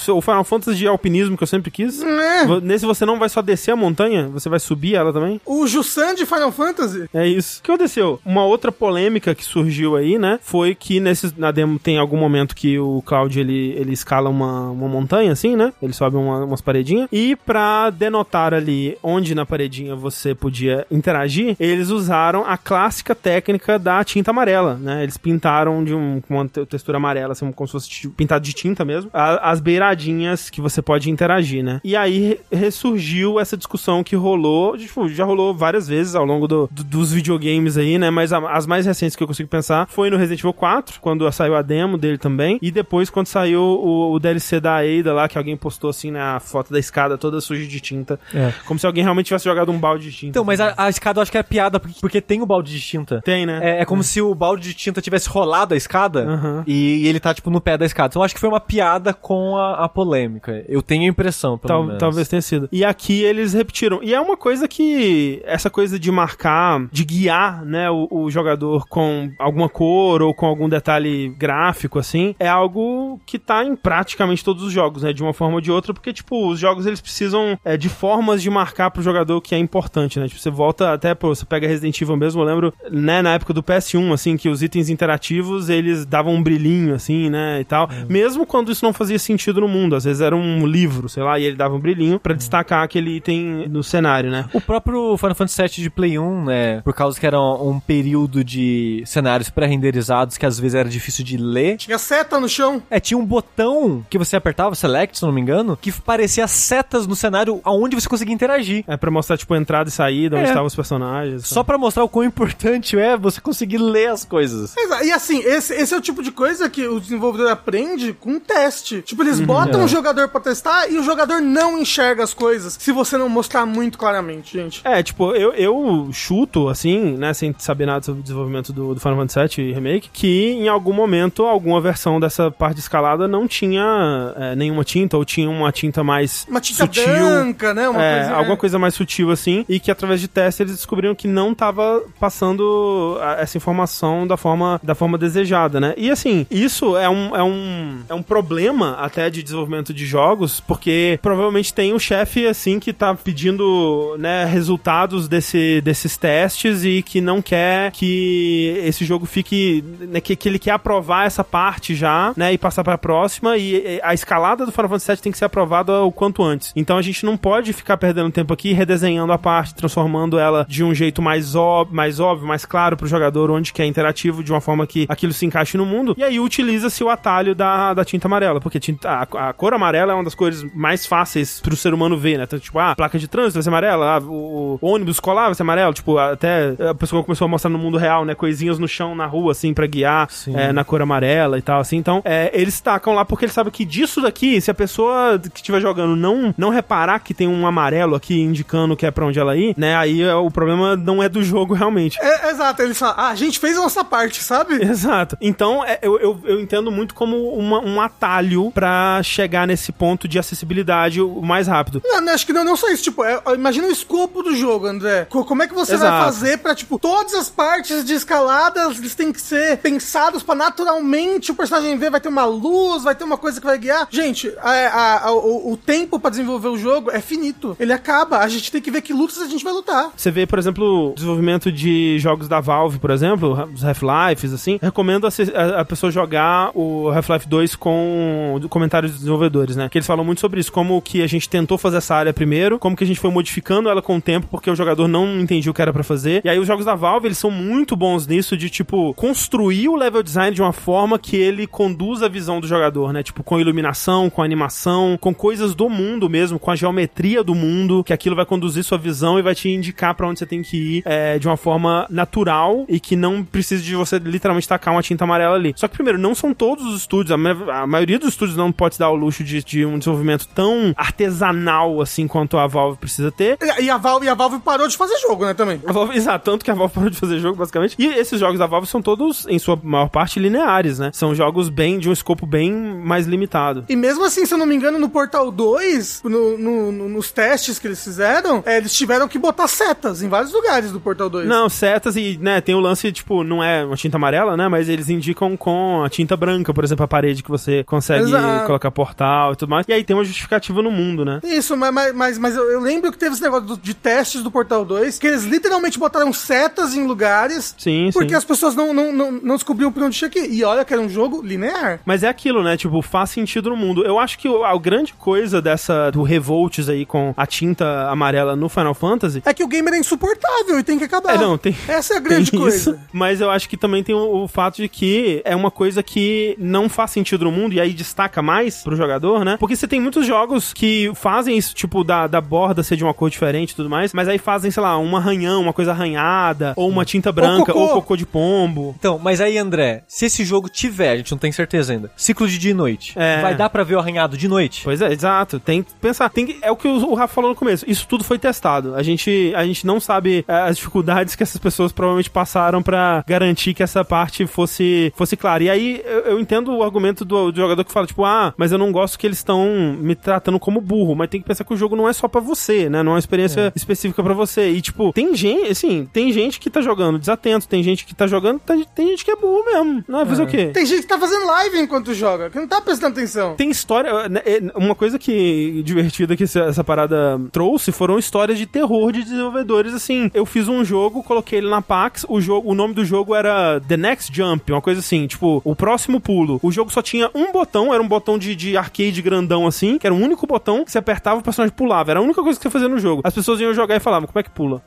O Final Fantasy de alpinismo que eu sempre quis. É. Nesse você não vai só descer a montanha, você vai subir ela também. O Jussan de Final Fantasy. É isso. O que aconteceu? Uma outra polêmica que surgiu aí, né? Foi que nesse, na demo tem algum momento que o Cloud ele, ele escala uma, uma montanha, assim, né? Ele sobe uma- umas paredinhas. E pra denotar ali onde na paredinha você podia interagir, eles usaram a clássica técnica da tinta amarela, né? Eles pintaram de um, uma te- textura amarela, assim, como se fosse pintado de tinta mesmo, as beiradinhas que você pode interagir, né? E aí re- ressurgiu essa discussão que rolou, tipo, já rolou várias vezes ao longo do- do- dos videogames aí, né? Mas a- as mais recentes que eu consigo pensar foi no Resident Evil 4, quando saiu a demo dele também, e depois quando saiu o, o DLC da Ada lá, que alguém postou assim, né, a foto da escada toda suja de tinta, É. como se alguém realmente tivesse jogado um balde de tinta. Então, mas a, a escada eu acho que é piada, porque, porque tem o balde de tinta. Tem, né? É, é como se o balde de tinta tivesse rolado a escada Aham. e, ele tá, tipo, no pé da escada. Então eu acho que foi uma piada com a, a polêmica. Eu tenho a impressão, pelo Tal- menos. talvez tenha sido. E aqui eles repetiram. E é uma coisa que. Essa coisa de marcar, de guiar, né, o, o jogador com alguma cor ou com algum detalhe gráfico, assim, é algo que tá em praticamente todos os jogos, né? De uma forma ou de outra, porque, tipo, os jogos eles precisam é, de formas de marcar pro jogador que é importante, né? Tipo, você volta até, pô, você pega Resident Evil mesmo, eu lembro, né, na época do PS1, assim, que os itens interativos eles davam um brilhinho, assim, né, e tal. Mesmo quando isso não fazia sentido no mundo, às vezes era um livro, sei lá, e ele dava um brilhinho pra destacar aquele item no cenário, né? O próprio Final Fantasy VII de Play 1, né? Por causa que era um, um período de cenários pré-renderizados que às vezes era difícil de ler. Tinha seta no chão. É, tinha um botão que você apertava, Select, se não me engano, que parecia setas no cenário aonde você conseguia interagir. É pra mostrar, tipo, entrada e saída, onde É. estavam os personagens. Só pra mostrar o quão importante é você conseguir ler as coisas. Exa- E assim, esse, esse é o tipo de coisa que o desenvolvedor aprende com teste. Tipo, eles botam é. o jogador pra testar e o jogador não enxerga as coisas se você não mostrar muito claramente, gente. É, tipo, eu, eu chuto, assim, né, sem saber nada sobre o desenvolvimento do, do Final Fantasy VII Remake, que em algum momento, alguma versão dessa parte escalada não tinha é, nenhuma tinta, ou tinha uma tinta mais Uma tinta sutil. branca, né? Uma é, coisa, alguma coisa mais sutil assim, e que através de testes eles descobriram que não tava passando essa informação da forma, da forma desejada, né? E assim, isso é um, é um, é um problema até de desenvolvimento de jogos, porque provavelmente tem um chefe assim que tá pedindo, né, resultados desse, desses testes e que não quer que esse jogo fique, né, que, que ele quer aprovar essa parte já, né, e passar pra próxima e e a escalada do Final Fantasy VII tem que ser aprovada o quanto antes. Então a gente não pode ficar perdendo tempo aqui redesenhando a parte, transformando ela de um jeito mais óbvio, mais óbvio, mais claro pro jogador, onde que é interativo, de uma forma que aquilo se encaixe no mundo. E aí utiliza-se o atalho da, da tinta amarela, porque tinta, a, a cor amarela é uma das cores mais fáceis pro ser humano ver, né? Então, tipo, ah, a placa de trânsito vai ser amarela, ah, o, o ônibus escolar vai ser amarelo, tipo, até a pessoa começou a mostrar no mundo real, né? Coisinhas no chão, na rua, assim, pra guiar é, na cor amarela e tal, assim. Então, é, eles tacam lá porque eles sabem que disso daqui, se a pessoa que estiver jogando não, não reparar que tem um amarelo aqui indicando que é pra onde ela ir, né? Aí é, o problema não é do jogo realmente. É, exato, eles falam, ah, a gente fez a nossa parte, sabe? Exato. Então, é, eu, eu, eu entendo muito como uma- um atalho pra chegar nesse ponto de acessibilidade o mais rápido. Não, não, acho que não, não só isso, tipo, é, imagina o escopo do jogo, André. Co- Como é que você vai Exato. fazer pra, tipo, todas as partes de escalada, eles têm que ser pensados pra naturalmente o personagem ver, vai ter uma luz, vai ter uma coisa que vai guiar. Gente, a- a- a- o, o tempo pra desenvolver o jogo é finito. Ele acaba, a gente tem que ver que lutas a gente vai lutar. Você vê, por exemplo, o desenvolvimento de jogos da Valve, por exemplo, os Half-Lives, assim. Recomendo a, pessoa jogar o Half-Life 2 com o comentário dos desenvolvedores, né? Que eles falam muito sobre isso, como que a gente tentou fazer essa área primeiro, como que a gente foi modificando ela com o tempo, porque o jogador não entendia o que era pra fazer. E aí os jogos da Valve, eles são muito bons nisso, de, tipo, construir o level design de uma forma que ele conduz a visão do jogador, né? Tipo, com iluminação, com animação, com coisas do mundo mesmo, com a geometria do mundo, que aquilo vai conduzir sua visão e vai te indicar pra onde você tem que ir é, de uma forma natural e que não precisa de você literalmente tacar uma tinta amarela ali. Só que, primeiro, não são todos os estúdios, a, ma- a maioria dos estúdios não pode dar o luxo de, de um desenvolvimento tão artesanal assim quanto a Valve precisa ter. E a Valve, e a Valve parou de fazer jogo, né, também. A Valve, exato, tanto que a Valve parou de fazer jogo, basicamente. E esses jogos da Valve são todos, em sua maior parte, lineares, né? São jogos bem, de um escopo bem mais limitado. E mesmo assim, se eu não me engano, no Portal 2, no- no- no- nos testes que eles fizeram, é, eles tiveram que botar setas em vários lugares do Portal 2. Não, setas e, né, tem o lance, tipo, não é uma tinta amarela, né? Mas eles indicam com a tinta branca, por exemplo, a parede que você consegue Exato. colocar portal e tudo mais. E aí tem uma justificativa no mundo, né? Isso, mas, mas, mas, eu, lembro que teve esse negócio de testes do Portal 2, que eles literalmente botaram setas em lugares, Sim, porque sim. as pessoas não, não, não, não descobriam por onde tinha que ir. E olha que era um jogo linear. Mas é aquilo, né? Tipo, faz sentido no mundo. Eu acho que a grande coisa dessa do Revolts aí com a tinta amarela no Final Fantasy É que o gamer é insuportável e tem que acabar. É, não, tem. Essa é a grande coisa. isso, mas eu acho que também tem o, o fato de que é uma coisa que não faz sentido no mundo e aí destaca mais pro jogador, né? Porque você tem muitos jogos que fazem isso, tipo, da, da borda ser de uma cor diferente e tudo mais, mas aí fazem, sei lá, um arranhão, uma coisa arranhada, ou uma tinta branca, cocô. ou cocô de pombo. Então, mas aí, André, se esse jogo tiver, a gente não tem certeza ainda, ciclo de dia e noite, É. vai dar pra ver o arranhado de noite? Pois é, exato. Tem que pensar. Tem que, é o que o, Rafa falou no começo. Isso tudo foi testado. A gente, a gente não sabe é, as dificuldades que essas pessoas provavelmente passaram pra garantir que essa parte fosse, fosse clara. E aí eu, eu entendo o argumento do, do jogador que fala, tipo, ah, mas eu não gosto que eles estão me tratando como burro. Mas tem que pensar que o jogo não é só pra você, né? Não é uma experiência específica pra você. E, tipo, tem gente, assim, tem gente que tá jogando desatento, tem gente que tá jogando, tem, tem gente que é burro mesmo. Não é fazer o quê? Tem gente que tá fazendo live enquanto joga, que não tá prestando atenção. Tem história. né, é, Uma coisa que divertida que essa, essa parada trouxe foram histórias de terror de desenvolvedores. Assim, eu fiz um jogo, coloquei ele na Pax. O, jogo, o nome do jogo era The Next Jump, uma coisa assim, tipo, o próximo pulo. O jogo só tinha um botão, era um botão de, de arcade grandão assim, que era o único botão que você apertava o personagem pulava. Era a única coisa que você fazia no jogo. As pessoas iam jogar e falavam, como é que pula?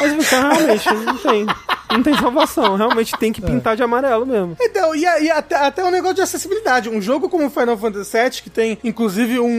Mas eu "Ah, realmente, não tem. Não tem salvação. Realmente tem que pintar de amarelo mesmo. Então, e, e até, até um negócio de acessibilidade. Um jogo como Final Fantasy VII, que tem inclusive um, um-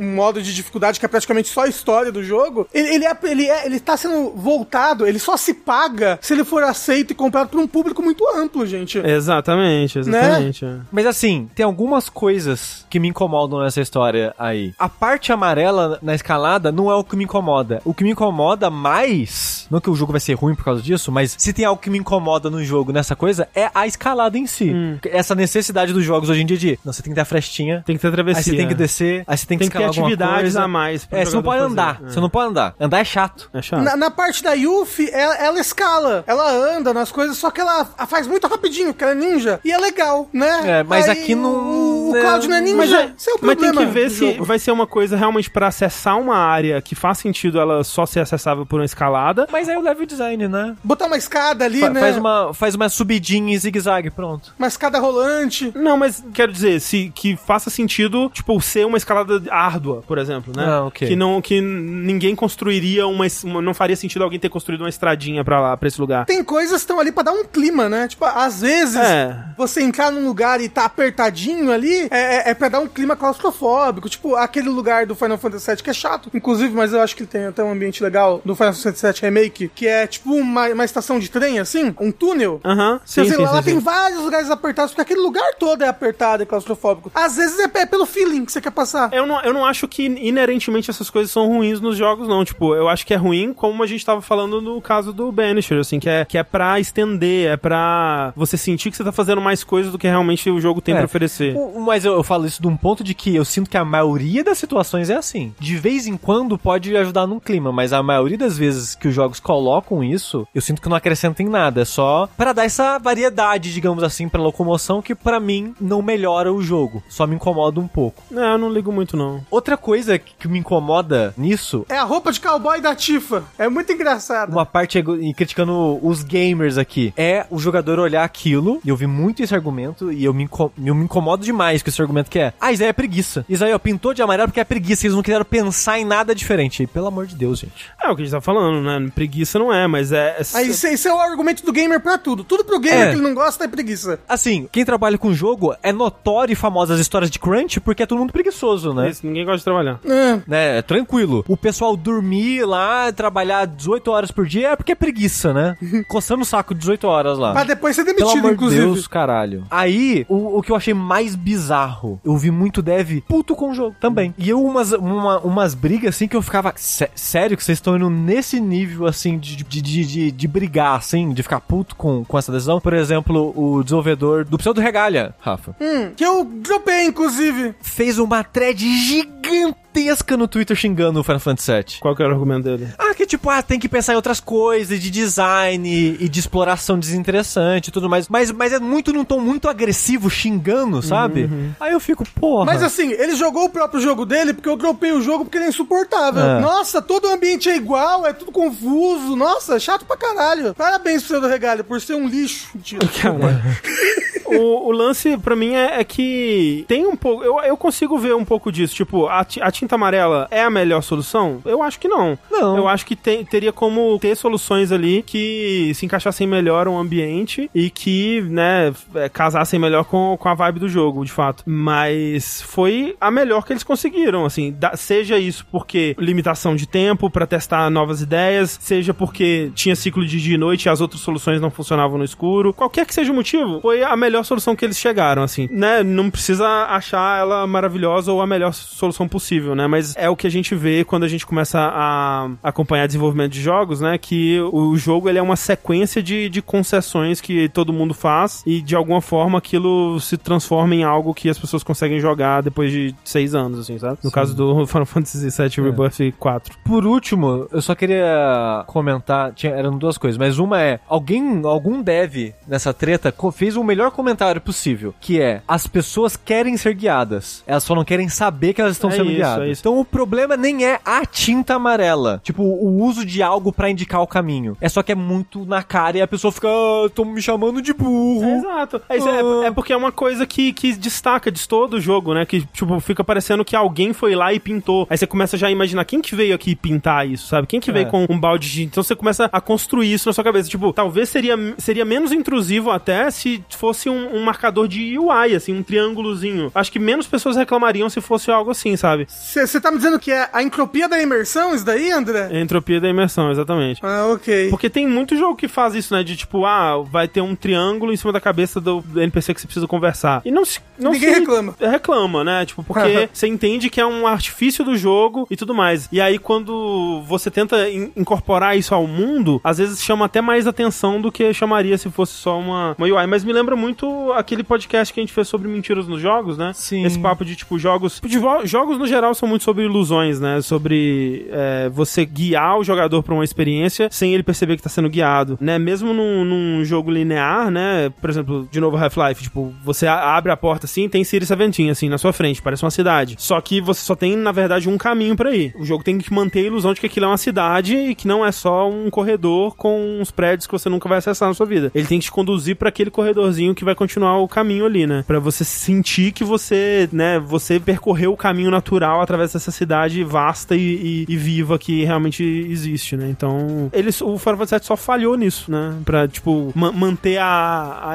um- um modo de dificuldade que é praticamente só a história do jogo, ele, ele, é, ele, é, ele tá sendo voltado, ele só se paga se ele for aceito e comprado por um público muito amplo, gente. Exatamente, exatamente. é. Mas assim, tem algumas coisas que me incomodam nessa história aí. A parte amarela na escalada não é o que me incomoda. O que me incomoda mais, não que o jogo vai ser ruim por causa disso, mas se tem algo que me incomoda no jogo nessa coisa, é a escalada em si. Essa necessidade dos jogos hoje em dia de, não, você tem que dar frestinha, Tem que ter travessia. aí você tem que descer, aí você tem que Tem que ter escalar alguma atividades coisa. a mais pro É, você não pode jogador andar. fazer. Você não pode andar. Andar é chato. É chato. Na, na parte da Yuffie, ela, ela escala, ela anda nas coisas, só que ela faz muito rapidinho, porque ela é ninja. E é legal, né? É, mas Aí aqui não- O, o é, Cloud não é ninja. Mas, é- é o mas tem que ver se jogo. vai ser uma coisa realmente pra acessar uma área que faz sentido ela só ser acessável por uma escalada. Mas aí o level design, né? Botar uma escada ali, Fa- né? Faz uma, faz uma subidinha em zigue-zague, pronto. uma escada rolante. Não, mas quero dizer, se que faça sentido, tipo, ser uma escalada árdua, por exemplo, né? Ah, ok. Que não que ninguém construiria uma, uma- não faria sentido alguém ter construído uma estradinha pra lá, pra esse lugar. Tem coisas que estão ali pra dar um clima, né? Tipo, às vezes É. você entrar num lugar e tá apertadinho ali é, é, é pra dar um clima claustrofóbico. Tipo, aquele lugar do Final Fantasy VII que é chato, inclusive, mas eu acho que tem até um ambiente legal do Final Fantasy VII Remake, que é tipo uma, uma estação de trem, assim, um túnel. Aham, Você sim, sim, lá, sim, lá tem sim. vários lugares apertados, porque aquele lugar todo é apertado e claustrofóbico. Às vezes é, é pelo feeling que você quer passar. Eu não, eu não acho que inerentemente essas coisas são ruins nos jogos, não. Tipo, eu acho que é ruim, como a gente tava falando no caso do Banisher, assim, que é, que é pra estender, é pra você sentir que você tá fazendo mais coisas do que realmente o jogo tem É. pra oferecer. O- o- mas eu, eu falo isso de um ponto de que eu sinto que a maioria das situações é assim. De vez em quando pode ajudar num clima, mas a maioria das vezes que os jogos colocam isso, eu sinto que não acrescenta em nada. É só para dar essa variedade, digamos assim, pra locomoção que pra mim não melhora o jogo. Só me incomoda um pouco. Não, eu não ligo muito, não. Outra coisa que me incomoda nisso É a roupa de cowboy da Tifa. É muito engraçado. uma parte criticando os gamers aqui é o jogador olhar aquilo, e eu vi muito esse argumento, e eu me, inco- eu me incomodo demais com esse argumento que é, ah, isso aí é preguiça. Isso aí, ó, pintou de amarelo porque é preguiça, eles não quiseram pensar em nada diferente. E, pelo amor de Deus, gente. É o que a gente tá falando, né? Preguiça não é, mas é. é Aí esse, esse é o argumento do gamer pra tudo. Tudo pro gamer É. que ele não gosta é preguiça. Assim, quem trabalha com jogo é notório e famosa as histórias de crunch porque é todo mundo preguiçoso, né? Isso, ninguém gosta de trabalhar. É. né, é tranquilo. O pessoal dormir lá, trabalhar 18 horas por dia é porque é preguiça, né? Coçando o saco 18 horas lá. Pra depois ser Pelo demitido, amor de inclusive. Deus, caralho. Aí, o, o que eu achei mais bizarro, eu vi muito dev puto com o jogo também. E eu, umas, uma- umas brigas assim que eu ficava. "Sé- sério que vocês estão indo nesse nível assim de, de, de, de, de brigar, assim, de ficar puto com, com essa decisão? Por exemplo, o desenvolvedor do Pseudo Regalha, Rafa, Hum, que eu dropei, inclusive. fez uma thread gigantesca no Twitter xingando o Final Fantasy VII. Qual que era o argumento dele? Ah, que tipo, ah, tem que pensar em outras coisas, de design e de exploração desinteressante e tudo mais. Mas, mas é muito num tom muito agressivo, xingando, sabe? Aí eu fico, porra. Mas assim, ele jogou o próprio jogo dele porque eu dropei o jogo porque ele é insuportável. É. Nossa, todo o ambiente é igual, é tudo confuso. Nossa, chato pra caralho. Parabéns pro seu regalho por ser um lixo. O, o lance pra mim é, é que tem um pouco. Eu, eu consigo ver um pouco disso. Tipo, a, a tinta amarela é a melhor solução? Eu acho que não. Não. Eu acho que tem- teria como ter soluções ali que se encaixassem melhor o ambiente e que, né, é, casassem melhor com, com a vibe do jogo, de fato. Mas foi a melhor que eles conseguiram, assim. da- seja isso porque limitação de tempo pra testar novas ideias, seja porque tinha ciclo de dia e noite e as outras soluções não funcionavam no escuro. Qualquer que seja o motivo, foi a melhor solução que eles chegaram, assim. Né, não precisa achar ela maravilhosa ou a melhor solução possível, né? Mas é o que a gente vê quando a gente começa a acompanhar desenvolvimento de jogos, né? Que o jogo ele é uma sequência de, de concessões que todo mundo faz e de alguma forma aquilo se transforma em algo que as pessoas conseguem jogar depois de seis anos, assim, sabe? No caso do Final Fantasy VII Rebirth 4. Por último, eu só queria comentar, tinha, eram duas coisas, mas uma é, alguém, algum dev nessa treta fez o melhor comentário possível, que é, as pessoas querem ser guiadas, elas só não querem saber que elas estão É sendo isso, guiadas. É isso. Então o problema nem é a tinta amarela, tipo, o uso de algo pra indicar o caminho, é só que é muito na cara e a pessoa fica, ah, tão me chamando de burro. É, exato. É, isso, é- Ah. é porque é uma coisa que, que destaca de todo o jogo, né? Que, tipo, fica parecendo que alguém foi lá e pintou. Aí você começa já a imaginar quem que veio aqui pintar isso, sabe? Quem que veio É. com um balde de... Então você começa a construir isso na sua cabeça. Tipo, talvez seria, seria menos intrusivo até se fosse um, um marcador de UI, assim, um triângulozinho. Acho que menos pessoas reclamariam se fosse algo assim, sabe? Você tá me dizendo que é a entropia da imersão, isso daí, André? Entropia da imersão, exatamente. Ah, ok. Porque tem muito jogo que faz isso, né? De tipo, ah, vai ter um triângulo em cima da cabeça do NPC que você precisa conversar. E não se. Não Ninguém se- reclama. Reclama, né? Tipo, porque você entende que é um artifício do jogo e tudo mais. E aí, quando você tenta in- incorporar isso ao mundo, às vezes chama até mais atenção do que chamaria se fosse só uma, uma UI. Mas me lembra muito aquele podcast que a gente fez sobre mentiras nos jogos, né? Sim. Esse papo de, tipo, jogos. de jogos no geral são muito sobre ilusões, né? Sobre é, você guiar o jogador pra uma experiência sem ele perceber que tá sendo guiado, né? Mesmo num, num jogo linear, né? Por exemplo, de novo Half-Life, tipo, você abre a porta assim, tem Sirius Seventeen, assim, na sua frente, parece uma cidade. Só que você só tem, na verdade, um caminho pra ir. O jogo tem que manter a ilusão de que aquilo é uma cidade e que não é só um corredor com uns prédios que você nunca vai acessar na sua vida. Ele tem que te conduzir pra aquele corredorzinho que vai continuar o caminho ali, né? Pra você sentir que você, né, você percorreu o caminho natural através dessa cidade vasta e, e- e viva que realmente existe, né? Então, eles, o Final Fantasy VII só falhou nisso, né? Pra, tipo, ma- manter a,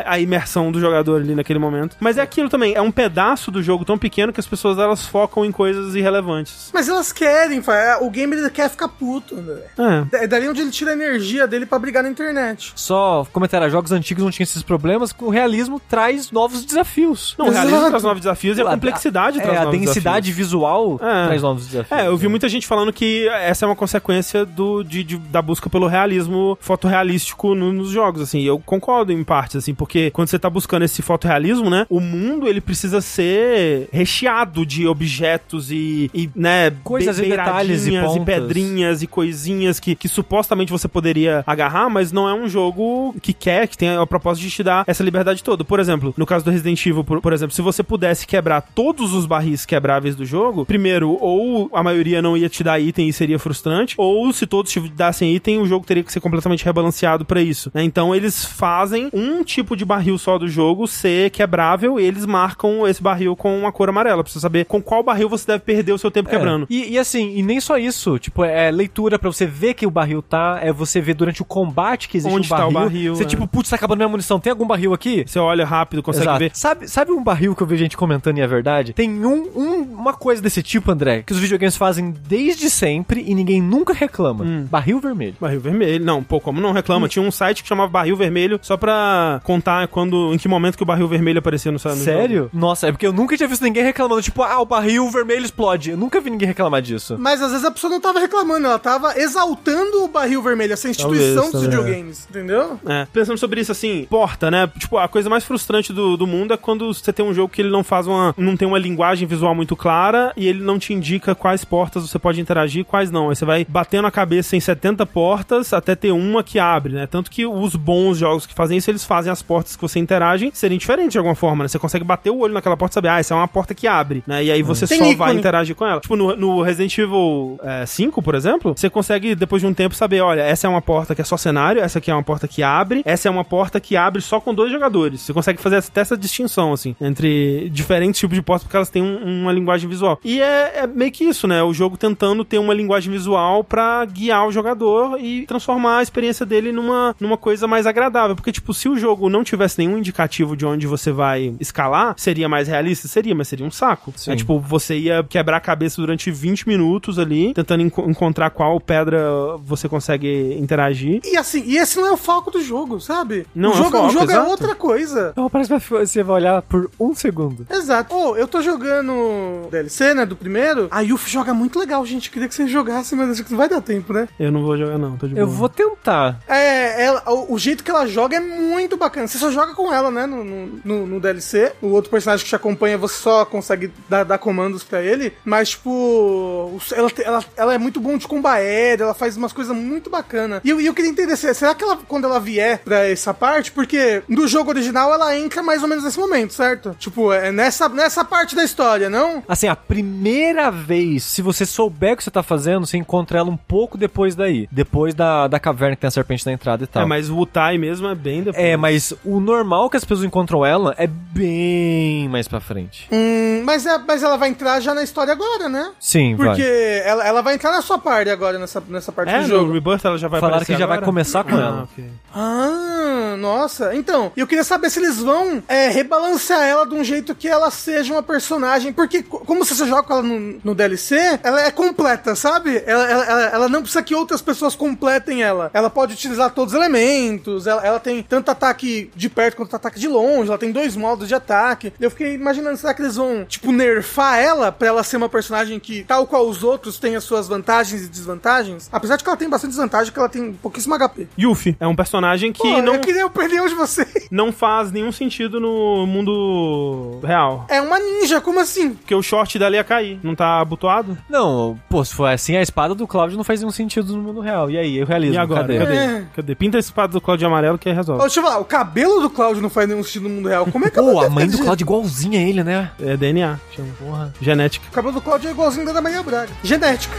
a, a imersão do jogador ali naquele momento. Mas é aquilo também, é um pedaço do jogo tão pequeno que as pessoas, elas focam em coisas irrelevantes. Mas elas querem, é, o gamer ele quer ficar puto, André. É. É dali onde ele tira a energia dele pra brigar na internet. Só comentar, jogos antigos não tinham esses problemas, o realismo traz novos desafios. Não, o realismo Exato. traz novos desafios e a complexidade é, traz a novos densidade desafios. visual É. traz novos desafios. É, eu vi né? muita gente falando que essa é uma consequência do, de, de- da busca pelo realismo fotorrealístico no- nos jogos, assim. Eu concordo em partes, assim, porque quando você tá buscando esse fotorrealismo, né, o mundo, ele precisa ser recheado de objetos e, e né, Coisas e detalhes e pontas. pedrinhas e coisinhas que, que supostamente você poderia agarrar, mas não é um jogo que quer, que tem a propósito de te dar essa liberdade toda. Por exemplo, no caso do Resident Evil, por, por exemplo, se você pudesse quebrar todos os barris quebráveis do jogo, primeiro, ou a maioria não ia te dar item e seria frustrante, ou se todos te dassem item, o jogo teria que ser completamente rebalanceado pra isso. né? Então eles fazem um tipo de barril só do jogo ser quebrável e eles marcam esse barril com uma cor amarela, pra você saber com qual barril você deve perder o seu tempo É. quebrando. E, e assim, e nem só isso, tipo, é leitura pra você ver que o barril tá, é você ver durante o combate que existe Onde um tá barril. o barril, Você é. tipo, putz, tá acabando minha munição, tem algum barril aqui? Você olha rápido, consegue Exato. ver. Sabe, sabe um barril que eu vejo gente comentando e é verdade? Tem um, um- uma coisa desse tipo, André, que os videogames fazem desde sempre e ninguém nunca reclama. Hum. Barril vermelho. Barril vermelho. Não, pô, como não reclama? Hum. Tinha um site que chamava Barril Vermelho só pra contar quando, em que momento que o barril vermelho aparecia no, no jogo. Sério? Nossa, é porque eu nunca tinha visto ninguém reclamando, tipo, ah, o barril vermelho explode. Eu nunca vi ninguém reclamar disso. Mas às vezes a pessoa não tava reclamando, ela tava exaltando o barril vermelho, essa instituição Talvez, dos também. videogames, entendeu? É, pensando sobre isso assim, porta, né? Tipo, a coisa mais frustrante do, do mundo é quando você tem um jogo que ele não faz uma. não tem uma linguagem visual muito clara e ele não te indica quais portas você pode interagir e quais não. Aí você vai batendo a cabeça em 70 portas até ter uma que abre, né? Tanto que os bons jogos que fazem isso, eles fazem as portas que você interage serem diferentes de alguma forma, né? Você consegue bater o olho naquela porta e saber, ah, essa é uma porta que abre, né? E aí você Tem só ícone. vai interagir com ela. Tipo, no, no Resident Evil é, 5, por exemplo, você consegue, depois de um tempo, saber, olha, essa é uma porta que é só cenário, essa aqui é uma porta que abre, essa é uma porta que abre só com dois jogadores. Você consegue fazer até essa distinção, assim, entre diferentes tipos de portas, porque elas têm um- uma linguagem visual. E é, é meio que isso, né? O jogo tentando ter uma linguagem visual pra guiar o jogador e transformar a experiência dele numa, numa coisa mais agradável. Porque, tipo, se o jogo não tivesse nenhum indicativo de onde você vai escalar, seria mais realista? Seria, mas seria um saco. Sim. É tipo, você ia quebrar a cabeça durante 20 minutos ali, tentando enco- encontrar qual pedra você consegue interagir. E assim, e esse não é o foco do jogo, sabe? Não o é o jogo, foco, o jogo é exato. outra coisa. Então parece que você vai olhar por um segundo. Exato. Ô, eu tô jogando DLC, né, do primeiro. A Yuffie joga muito legal, gente. Eu Queria que você jogasse, mas acho que não vai dar tempo, né? Eu não vou jogar, não, tô de Eu boa. vou tentar. É, ela- o, o jeito que ela joga é muito bacana. Você só joga com ela, né, no, no, no- DLC. O outro personagem que te acompanha, você só consegue dar, dar comandos pra ele. Mas, tipo, ela, ela, ela é muito bom de combo aéreo, ela faz umas coisas muito bacanas. E eu, eu queria entender, se- será que ela, quando ela vier pra essa parte, porque no jogo original ela entra mais ou menos nesse momento, certo? Tipo, é nessa, nessa parte da história, não? Assim, a primeira vez, se você souber o que você tá fazendo, você encontra ela um pouco depois daí. Depois da, da caverna que tem a serpente na entrada e tal. É, mas o Utai mesmo é bem depois. É, mas o normal que as pessoas encontram ela é bem mais pra frente. Hum, mas, é, mas ela vai entrar já na história agora, né? Sim, Porque vai. ela, ela vai entrar na sua parte agora, nessa, nessa parte É, do jogo. Rebirth ela já vai Falaram que já vai agora? começar com Ah, ela. ok. Ah, nossa. Então, eu queria saber se eles vão é, rebalancear ela de um jeito que ela seja uma personagem. Porque, co- como você joga com ela no, no DLC, ela é completa, sabe? Ela, ela, ela- ela não precisa que outras pessoas completem ela. Ela pode utilizar todos os elementos. Ela, ela tem tanto ataque de perto quanto ataque de longe. Ela tem dois modos de ataque. Eu fiquei imaginando, será que eles vão, tipo, nerfar ela pra ela ser uma personagem que, tal qual os outros, tem as suas vantagens e desvantagens? Apesar de que ela tem bastante desvantagem, que ela tem pouquíssimo HP. Yuffie é um personagem que Pô, não, eu queria perder um de vocês. não faz nenhum sentido no mundo real. É uma ninja, como assim? Porque o short dela ia cair. Não tá abotoado? Não, pô, se for assim, a espada do Cláudio não faz nenhum sentido no mundo real. E aí, o realismo, E agora? cadê? Cadê? É. Cadê? Pinta esse espada do Cláudio de amarelo que aí resolve. deixa eu falar, o cabelo do Cláudio não faz nenhum sentido no mundo real. Como é que Pô, a mãe do Cláudio igualzinha a ele, né? É DNA, chama. Porra. Genética. O cabelo do Cláudio é igualzinho da Maria Braga. Genética.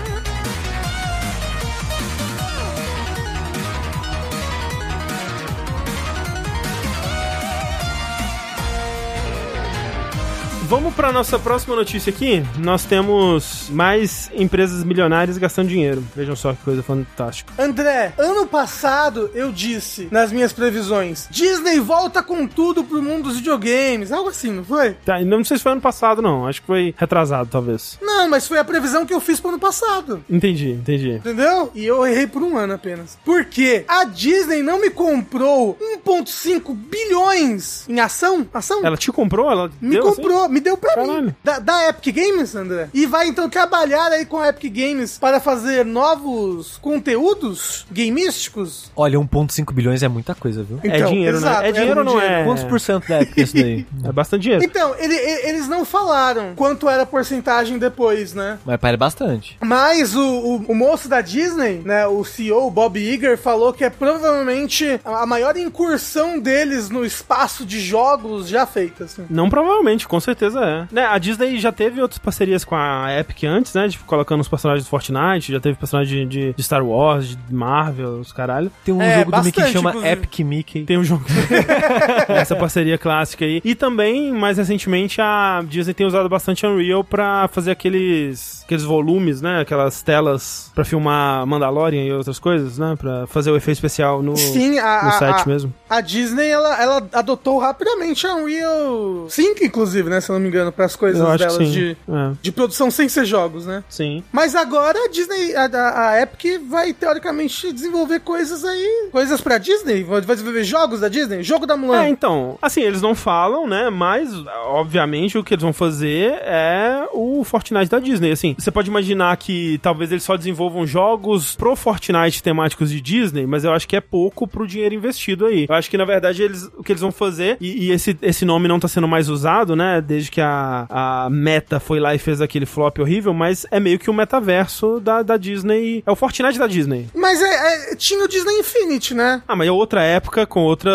Vamos pra nossa próxima notícia aqui. Nós temos mais empresas milionárias gastando dinheiro. Vejam só que coisa fantástica. André, ano passado eu disse nas minhas previsões: Disney volta com tudo pro mundo dos videogames. Algo assim, não foi? Tá, não sei se foi ano passado, não. Acho que foi retrasado, talvez. Não, mas foi a previsão que eu fiz pro ano passado. Entendi, entendi. Entendeu? E eu errei por um ano apenas. Por quê? A Disney não me comprou 1,5 bilhões em ação? Ação? Ela te comprou? Ela me deu, assim? comprou, me me deu pra Caralho. mim. Da, da Epic Games, André. E vai então trabalhar aí com a Epic Games para fazer novos conteúdos gameísticos. Olha, 1.5 bilhões é muita coisa, viu? é dinheiro, exato, né? É dinheiro ou não é? Quantos por cento da época isso daí? É bastante dinheiro. Então, ele- ele- eles não falaram quanto era a porcentagem depois, né? Mas parece bastante. Mas o, o, o moço da Disney, né, o CEO, o Bob Iger, falou que é provavelmente a a maior incursão deles no espaço de jogos já feita, assim. Não, provavelmente, com certeza é. Né, a Disney já teve outras parcerias com a Epic antes, né? Tipo, colocando os personagens do Fortnite, já teve personagem de, de- Star Wars, de Marvel, os caralho. Tem um É, jogo do Mickey que bastante, chama inclusive. Epic Mickey. Tem um jogo. Essa parceria clássica aí. E também, mais recentemente, a Disney tem usado bastante Unreal pra fazer aqueles, aqueles volumes, né? Aquelas telas pra filmar Mandalorian e outras coisas, né? Pra fazer o efeito especial no, Sim, a, no a- set a- mesmo. a Disney, ela, ela adotou rapidamente a Unreal 5, inclusive, né, se eu não me engano, para as coisas delas de, É, de produção sem ser jogos, né? sim. Mas agora a Disney, a, a- a Epic vai teoricamente desenvolver coisas aí, coisas pra Disney, vai vai desenvolver jogos da Disney, jogo da Mulan. É, então, assim, eles não falam, né? Mas, obviamente, o que eles vão fazer é o Fortnite da Disney. Assim, você pode imaginar que talvez eles só desenvolvam jogos pro Fortnite temáticos de Disney, mas eu acho que é pouco pro dinheiro investido aí. Eu acho que, na verdade, eles, o que eles vão fazer, e, e esse, esse nome não tá sendo mais usado, né? Desde que a, a Meta foi lá e fez aquele flop horrível, mas é meio que o metaverso da, da Disney. É o Fortnite da Disney. Mas é, é- tinha o Disney Infinity, né? Ah, mas é outra época, com outra,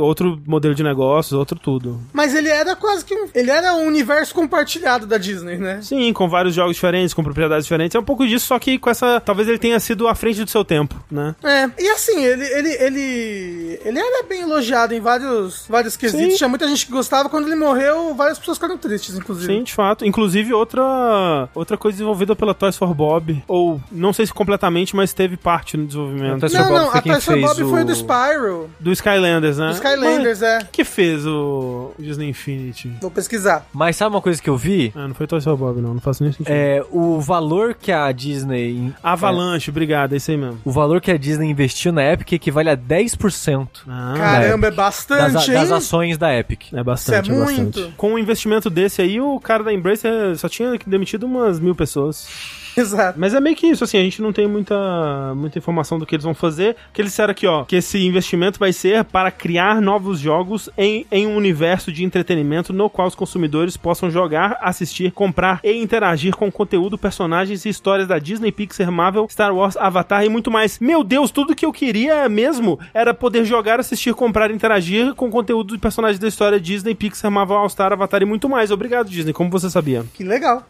outro modelo de negócios, outro tudo. Mas ele era quase que um. Ele era um universo compartilhado da Disney, né? Sim, com vários jogos diferentes, com propriedades diferentes. É um pouco disso, só que com essa. Talvez ele tenha sido à frente do seu tempo, né? É, e assim, ele, ele, ele, ele era bem elogiado em vários, vários quesitos. Sim. Tinha muita gente que gostava. Quando ele morreu, várias pessoas ficaram tristes, inclusive. Sim, de fato. Inclusive, outra, outra coisa desenvolvida pela Toys for Bob. Ou, não sei se completamente, mas teve parte no desenvolvimento. Toys Não, for Bob não, foi a Toys for Bob foi o- do Spyro, Do Skylanders, né? do Skylanders, Mas, é. Quem que fez o Disney Infinity? Vou pesquisar. Mas sabe uma coisa que eu vi? Ah, não foi Toys for Bob, não. Não faço nem sentido. É, o valor que a Disney. Avalanche, obrigado, é isso aí mesmo. O valor que a Disney investiu na Epic equivale a 10% Ah, Caramba, é das, bastante, das hein? ações da Epic. É bastante, Isso é é bastante. muito. Com um investimento desse aí, o cara da Embracer só tinha demitido umas mil pessoas. Exato. Mas é meio que isso, assim, a gente não tem muita, muita informação do que eles vão fazer. Que eles disseram aqui, ó, que esse investimento vai ser para criar novos jogos em, em um universo de entretenimento no qual os consumidores possam jogar, assistir, comprar e interagir com conteúdo, personagens e histórias da Disney, Pixar, Marvel, Star Wars, Avatar e muito mais. Meu Deus, tudo que eu queria mesmo era poder jogar, assistir, comprar e interagir com conteúdo de personagens da história Disney, Pixar, Marvel, All Star, Avatar e muito mais. Obrigado, Disney, como você sabia. Que legal.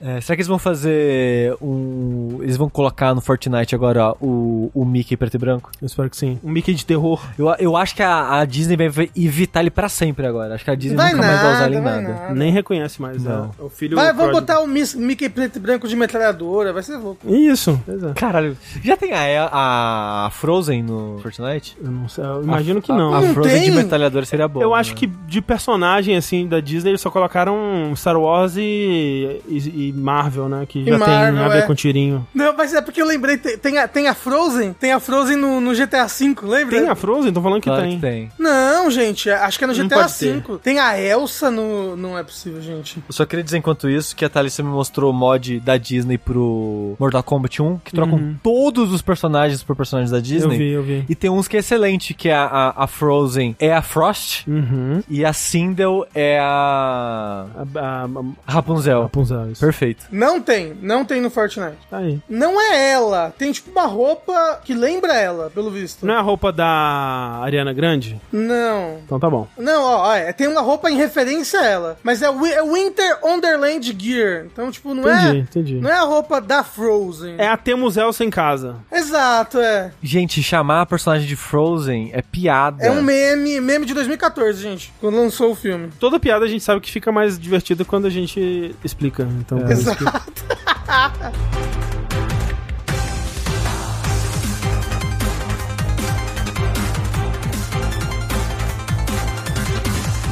É, será que eles vão fazer um. Eles vão colocar no Fortnite agora ó, o, o Mickey preto e branco? Eu espero que sim. Um Mickey de terror. Eu, eu acho que a, a Disney vai evitar ele pra sempre agora. Acho que a Disney Vai nunca mais vai usar ele em vai nada. Nem reconhece mais. Não. né? O filho Vai, vamos botar o Mickey preto e branco de metralhadora, vai ser louco. Isso. É. Caralho, já tem a, a Frozen no Fortnite? Eu não sei. Eu imagino que não. A, a Não Frozen de tem? metralhadora seria boa. eu acho né? que de personagem, assim, da Disney, eles só colocaram Star Wars e, e, e Marvel, né? Que já tem Marvel, a ver é. com tirinho. Não, mas é porque eu lembrei, tem, tem a, tem a Frozen, tem a Frozen no, no GTA V, lembra? Tem a Frozen? Tô falando que Claro tem. que tem. Não, gente, acho que é no GTA. V. Tem a Elsa no... Não é possível, gente. Eu só queria dizer enquanto isso que a Thalissa me mostrou o mod da Disney pro Mortal Kombat 1, que trocam Uhum. todos os personagens por personagens da Eu Disney. vi, eu vi. E tem uns que é excelente, que é a, a, a Frozen é a Frost Uhum. e a Sindel é a A, a, a, Rapunzel. Rapunzel, isso. Perfeito. Não tem, não tem no Fortnite. Tá aí. Não é ela, tem tipo uma roupa que lembra ela, pelo visto. Não é a roupa da Ariana Grande? Não. Então tá bom. Não, ó, ó, é, tem uma roupa em referência a ela, mas é, é Winter Wonderland Gear. Então, tipo, não Entendi, é entendi. não é a roupa da Frozen. É a Temos Elsa em casa. Exato, é. Gente, chamar a personagem de Frozen é piada. É um meme, meme de 2014, gente, quando lançou o filme. Toda piada a gente sabe que fica mais divertida quando a gente explica. Então, por isso 嗯。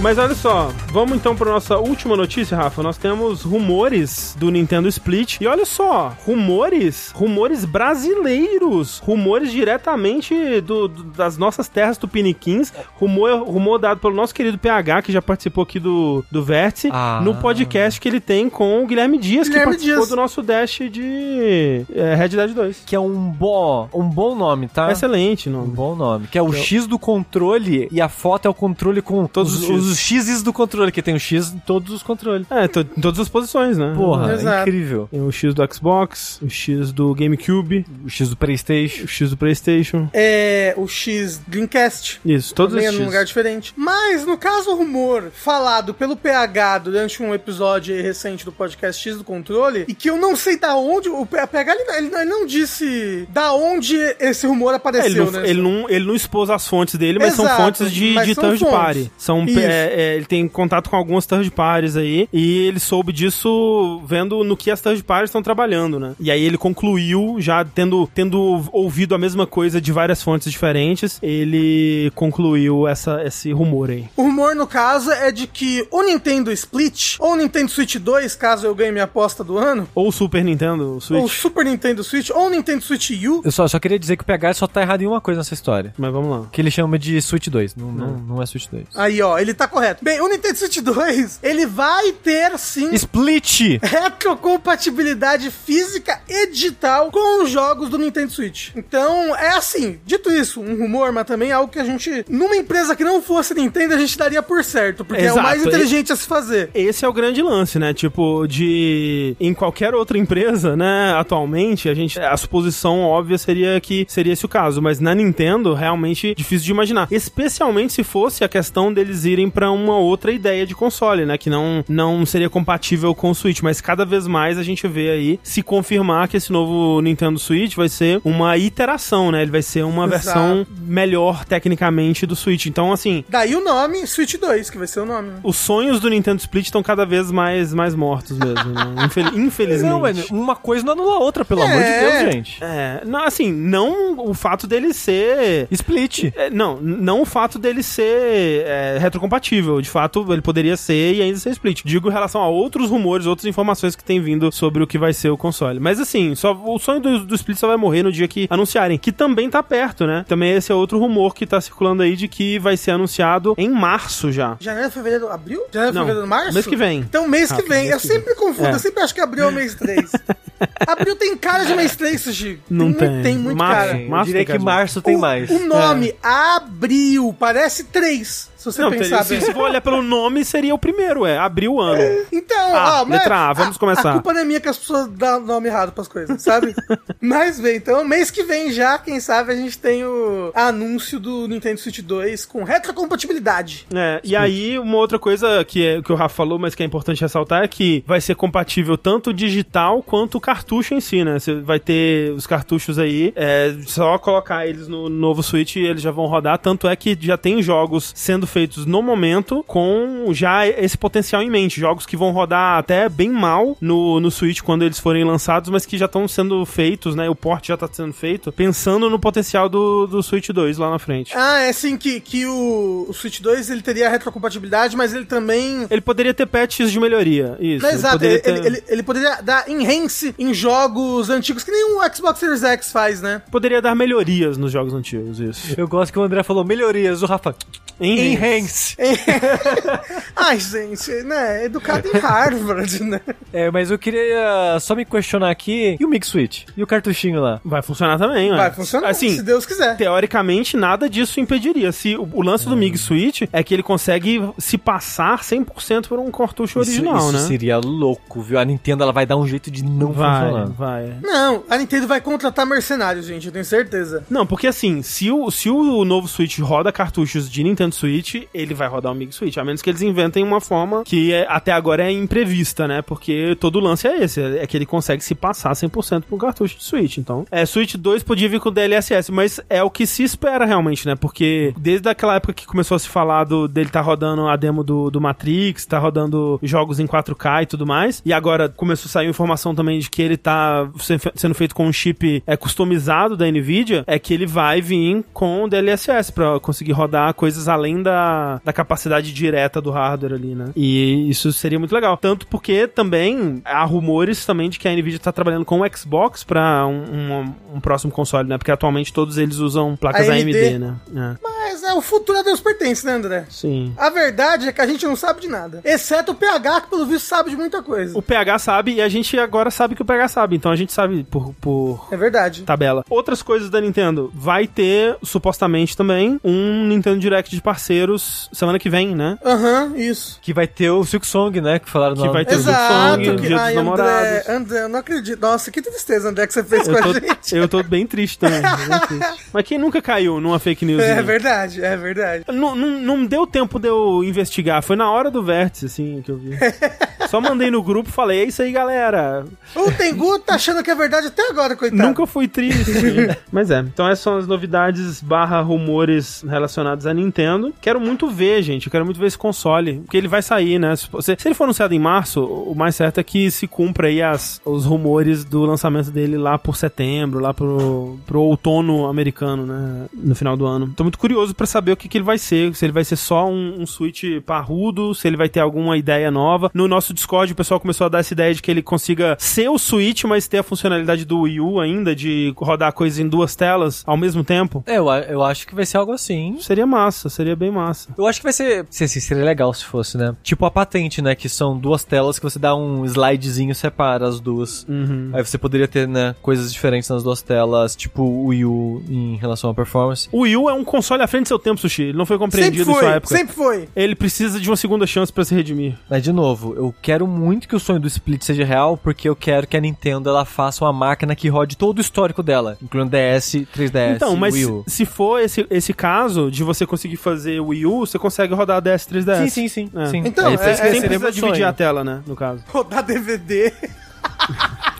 Mas olha só, vamos então para nossa última notícia, Rafa. Nós temos rumores do Nintendo Split. E olha só, rumores, rumores brasileiros, rumores diretamente do, do- das nossas terras tupiniquins. Rumor, rumor dado pelo nosso querido PH, que já participou aqui do, do Vértice, Ah. no podcast que ele tem com o Guilherme Dias, que Guilherme participou Dias. do nosso Dash de é, Red Dead 2. Que é um bom, um bom nome, tá? Excelente Um nome. bom nome. Que é o Que é o- X do controle e a foto é o controle com Todos os, os os X's do controle, que tem o X em todos os controles. É, to- em todas as posições, né? Porra, Exato. incrível. Tem o X do Xbox, o X do GameCube, O X do Playstation. o X do PlayStation. É o X Dreamcast. Isso, todos Também é esses num X. lugar diferente. Mas, no caso, o rumor falado pelo PH durante um episódio recente do podcast X do Controle, e que eu não sei da onde, o PH ele, não- ele ele não disse da onde esse rumor É, apareceu, ele, não, né? ele, não, ele não expôs as fontes dele, mas são Exato, fontes de, de são party. São, Isso. é, é, ele tem contato com algumas third parties aí, e ele soube disso vendo no que as third parties estão trabalhando, né? E aí ele concluiu, já tendo, tendo ouvido a mesma coisa de várias fontes diferentes, ele concluiu essa, esse rumor aí. O rumor, no caso, é de que o Nintendo Split, ou o Nintendo Switch 2, caso eu ganhe minha aposta do ano, Ou o Super Nintendo, Switch. ou o Super Nintendo Switch, ou o Nintendo Switch U, Eu só, só queria dizer que o PH só tá errado em uma coisa nessa história. Mas vamos lá. Que ele chama de Switch 2. Não, não, não é Switch 2. Aí, ó, ele tá correto. Bem, o Nintendo Switch 2, ele vai ter sim Split! retrocompatibilidade física e digital com os jogos do Nintendo Switch. Então, é assim, dito isso, um rumor, mas também algo que a gente, numa empresa que não fosse Nintendo, a gente daria por certo, porque é Exato, o mais inteligente a se fazer. Esse é o grande lance, né? Tipo, de. Em qualquer outra empresa, né? Atualmente, a gente. A suposição óbvia seria que seria esse o caso. Mas na Nintendo, realmente difícil de imaginar. Especialmente se fosse a questão deles irem pra uma outra ideia de console, né? Que não, não seria compatível com o Switch. Mas cada vez mais a gente vê aí se confirmar que esse novo Nintendo Switch vai ser uma iteração, né? Ele vai ser uma Exato. versão melhor tecnicamente do Switch. Então, assim. Daí o nome Switch 2, que vai ser o nome. né? Os sonhos do Nintendo Split estão cada vez mais, mais mortos mesmo, né? Infel- infelizmente. Não, mano, uma coisa não anula a outra, pelo É. amor de Deus, gente. É, não, assim, não o fato dele ser. Split. é, não, não o fato dele ser é, retrocompatível. De fato, ele poderia ser e ainda ser split. Digo em relação a outros rumores, outras informações que tem vindo sobre o que vai ser o console. Mas assim, só, o sonho do, do split só vai morrer no dia que anunciarem. Que também tá perto, né? Também esse é outro rumor que tá circulando aí de que vai ser anunciado em março já. Janeiro, fevereiro, abril? Janeiro, Não, fevereiro, março? mês que vem. Então, mês que Ah, vem. mês Eu que sempre confundo, É. eu sempre acho que abril é o mês 3. abril tem cara de mês 3, Sushi. Não muito- tem. Tem muito Março, cara. Eu Março diria tem que março tem o, mais. O nome, abril, parece 3. Se você Não, pensar se, bem. se for olhar pelo nome, seria o primeiro, é. Abriu o ano. Então, Ah, ó, letra A, vamos começar. A culpa não é minha que as pessoas dão nome errado pras coisas, sabe? mas bem, então mês que vem já, quem sabe, a gente tem o anúncio do Nintendo Switch 2 com retrocompatibilidade. É, e aí, uma outra coisa que, é, que o Rafa falou, mas que é importante ressaltar, é que vai ser compatível tanto digital quanto o cartucho em si, né? Você vai ter os cartuchos aí, é só colocar eles no novo Switch e eles já vão rodar. Tanto é que já tem jogos sendo feitos no momento com já esse potencial em mente. Jogos que vão rodar até bem mal no, no Switch quando eles forem lançados, mas que já estão sendo feitos, né? O port já tá sendo feito, pensando no potencial do, do Switch 2 lá na frente. Ah, é assim que, que o, o Switch 2 ele teria retrocompatibilidade, mas ele também. Ele poderia ter patches de melhoria. Isso. Não, ele exato, poderia ele, ter- ele, ele- ele poderia dar enhance em jogos antigos, que nem o Xbox Series X faz, né? Poderia dar melhorias nos jogos antigos, isso. Eu gosto que o André falou melhorias, o Rafa. Enhance. Ai, gente, né? Educado em Harvard, né? É, mas eu queria só me questionar aqui. E o Mix Switch? E o cartuchinho lá? Vai funcionar também, ué. Vai funcionar, Assim, se Deus quiser. teoricamente, nada disso impediria. Se o, o lance do MIG Switch é que ele consegue se passar 100% por um cartucho original, isso, isso né? seria louco, viu? A Nintendo ela vai dar um jeito de não Vai, funcionar. vai. Não, a Nintendo vai contratar mercenários, gente, eu tenho certeza. Não, porque assim, se o, se o novo Switch roda cartuchos de Nintendo Switch, ele vai rodar o MIG Switch. A menos que eles inventem uma forma que é- até agora é imprevista, né? Porque todo lance é esse: é que ele consegue se passar 100% por um cartucho de Switch. Então, é, Switch 2 podia vir com DLSS, mas é o que se espera realmente, né? Porque desde aquela época que começou a se falar do, dele tá rodando a demo do, do Matrix, tá rodando jogos em 4K e tudo mais, e agora começou a sair informação também de que ele tá se- sendo feito com um chip é, customizado da Nvidia, é que ele vai vir com DLSS pra conseguir rodar coisas além da, da capacidade direta do hardware ali, né? E isso seria muito legal. Tanto porque também há rumores também de que a Nvidia tá trabalhando com o Xbox pra um, um, um próximo console, né? Porque atualmente todos eles usam placas AMD. AMD, né? É. Mas é, o futuro a Deus pertence, né, André? Sim. A verdade é que a gente não sabe de nada. Exceto o PH, que pelo visto sabe de muita coisa. O PH sabe e a gente agora sabe que o PH sabe, então a gente sabe por, por É verdade. tabela. Outras coisas da Nintendo. Vai ter, supostamente também, um Nintendo Direct de parceiros semana que vem, né? Aham, isso. Que vai ter o Silk Song, né? Que falaram Que vai ter o Exato. Silk Song, que... Dia dos Ai, Namorados. André, André, eu não acredito. Nossa, que tristeza, André, que você fez com Eu a tô, gente. eu tô bem triste também. bem triste. Mas quem nunca caiu numa fake news? É verdade, é verdade. Não, não, não deu tempo de eu investigar, foi na hora do vértice, assim, que eu vi. Só mandei no grupo e falei, é isso aí, galera. O Tengu tá achando que é verdade até agora, coitado. Nunca fui triste. Mas é, então essas são as novidades barra rumores relacionados à Nintendo. Quero muito ver, gente, eu quero muito ver esse console, porque ele vai sair, né? Se, se ele for anunciado em março, o mais certo é que se cumpra aí as, os rumores do lançamento dele lá por setembro, lá pro, pro outono americano, né? No final do ano. Tô muito curioso pra saber o que, que ele vai ser, se ele vai ser só um, um Switch parrudo, se ele vai ter alguma ideia nova. No nosso Discord, o pessoal começou a dar essa ideia de que ele consiga ser o Switch, mas ter a funcionalidade do Wii U ainda, de rodar coisas em duas telas ao mesmo tempo. É, eu, eu acho que vai ser algo assim. Seria massa, seria bem massa. Eu acho que vai ser. se- se- Seria legal se fosse, né? Tipo a patente, né? Que são duas telas que você dá um slidezinho separa as duas. Uhum. Aí você poderia ter, né, coisas diferentes nas duas telas, tipo o Wii U em relação à performance. O Wii U é um console à frente do seu tempo, Sushi. Ele não foi Sempre compreendido em sua foi, época. sempre foi. Ele precisa de uma segunda chance pra se redimir. Mas, de novo, eu quero muito que o sonho do Split seja real, porque eu quero que a Nintendo ela faça uma máquina que rode todo o histórico dela, incluindo DS, 3DS, Então, mas Wii se, U. se for esse, esse caso de você conseguir fazer o Wii U, você consegue rodar DS 3DS. Sim, sim, sim. É. sim. Então, é- é- Sem seria precisar meu dividir sonho. a tela, né? No caso. Rodar DVD,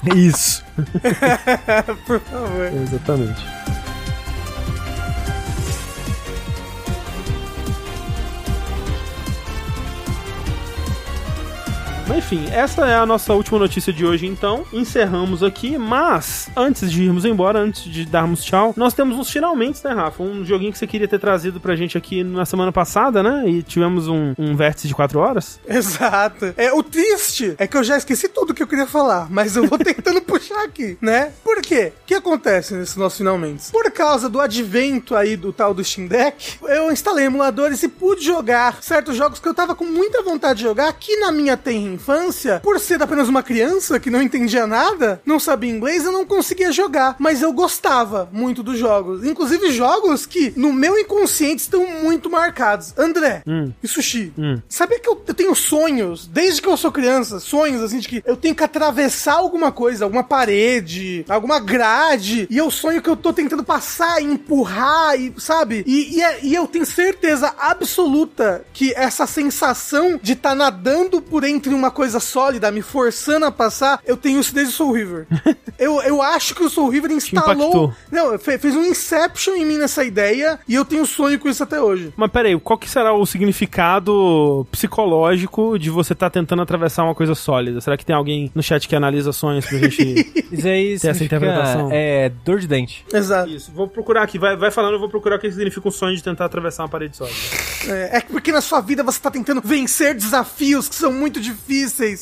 Isso. por favor. Exatamente. Mas enfim, essa é a nossa última notícia de hoje, então. Encerramos aqui, mas antes de irmos embora, antes de darmos tchau, nós temos uns finalmente, né, Rafa? Um joguinho que você queria ter trazido pra gente aqui na semana passada, né? E tivemos um, um vértice de 4 horas. Exato. É, o triste é que eu já esqueci tudo que eu queria falar, mas eu vou tentando puxar aqui, né? Por quê? O que acontece nesse nosso finalmente? Por causa do advento aí do tal do Steam Deck, eu instalei emuladores e pude jogar certos jogos que eu tava com muita vontade de jogar aqui na minha tenra infância, por ser apenas uma criança que não entendia nada, não sabia inglês, eu não conseguia jogar, mas eu gostava muito dos jogos, inclusive jogos que no meu inconsciente estão muito marcados. André e Sushi, sabia que eu, eu tenho sonhos, desde que eu sou criança, sonhos assim de que eu tenho que atravessar alguma coisa, alguma parede, alguma grade, e eu sonho que eu tô tentando passar e empurrar, e sabe? E, e, é- e eu tenho certeza absoluta que essa sensação de estar nadando por entre uma coisa sólida, me forçando a passar, eu tenho isso desde o Soul River. eu, eu acho que o Soul River instalou. Não, fe- fez um Inception em mim nessa ideia, e eu tenho sonho com isso até hoje. Mas peraí, qual que será o significado psicológico de você estar tentando atravessar uma coisa sólida? Será que tem alguém no chat que analisa sonhos pra gente... Isso aí Tem essa interpretação. É dor de dente. Exato. Isso, vou procurar aqui, vai, vai falando, eu vou procurar o que significa um sonho de tentar atravessar uma parede sólida. É, é porque na sua vida você tá tentando vencer desafios que são muito difíceis,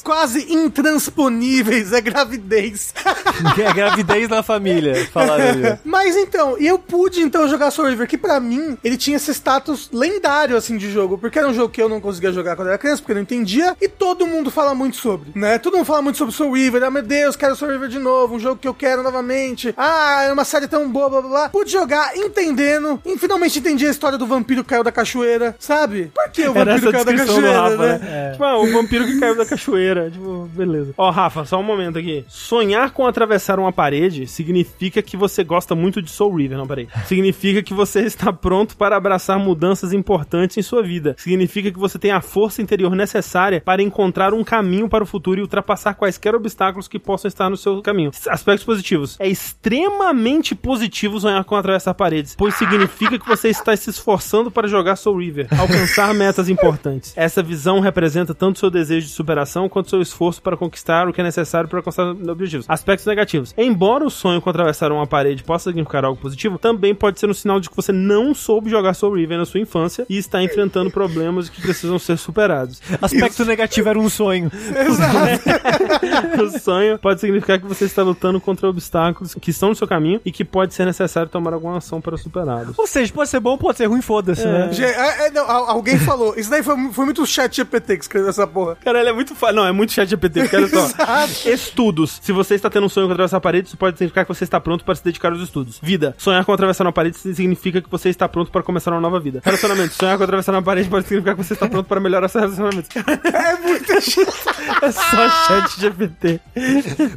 quase intransponíveis. É gravidez. é gravidez na família, falaram ali. Mas então, e eu pude então jogar Soul River, que pra mim ele tinha esse status lendário assim de jogo, porque era um jogo que eu não conseguia jogar quando era criança, porque eu não entendia, e todo mundo fala muito sobre, né? Todo mundo fala muito sobre Soul River, ah meu Deus, quero Soul River de novo, um jogo que eu quero novamente. Ah, é uma série tão boa, blá blá blá. Pude jogar entendendo, e finalmente entendi a história do vampiro que caiu da cachoeira, sabe? Por que o Era vampiro caiu da cachoeira, Rafa, né? né? Tipo, ah, o vampiro que caiu da cachoeira. Tipo, beleza. Ó, Rafa, só um momento aqui. Sonhar com atravessar uma parede significa que você gosta muito de Soul River, não, peraí. Significa que você está pronto para abraçar mudanças importantes em sua vida. Significa que você tem a força interior necessária para encontrar um caminho para o futuro e ultrapassar quaisquer obstáculos que possam estar no seu caminho. Aspectos positivos. É extremamente positivo sonhar com atravessar paredes, pois significa que você está se esforçando para jogar Soul River, alcançar metas importantes. Essa visão representa tanto seu desejo de superação superação quanto seu esforço para conquistar o que é necessário para alcançar objetivos. Aspectos negativos. Embora o sonho com atravessar uma parede possa significar algo positivo, também pode ser um sinal de que você não soube jogar Soul River na sua infância e está enfrentando problemas que precisam ser superados. Aspecto negativo era um sonho. o sonho pode significar que você está lutando contra obstáculos que estão no seu caminho e que pode ser necessário tomar alguma ação para superá-los. Ou seja, pode ser bom, pode ser ruim, foda-se, né? Ge- é, é, não, al- alguém falou. Isso daí foi, foi muito chat GPT que escreveu essa porra. Cara, ele é muito fácil. Não, é muito chat GPT, porque olha só. Estudos. Se você está tendo um sonho com atravessar a parede, isso pode significar que você está pronto para se dedicar aos estudos. Vida. Sonhar com atravessar uma parede significa que você está pronto para começar uma nova vida. Relacionamento. Sonhar com atravessar uma parede pode significar que você está pronto para melhorar seu relacionamento. É muito É só chat GPT.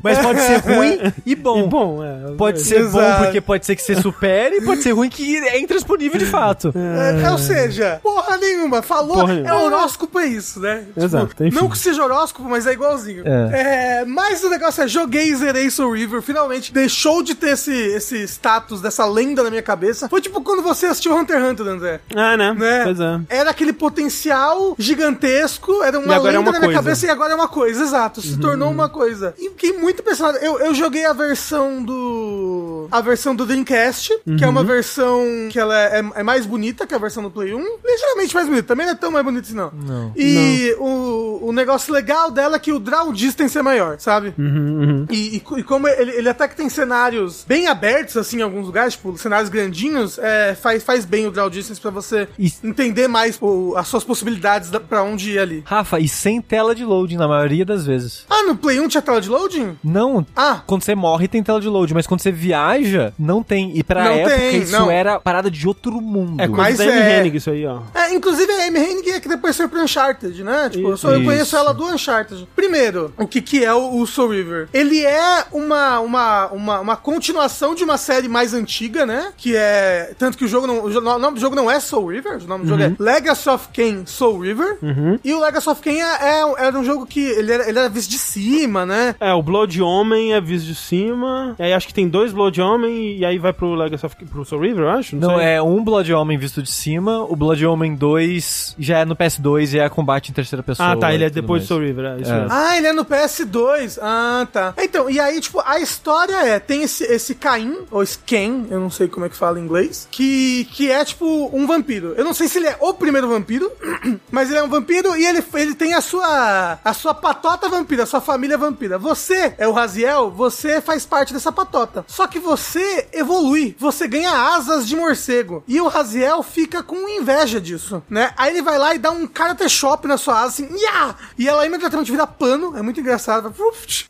Mas pode ser ruim e bom. E bom, é. Pode ser Exato. bom porque pode ser que você supere, e pode ser ruim que é intransponível de fato. É, ou seja, porra nenhuma. Falou, Porra nenhuma. é horóscopo, é isso, né? Exato, enfim. Não que seja horóscopo, mas é igualzinho. É, mas o negócio é, joguei e zerei Soul River, finalmente deixou de ter esse, esse status dessa lenda na minha cabeça. Foi tipo quando você assistiu Hunter x Hunter, André. Ah, né? Né? Pois é. Era aquele potencial gigantesco, era uma é lenda uma na minha coisa. Uhum. cabeça e agora é uma coisa, exato. Se tornou uma coisa. E fiquei muito impressionado. Eu, eu joguei a versão do. A versão do Dreamcast, que é Uhum. uma versão que ela é, é mais bonita que a versão do Play 1. Ligeiramente mais bonita, também não é tão mais bonita assim, não. Não. E O, o negócio legal dela é que o draw distance é maior, sabe? Uhum, E, e- e como ele, ele até que tem cenários bem abertos, assim, em alguns lugares, tipo, cenários grandinhos, é, faz, faz bem o draw distance pra você E- entender mais o- as suas possibilidades da, pra onde ir ali. Rafa, e sem tela de loading na maioria das vezes. Ah, no Play 1 tinha tela de loading? Não. Ah, Quando você morre tem tela de load, mas quando você viaja, não tem. E pra Não época tem, isso não. era parada de outro mundo. É Mas coisa da é- Amy Hennig isso aí, ó. É, inclusive a Amy Hennig é que depois foi pro Uncharted, né? Tipo, eu, só, eu Isso. conheço ela do Uncharted. Primeiro, o que que é o, o Soul River? Ele é uma, uma, uma, uma continuação de uma série mais antiga, né? Que é... Tanto que o jogo não... O nome do jogo não é Soul River, o nome do jogo é Legacy of Kain Soul River. E o Legacy of Kain é, é, era um jogo que ele era, ele era visto de cima, né? É, o Blood Homem é visto de cima. E aí acho que tem dois Blood Homem e aí vai pro Legacy of pro Soul River, eu acho. Não, sei. é um Blood Homem visto de cima, o Blood Homem 2 já é no PS2 e é combate em terceira pessoa. Ah, tá, ele é depois Soul River, é isso É. mesmo. Ah, ele é no PS2. Ah, tá. Então, e aí, tipo, a história é: tem esse, esse Caim, ou Sken, eu não sei como é que fala em inglês, que, que é, tipo, um vampiro. Eu não sei se ele é o primeiro vampiro, mas ele é um vampiro e ele, ele tem a sua, a sua patota vampira, a sua família vampira. Você é o Raziel, você faz parte dessa patota. Só que você evolui, você ganha asas de morcego. E o Raziel fica com inveja disso, né? Aí ele vai lá e dá um karate chop na sua asa, assim, Nhá! E ela imediatamente vira pano, é muito engraçado.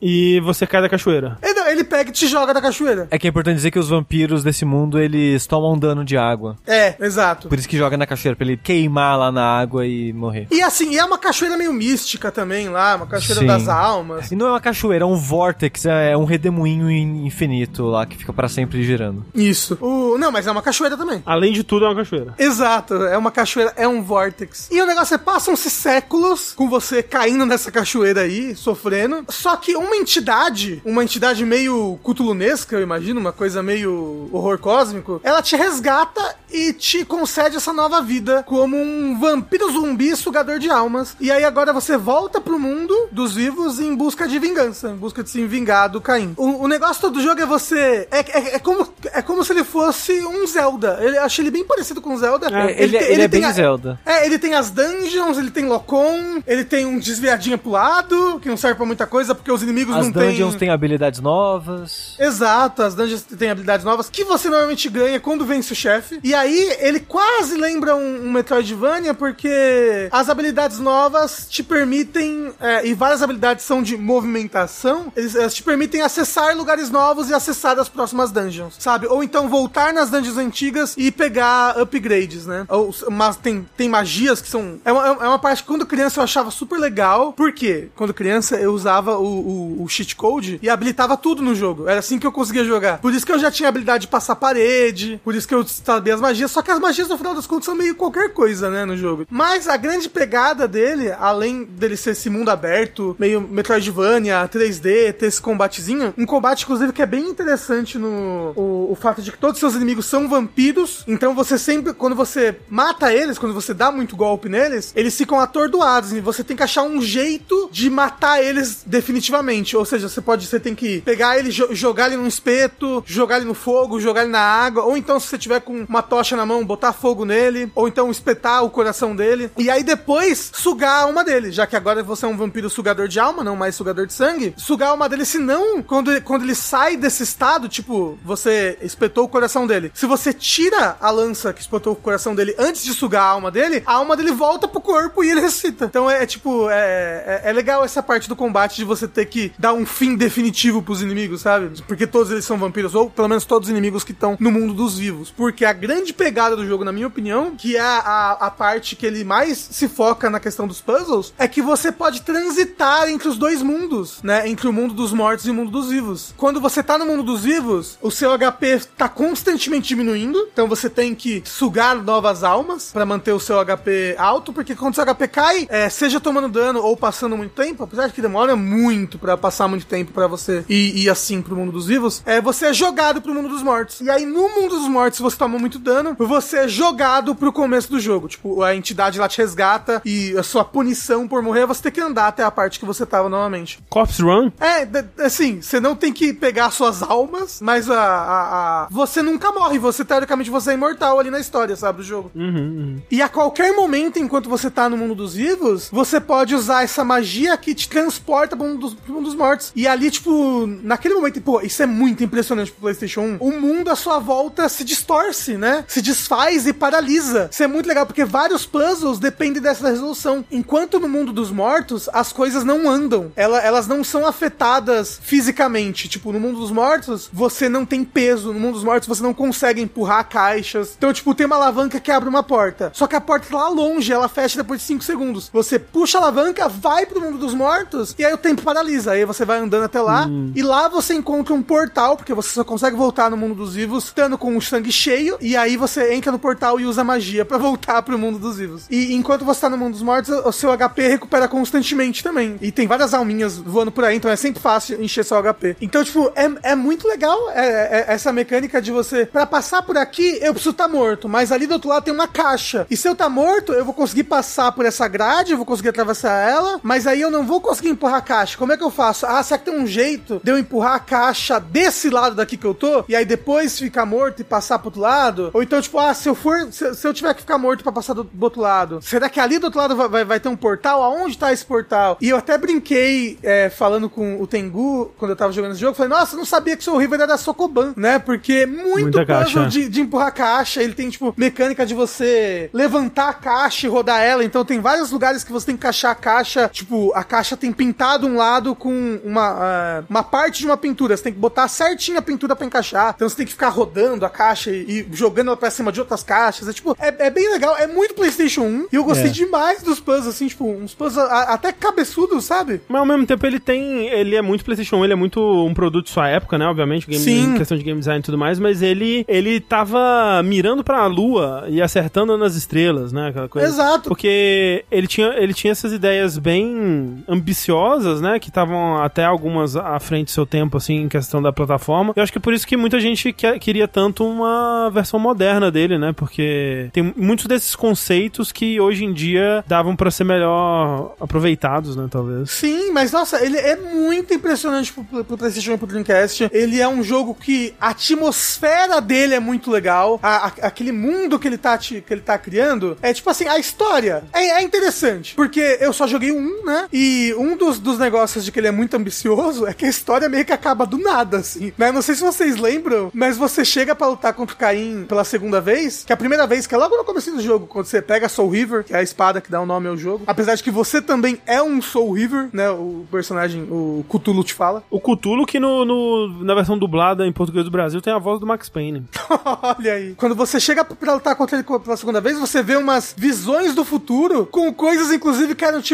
E você cai da cachoeira. Ele, não, ele pega e te joga da cachoeira. É que é importante dizer que os vampiros desse mundo, eles tomam dano de água. É, exato. Por isso que joga na cachoeira, pra ele queimar lá na água e morrer. E assim, e é uma cachoeira meio mística também lá, uma cachoeira Sim. das almas. E não é uma cachoeira, é um vórtex, é um redemoinho in- infinito lá que fica pra sempre girando. Isso. O, não, mas é uma cachoeira também. Além de tudo, é uma cachoeira. Exato, é uma cachoeira, é um vórtex. E o negócio é, passam-se séculos com você caindo nessa cachoeira aí, sofrendo. Só que uma entidade, uma entidade meio cutulunesca, eu imagino, uma coisa meio horror cósmico, ela te resgata e te concede essa nova vida como um vampiro zumbi sugador de almas. E aí agora você volta pro mundo dos vivos em busca de vingança, em busca de se vingar do Caim. O, o negócio todo do jogo é você. É, é, é como, é como se ele fosse um Zelda. Eu achei ele bem parecido com Zelda. É, ele, ele é tem bem a- Zelda. é, ele tem as dungeons, ele tem Locom, ele tem um desviadinho pro lado, que não serve pra muita coisa, porque os inimigos As não dungeons têm... têm habilidades novas. Exato, as dungeons têm habilidades novas que você normalmente ganha quando vence o chefe. E aí ele quase lembra um, um Metroidvania, porque as habilidades novas te permitem, é, e várias habilidades são de movimentação, eles, elas te permitem acessar lugares novos e acessar as próximas dungeons, sabe? Ou então voltar nas dungeons antigas e pegar upgrades, né? Ou, mas tem, tem magias que são. É uma, é uma parte que quando criança eu achava super legal. Por quê? Quando criança eu usava o, o, o cheat code e habilitava tudo no jogo. Era assim que eu conseguia jogar. Por isso que eu já tinha habilidade de passar parede, por isso que eu sabia as magias. Só que as magias no final das contas são meio qualquer coisa, né? No jogo. Mas a grande pegada dele, além dele ser esse mundo aberto, meio Metroidvania, 3D, ter esse combatezinho, um combate, inclusive, que é bem interessante no. O, o fato de que todos os seus inimigos são vampiros, então você sempre, quando você mata eles, quando você dá muito golpe neles, eles ficam atordoados e você tem que achar um jeito de matar eles definitivamente. Ou seja, você pode, você tem que pegar ele, jo jogar ele num espeto, jogar ele no fogo, jogar ele na água, ou então se você tiver com uma tocha na mão, botar fogo nele, ou então espetar o coração dele, e aí depois sugar a alma dele, já que agora você é um vampiro sugador de alma, não mais sugador de sangue, sugar a alma dele, senão, quando, quando ele sai desse estado, tipo, você espetou o coração dele, se você tira a lança que espetou o coração dele antes de sugar a alma dele, a alma dele volta pro corpo e ele ressuscita. Então é, é tipo, é, é, é legal essa parte do combate de você ter que dar um fim definitivo pros inimigos, sabe? Porque todos eles são vampiros, ou pelo menos todos os inimigos que estão no mundo dos vivos. Porque a grande pegada do jogo, na minha opinião, que é a, a parte que ele mais se foca na questão dos puzzles, é que você pode transitar entre os dois mundos, né? Entre o mundo dos mortos e o mundo dos vivos. Quando você tá no mundo dos vivos, o seu HP tá constantemente diminuindo, então você tem que sugar novas almas para manter o seu HP alto, porque quando o seu HP cai, é, seja tomando dano ou passando muito tempo, apesar de que demora muito para passar muito tempo para você ir, ir assim pro mundo dos vivos, é, você é jogado pro mundo dos mortos. E aí no mundo dos mortos, se você toma muito dano, você é jogado pro começo do jogo. Tipo, a entidade lá te resgata e a sua punição por morrer é você ter que andar até a parte que você tava novamente. Corpse Run? É, assim, você não tem que pegar suas almas, mas a, a, a, você nunca morre. Você, teoricamente, você é imortal ali na história, sabe, do jogo. Uhum, uhum. E a qualquer momento, enquanto você tá no mundo dos vivos, você pode usar essa magia que te transporta pro mundo dos, mundo dos mortos. E ali, tipo, naquele momento, pô, isso é muito impressionante pro PlayStation 1. O mundo à sua volta se distorce, né? Se desfaz e paralisa. Isso é muito legal, porque vários puzzles dependem dessa resolução. Enquanto no mundo dos mortos, as coisas não andam. Ela, elas não são afetadas fisicamente. Tipo, no mundo dos mortos, você não tem peso. No mundo dos mortos, você não consegue empurrar caixas. Então, tipo, tem uma alavanca que abre uma porta. Só que a porta tá lá longe, ela fecha depois de 5 segundos. Você puxa a alavanca, vai pro mundo dos mortos, e aí o tempo paralisa. Aí você vai andando até lá, Hum. e lá você encontra um portal, porque você só consegue voltar no mundo dos vivos estando com o sangue cheio, e aí você entra no portal e usa magia pra voltar pro mundo dos vivos. E enquanto você tá no mundo dos mortos, o seu HP recupera constantemente também. E tem várias alminhas voando por aí, então é sempre fácil encher seu HP. Então, tipo, é, é muito legal é, é- essa mecânica de você, pra passar por aqui, eu preciso estar morto, mas ali do outro lado tem uma caixa. E se eu tá morto, eu vou conseguir passar por essa grade, eu vou conseguir atravessar ela, mas aí eu não vou conseguir empurrar a caixa. Como é que eu faço? Ah, será que tem um jeito de eu empurrar a caixa desse lado daqui que eu tô? E aí depois ficar morto e passar pro outro lado? Ou então, tipo, ah, se eu for, se, se eu tiver que ficar morto pra passar do, do outro lado, será que ali do outro lado vai, vai, vai ter um portal? Aonde tá esse portal? E eu até brinquei é, falando com o Tengu quando eu tava jogando esse jogo. Falei, nossa, não sabia que o seu River era da Sokoban, né? Porque muito Muita puzzle de, de empurrar a caixa. Ele tem, tipo, mecânica de você levantar a caixa e rodar ela. Então tem vários lugares que você tem que encaixar a caixa. Tipo, a caixa tem pintado um lado com uma, ah, uma parte de uma pintura. Você tem que botar certinho a pintura pra encaixar. Então você tem que ficar rodando a caixa e, e jogando ela pra cima de outras caixas. É tipo, é, é bem legal. É muito PlayStation 1. E eu gostei É. demais dos puzzles, assim, tipo, uns puzzles a- até cabeçudos, sabe? Mas ao mesmo tempo ele tem. Ele é muito PlayStation 1, ele é muito um produto de sua época, né? Obviamente, game, Sim. em questão de game design e tudo mais, mas ele, ele tava mirando pra lua e acertando nas estrelas, né? Aquela coisa. Exato. Porque ele tinha, ele tinha essas ideias bem ambiciosas, né? Que estavam até algumas à frente do seu tempo, assim, em questão da plataforma. Eu acho que é por isso que muita gente que- queria tanto uma versão moderna dele, né? Porque tem muitos desses conceitos que hoje em dia davam pra ser melhor aproveitados, né? Talvez. Sim, mas nossa, ele é muito impressionante pro, pro PlayStation e pro Dreamcast. Ele é um jogo que a atmosfera dele é muito legal. A- a- aquele mundo que ele, tá, que ele tá criando é tipo assim, a história é, é interessante. Porque eu só joguei um, né? E um dos, dos negócios de que ele é muito ambicioso é que a história meio que acaba do nada, assim. Né? Não sei se vocês lembram, mas você chega pra lutar contra o Caim pela segunda vez, que é a primeira vez, que é logo no começo do jogo, quando você pega Soul River, que é a espada que dá o nome ao jogo. Apesar de que você também é um Soul River, né? O personagem, o Cthulhu te fala. O Cthulhu, que no, no- na versão dublada em português do Brasil tem a voz do Max Payne. Olha aí. Quando você chega pra lutar contra ele pela segunda vez, você vê umas visões do futuro com coisas, inclusive, que eram tipo: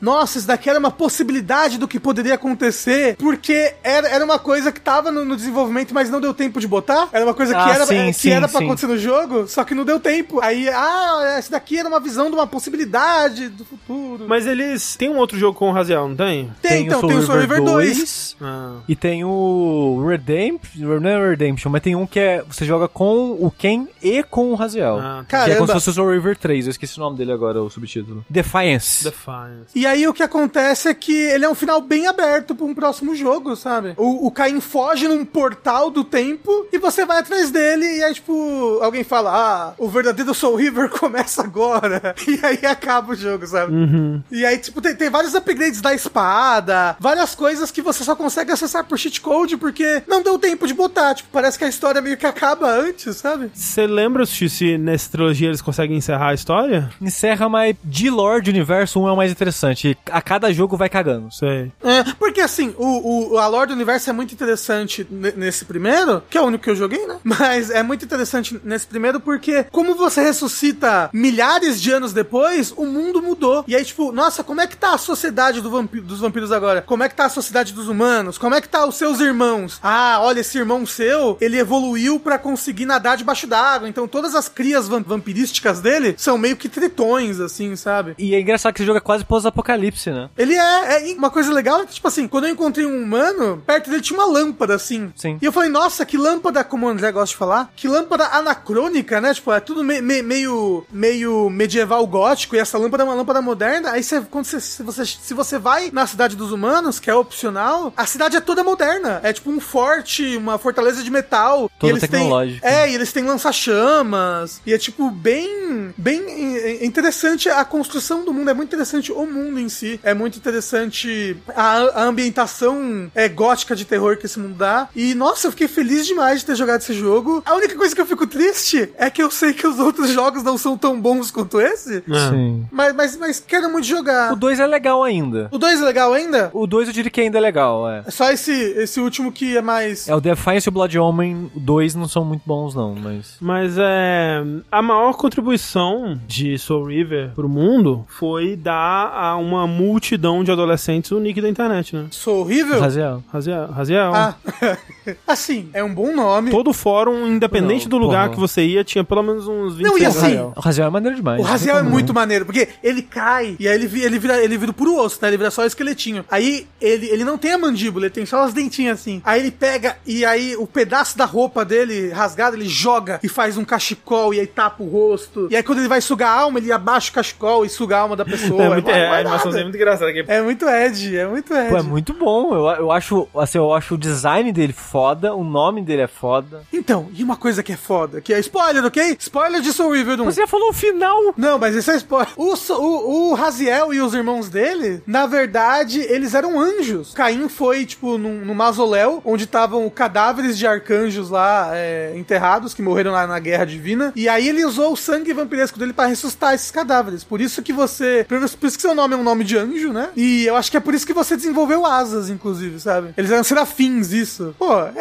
Nossa, isso daqui era uma possibilidade do que poderia acontecer, porque era, era uma coisa que tava no, no desenvolvimento, mas não deu tempo de botar. Era uma coisa que Ah, era, sim, que sim, era pra sim. acontecer no jogo, só que não deu tempo. Aí, ah, essa daqui era uma visão de uma possibilidade do futuro. Mas eles. Tem um outro jogo com o Raziel, não tem? tem, então, tem o Soul River 2. Ah. E tem o Redemption. Não é Redemption, mas tem um que é. Você joga com o Ken e com o Raziel. Ah, que é como se fosse o Soul River 3. Eu esqueci o nome dele agora, o subtítulo. Defiance. Defiance. E aí o que acontece é que ele é um final bem aberto pra um próximo jogo, sabe? O, o Caim foge num portal do tempo e você vai atrás dele e aí, tipo, alguém fala, ah, o verdadeiro Soul River começa agora. E aí acaba o jogo, sabe? E aí, tipo, tem, tem vários upgrades da espada, várias coisas que você só consegue acessar por cheat code porque não deu tempo de botar. Tipo, parece que a história meio que acaba antes, sabe? Você lembra se nessa trilogia eles conseguem encerrar a história? Encerra, mas de lore de universo, um é o mais interessante. A cada jogo vai cagando. Sei. É, porque assim, o, o, a lore do universo é muito interessante ne- nesse primeiro, que é o único que eu joguei, né? Mas é muito interessante nesse primeiro porque, como você ressuscita milhares de anos depois, o mundo mudou. E aí, tipo, nossa, como é que tá a sociedade do vampi- dos vampiros agora? Como é que tá a sociedade dos humanos? Como é que tá os seus irmãos? Ah, olha, esse irmão seu, ele evoluiu pra conseguir nadar debaixo d'água. Então todas as crias vam- vampirísticas dele são meio que tritões, assim, sabe? E é engraçado que esse jogo é quase pós-apocalipse, né? Ele é, é- Uma coisa legal é que, tipo assim, quando eu encontrei um humano, perto dele tinha uma lâmpada, assim. Sim. E eu falei, nossa, que lâmpada, como o André gosta de falar, que lâmpada anacrônica, né? Tipo, é tudo me- me- meio, meio medieval gótico, e essa lâmpada é uma lâmpada moderna. Aí você, quando você, se, você, se você vai na cidade dos humanos, que é opcional, a cidade é toda moderna. É tipo um forte, uma fortaleza de metal. Toda e eles têm- é, e eles têm lança-chamas. E é tipo bem, bem é, interessante a construção do mundo. É muito interessante o mundo em si. É muito interessante a, a ambientação é, gótica de terror que esse mundo dá. E nossa, eu fiquei feliz demais de ter jogado esse jogo. A única coisa que eu fico triste é que eu sei que os outros jogos não são tão bons quanto esse. É. Sim. Mas, mas, mas quero muito jogar. O 2 é legal ainda. O 2 é legal ainda? O 2 eu diria que ainda é legal, é. É só esse, esse último que é mais. É, o Defiance e o Blood Omen 2 não são muito bons, não, mas. Mas é. A maior contribuição de Soul River pro mundo foi dar a uma multidão de adolescentes o nick da internet, né? Sou horrível? Raziel. Raziel. Raziel. Ah, assim, é um bom nome. Todo fórum, independente Não, do lugar porra. que você ia, tinha pelo menos uns 26 Não, e assim. O Raziel é maneiro demais. O Raziel é muito maneiro, porque ele cai e aí ele, ele, vira, ele vira puro osso, né? Ele vira só esqueletinho. Aí ele, ele não tem a mandíbula, ele tem só as dentinhas assim. Aí ele pega e aí o pedaço da roupa dele rasgado, ele joga e faz um cachecol e aí tapa o rosto. E aí quando ele vai sugar a alma, ele abaixa o cachecol e suga a alma da pessoa. É, muito, Não é, a animaçãozinha é muito engraçada aqui. É muito Ed, é muito Ed. Pô, é muito bom. Eu, eu acho, assim, eu acho o design dele foda, o nome dele é foda. Então, e uma coisa que é foda, que é spoiler, ok? Spoiler de Soul River 1. Você já falou o final. Não, mas isso é spoiler. O, o, o Raziel e os irmãos dele, na verdade, eles eram anjos. Caim foi, tipo, num, num mausoléu, onde estavam cadáveres de arcanjos lá é, enterrados, que morreram lá na Guerra Divina. E aí ele usou o sangue vampiresco dele pra ressuscitar esses cadáveres. Por isso que você. Isso por isso que seu nome é um nome de anjo, né? E eu acho que é por isso que você desenvolveu asas, inclusive, sabe? Eles eram serafins, isso. Pô, é,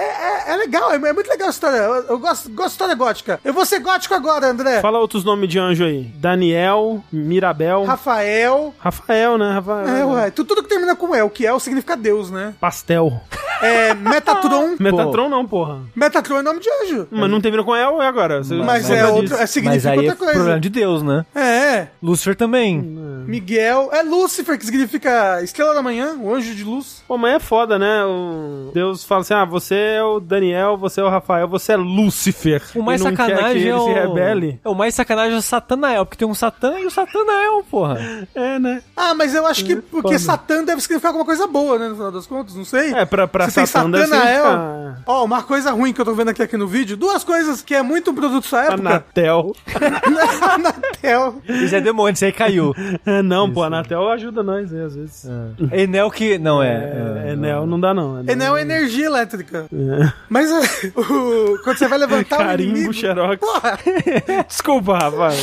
é, é legal, é, é muito legal a história. Eu, eu gosto, gosto de história gótica. Eu vou ser gótico agora, André. Fala outros nomes de anjo aí. Daniel, Mirabel. Rafael. Rafael, né? Rafael. É, ué. Tu- Tudo que termina com El, que El significa Deus, né? Pastel. É, Metatron. Metatron não, porra. Metatron é nome de anjo. Mas não termina com El, e agora? Você Mas lembra é outro. É, Mas significa aí é outra coisa. problema de Deus, né? É. Lúcifer também. Miguel. É Lúcifer, que significa estrela da manhã, o anjo de luz. Pô, mas é foda, né? O Deus fala assim: ah, você é o Daniel, você é o Rafael, você é Lúcifer. O mais E não quer que sacanagem ele é o... se rebele. É o mais sacanagem é o Satanael, porque tem um Satã e o Satanael, porra. É, né? Ah, mas eu acho que porque foda. Satã deve significar alguma coisa boa, né? No final das contas, não sei. É, pra, pra tem Satã deve Satanael. Ó, uma coisa ruim que eu tô vendo aqui, aqui no vídeo. Duas coisas que é muito um produto dessa época. Anatel. Anatel. Isso é demônio, isso aí caiu. É, não, pô, Anatel ajuda nós, né, às vezes. Enel que... Não, é... É, Enel não dá, não. Enel é energia elétrica. É. Mas é, o- quando você vai levantar o Carimbo, inimigo... xerox. Porra, Desculpa, Rafael.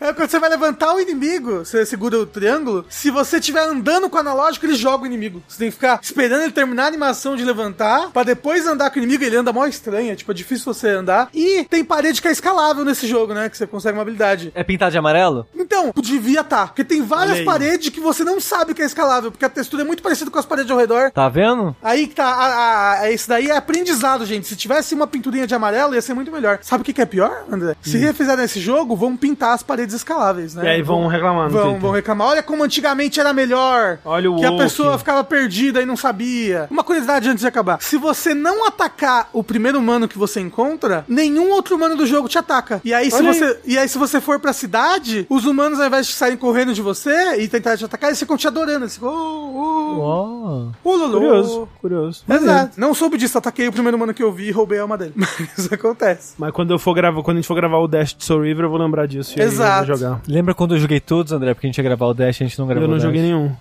é, quando você vai levantar o inimigo, você segura o triângulo, se você estiver andando com o analógico, ele joga o inimigo. Você tem que ficar esperando ele terminar a animação de levantar, pra depois andar com o inimigo, ele anda mó estranho, é, tipo, é difícil você andar. E tem parede que é escalável nesse jogo, né, que você consegue uma habilidade. É pintado de amarelo? Então, devia estar. Porque tem várias paredes que você não sabe que é escalável, porque a textura é muito parecida com as paredes ao redor. Tá vendo? Aí que tá, a, a, esse daí é aprendizado, gente. Se tivesse uma pinturinha de amarelo, ia ser muito melhor. Sabe o que, que é pior, André? Se refizerem esse jogo, vão pintar as paredes escaláveis, né? E aí vão reclamar no Vão, Twitter. vão reclamar. Olha como antigamente era melhor. Olha o Que a pessoa ficava perdida e não sabia. Uma curiosidade antes de acabar. Se você não atacar o primeiro humano que você encontra, nenhum outro humano do jogo te ataca. E aí, se aí. você, e aí, se você for pra cidade, os humanos, ao invés de saírem correndo de você e tentar te atacar, eles ficam te adorando. Ficam, oh, oh, Ó. oh. Curioso, curioso. Exato. Não soube disso, ataquei o primeiro humano que eu vi e roubei a alma dele. Mas isso acontece. Mas quando eu for gravar, quando a gente for gravar o Dash de Soul River, eu vou lembrar disso. e aí eu vou Exato. jogar. Lembra quando eu joguei todos, André? Porque a gente ia gravar o Dash e a gente não gravou Eu não o Dash. joguei nenhum.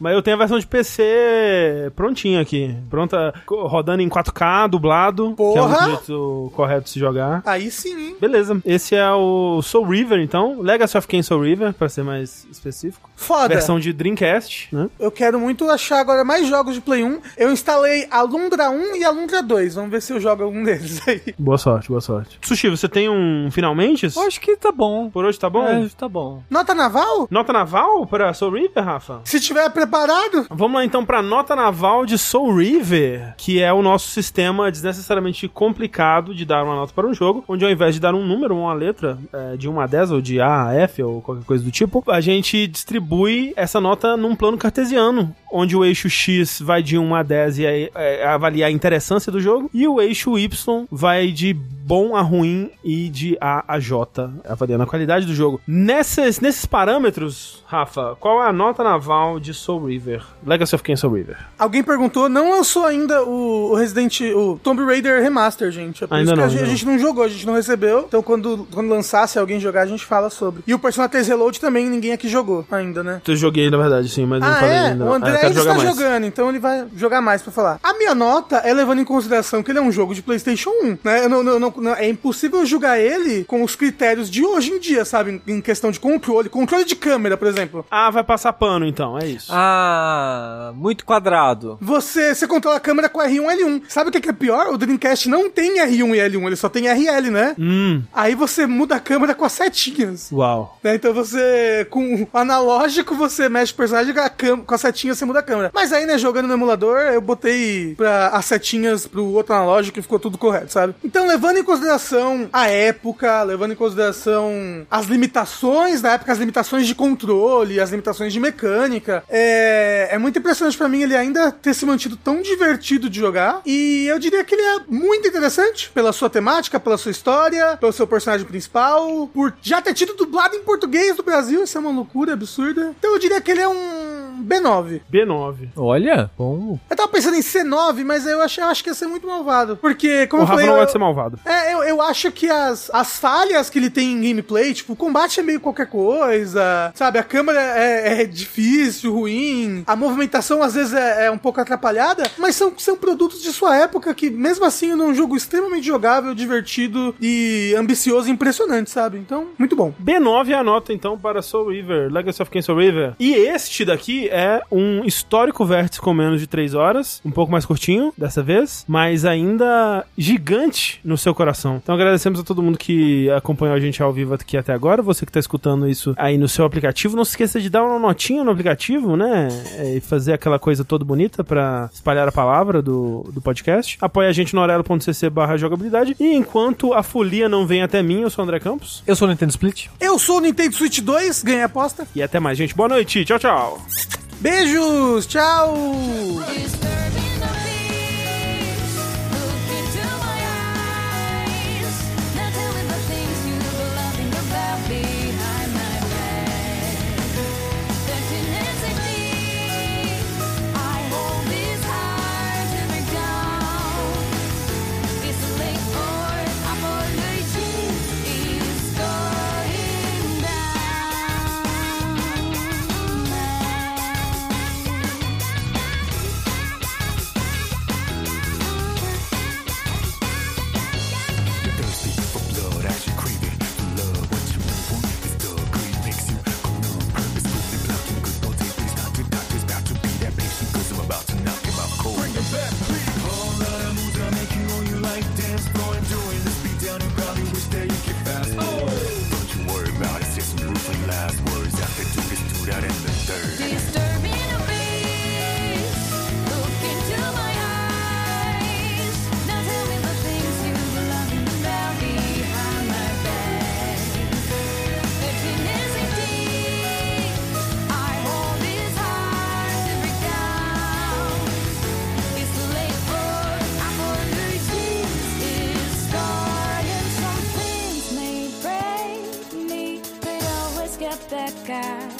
Mas eu tenho a versão de PC prontinha aqui. Pronta, rodando em 4K, dublado. Que é Porra! o jeito correto de se jogar. Aí sim, hein? Beleza. Esse é o Soul River, então. Legacy of Kain Soul River, pra ser mais específico. Foda. Versão de Dreamcast, né? Eu quero muito achar agora mais jogos de Play 1. Eu instalei Alundra 1 e Alundra 2. Vamos ver se eu jogo algum deles aí. Boa sorte, boa sorte. Sushi, você tem um finalmente? Eu acho que tá bom. Por hoje tá bom? É, tá bom. Nota naval? Nota naval pra Soul River, Rafa? Se tiver preparado. Vamos lá então pra nota naval de Soul River, que é o nosso sistema desnecessariamente complicado de dar uma nota para um jogo, onde ao invés de dar um número uma letra é, de 1 a 10 ou de A a F ou qualquer coisa do tipo, a gente distribui essa nota num plano cartesiano, onde o eixo X vai de 1 a 10 e é, é, avaliar a interessância do jogo, e o eixo Y vai de bom a ruim e de A a J, avaliando a qualidade do jogo. Nesses, nesses parâmetros, Rafa, qual é a nota naval de Soul River? Legacy of Kain Soul River. Alguém perguntou, não lançou ainda o, o Resident o Tomb Raider Remaster, gente. É por Ainda isso que não, a, a gente não jogou, a gente não recebeu. Então quando, quando lançar, se alguém jogar, a gente fala sobre. E o Persona 3 Reload também ninguém aqui jogou ainda, né? Eu joguei, na verdade, sim, mas não Ah, falei é? ainda. O não. André Ah, ainda está jogar mais. jogando, então ele vai jogar mais pra falar. A minha nota é levando em consideração que ele é um jogo de PlayStation 1, né? Eu não- não- não- não- é impossível julgar ele com os critérios de hoje em dia, sabe? Em, em questão de controle. Controle de câmera, por exemplo. Ah, vai passar pano então, é isso. Ah, muito quadrado. Você, você controla a câmera com R1 e L1. Sabe o que é, que é pior? O Dreamcast não tem R1 e L1, ele só tem RL, né? Hum, Aí você muda a câmera com as setinhas. uau. né? Então você, com o analógico, você mexe o personagem com a, cam- com a setinha, você muda a câmera. Mas aí, né, jogando no emulador, eu botei pra as setinhas pro outro analógico e ficou tudo correto, sabe? Então, levando em consideração a época, levando em consideração as limitações da época, as limitações de controle, as limitações de mecânica, é, é muito impressionante pra mim ele ainda ter se mantido tão divertido de jogar. E eu diria que ele é muito interessante pela sua temática, pela sua história, pelo seu personagem principal, por já ter tido dublado em português do Brasil, isso é uma loucura absurda. Então eu diria que ele é um B9. B9. Olha, bom. Eu tava pensando em C9, mas eu acho, eu acho que ia ser muito malvado. Porque, como O eu Rafa falei. não eu- pode ser malvado. é, eu, eu acho que as, as falhas que ele tem em gameplay, tipo, o combate é meio qualquer coisa, sabe? A câmera é, é difícil, ruim, a movimentação às vezes é, é um pouco atrapalhada, mas são, são produtos de sua época que, mesmo assim, num jogo extremamente jogável, divertido e ambicioso e impressionante, sabe? Então, muito bom. B9 é a nota, então, para Soul River, Legacy of Kain Soul River. E este daqui é um histórico vértice com menos de 3 horas, um pouco mais curtinho dessa vez, mas ainda gigante no seu coração. Então agradecemos a todo mundo que acompanhou a gente ao vivo aqui até agora, você que tá escutando isso aí no seu aplicativo, não se esqueça de dar uma notinha no aplicativo, né? É, E fazer aquela coisa toda bonita pra espalhar a palavra do, do podcast. Apoie a gente no orelo.cc barra jogabilidade. E enquanto a folia não vem até mim, eu sou o André Campos. Eu sou o Nintendo Split. Eu sou o Nintendo Switch 2, ganhei a aposta. E até mais, gente. Boa noite. Tchau, tchau. Beijos, tchau! Yeah.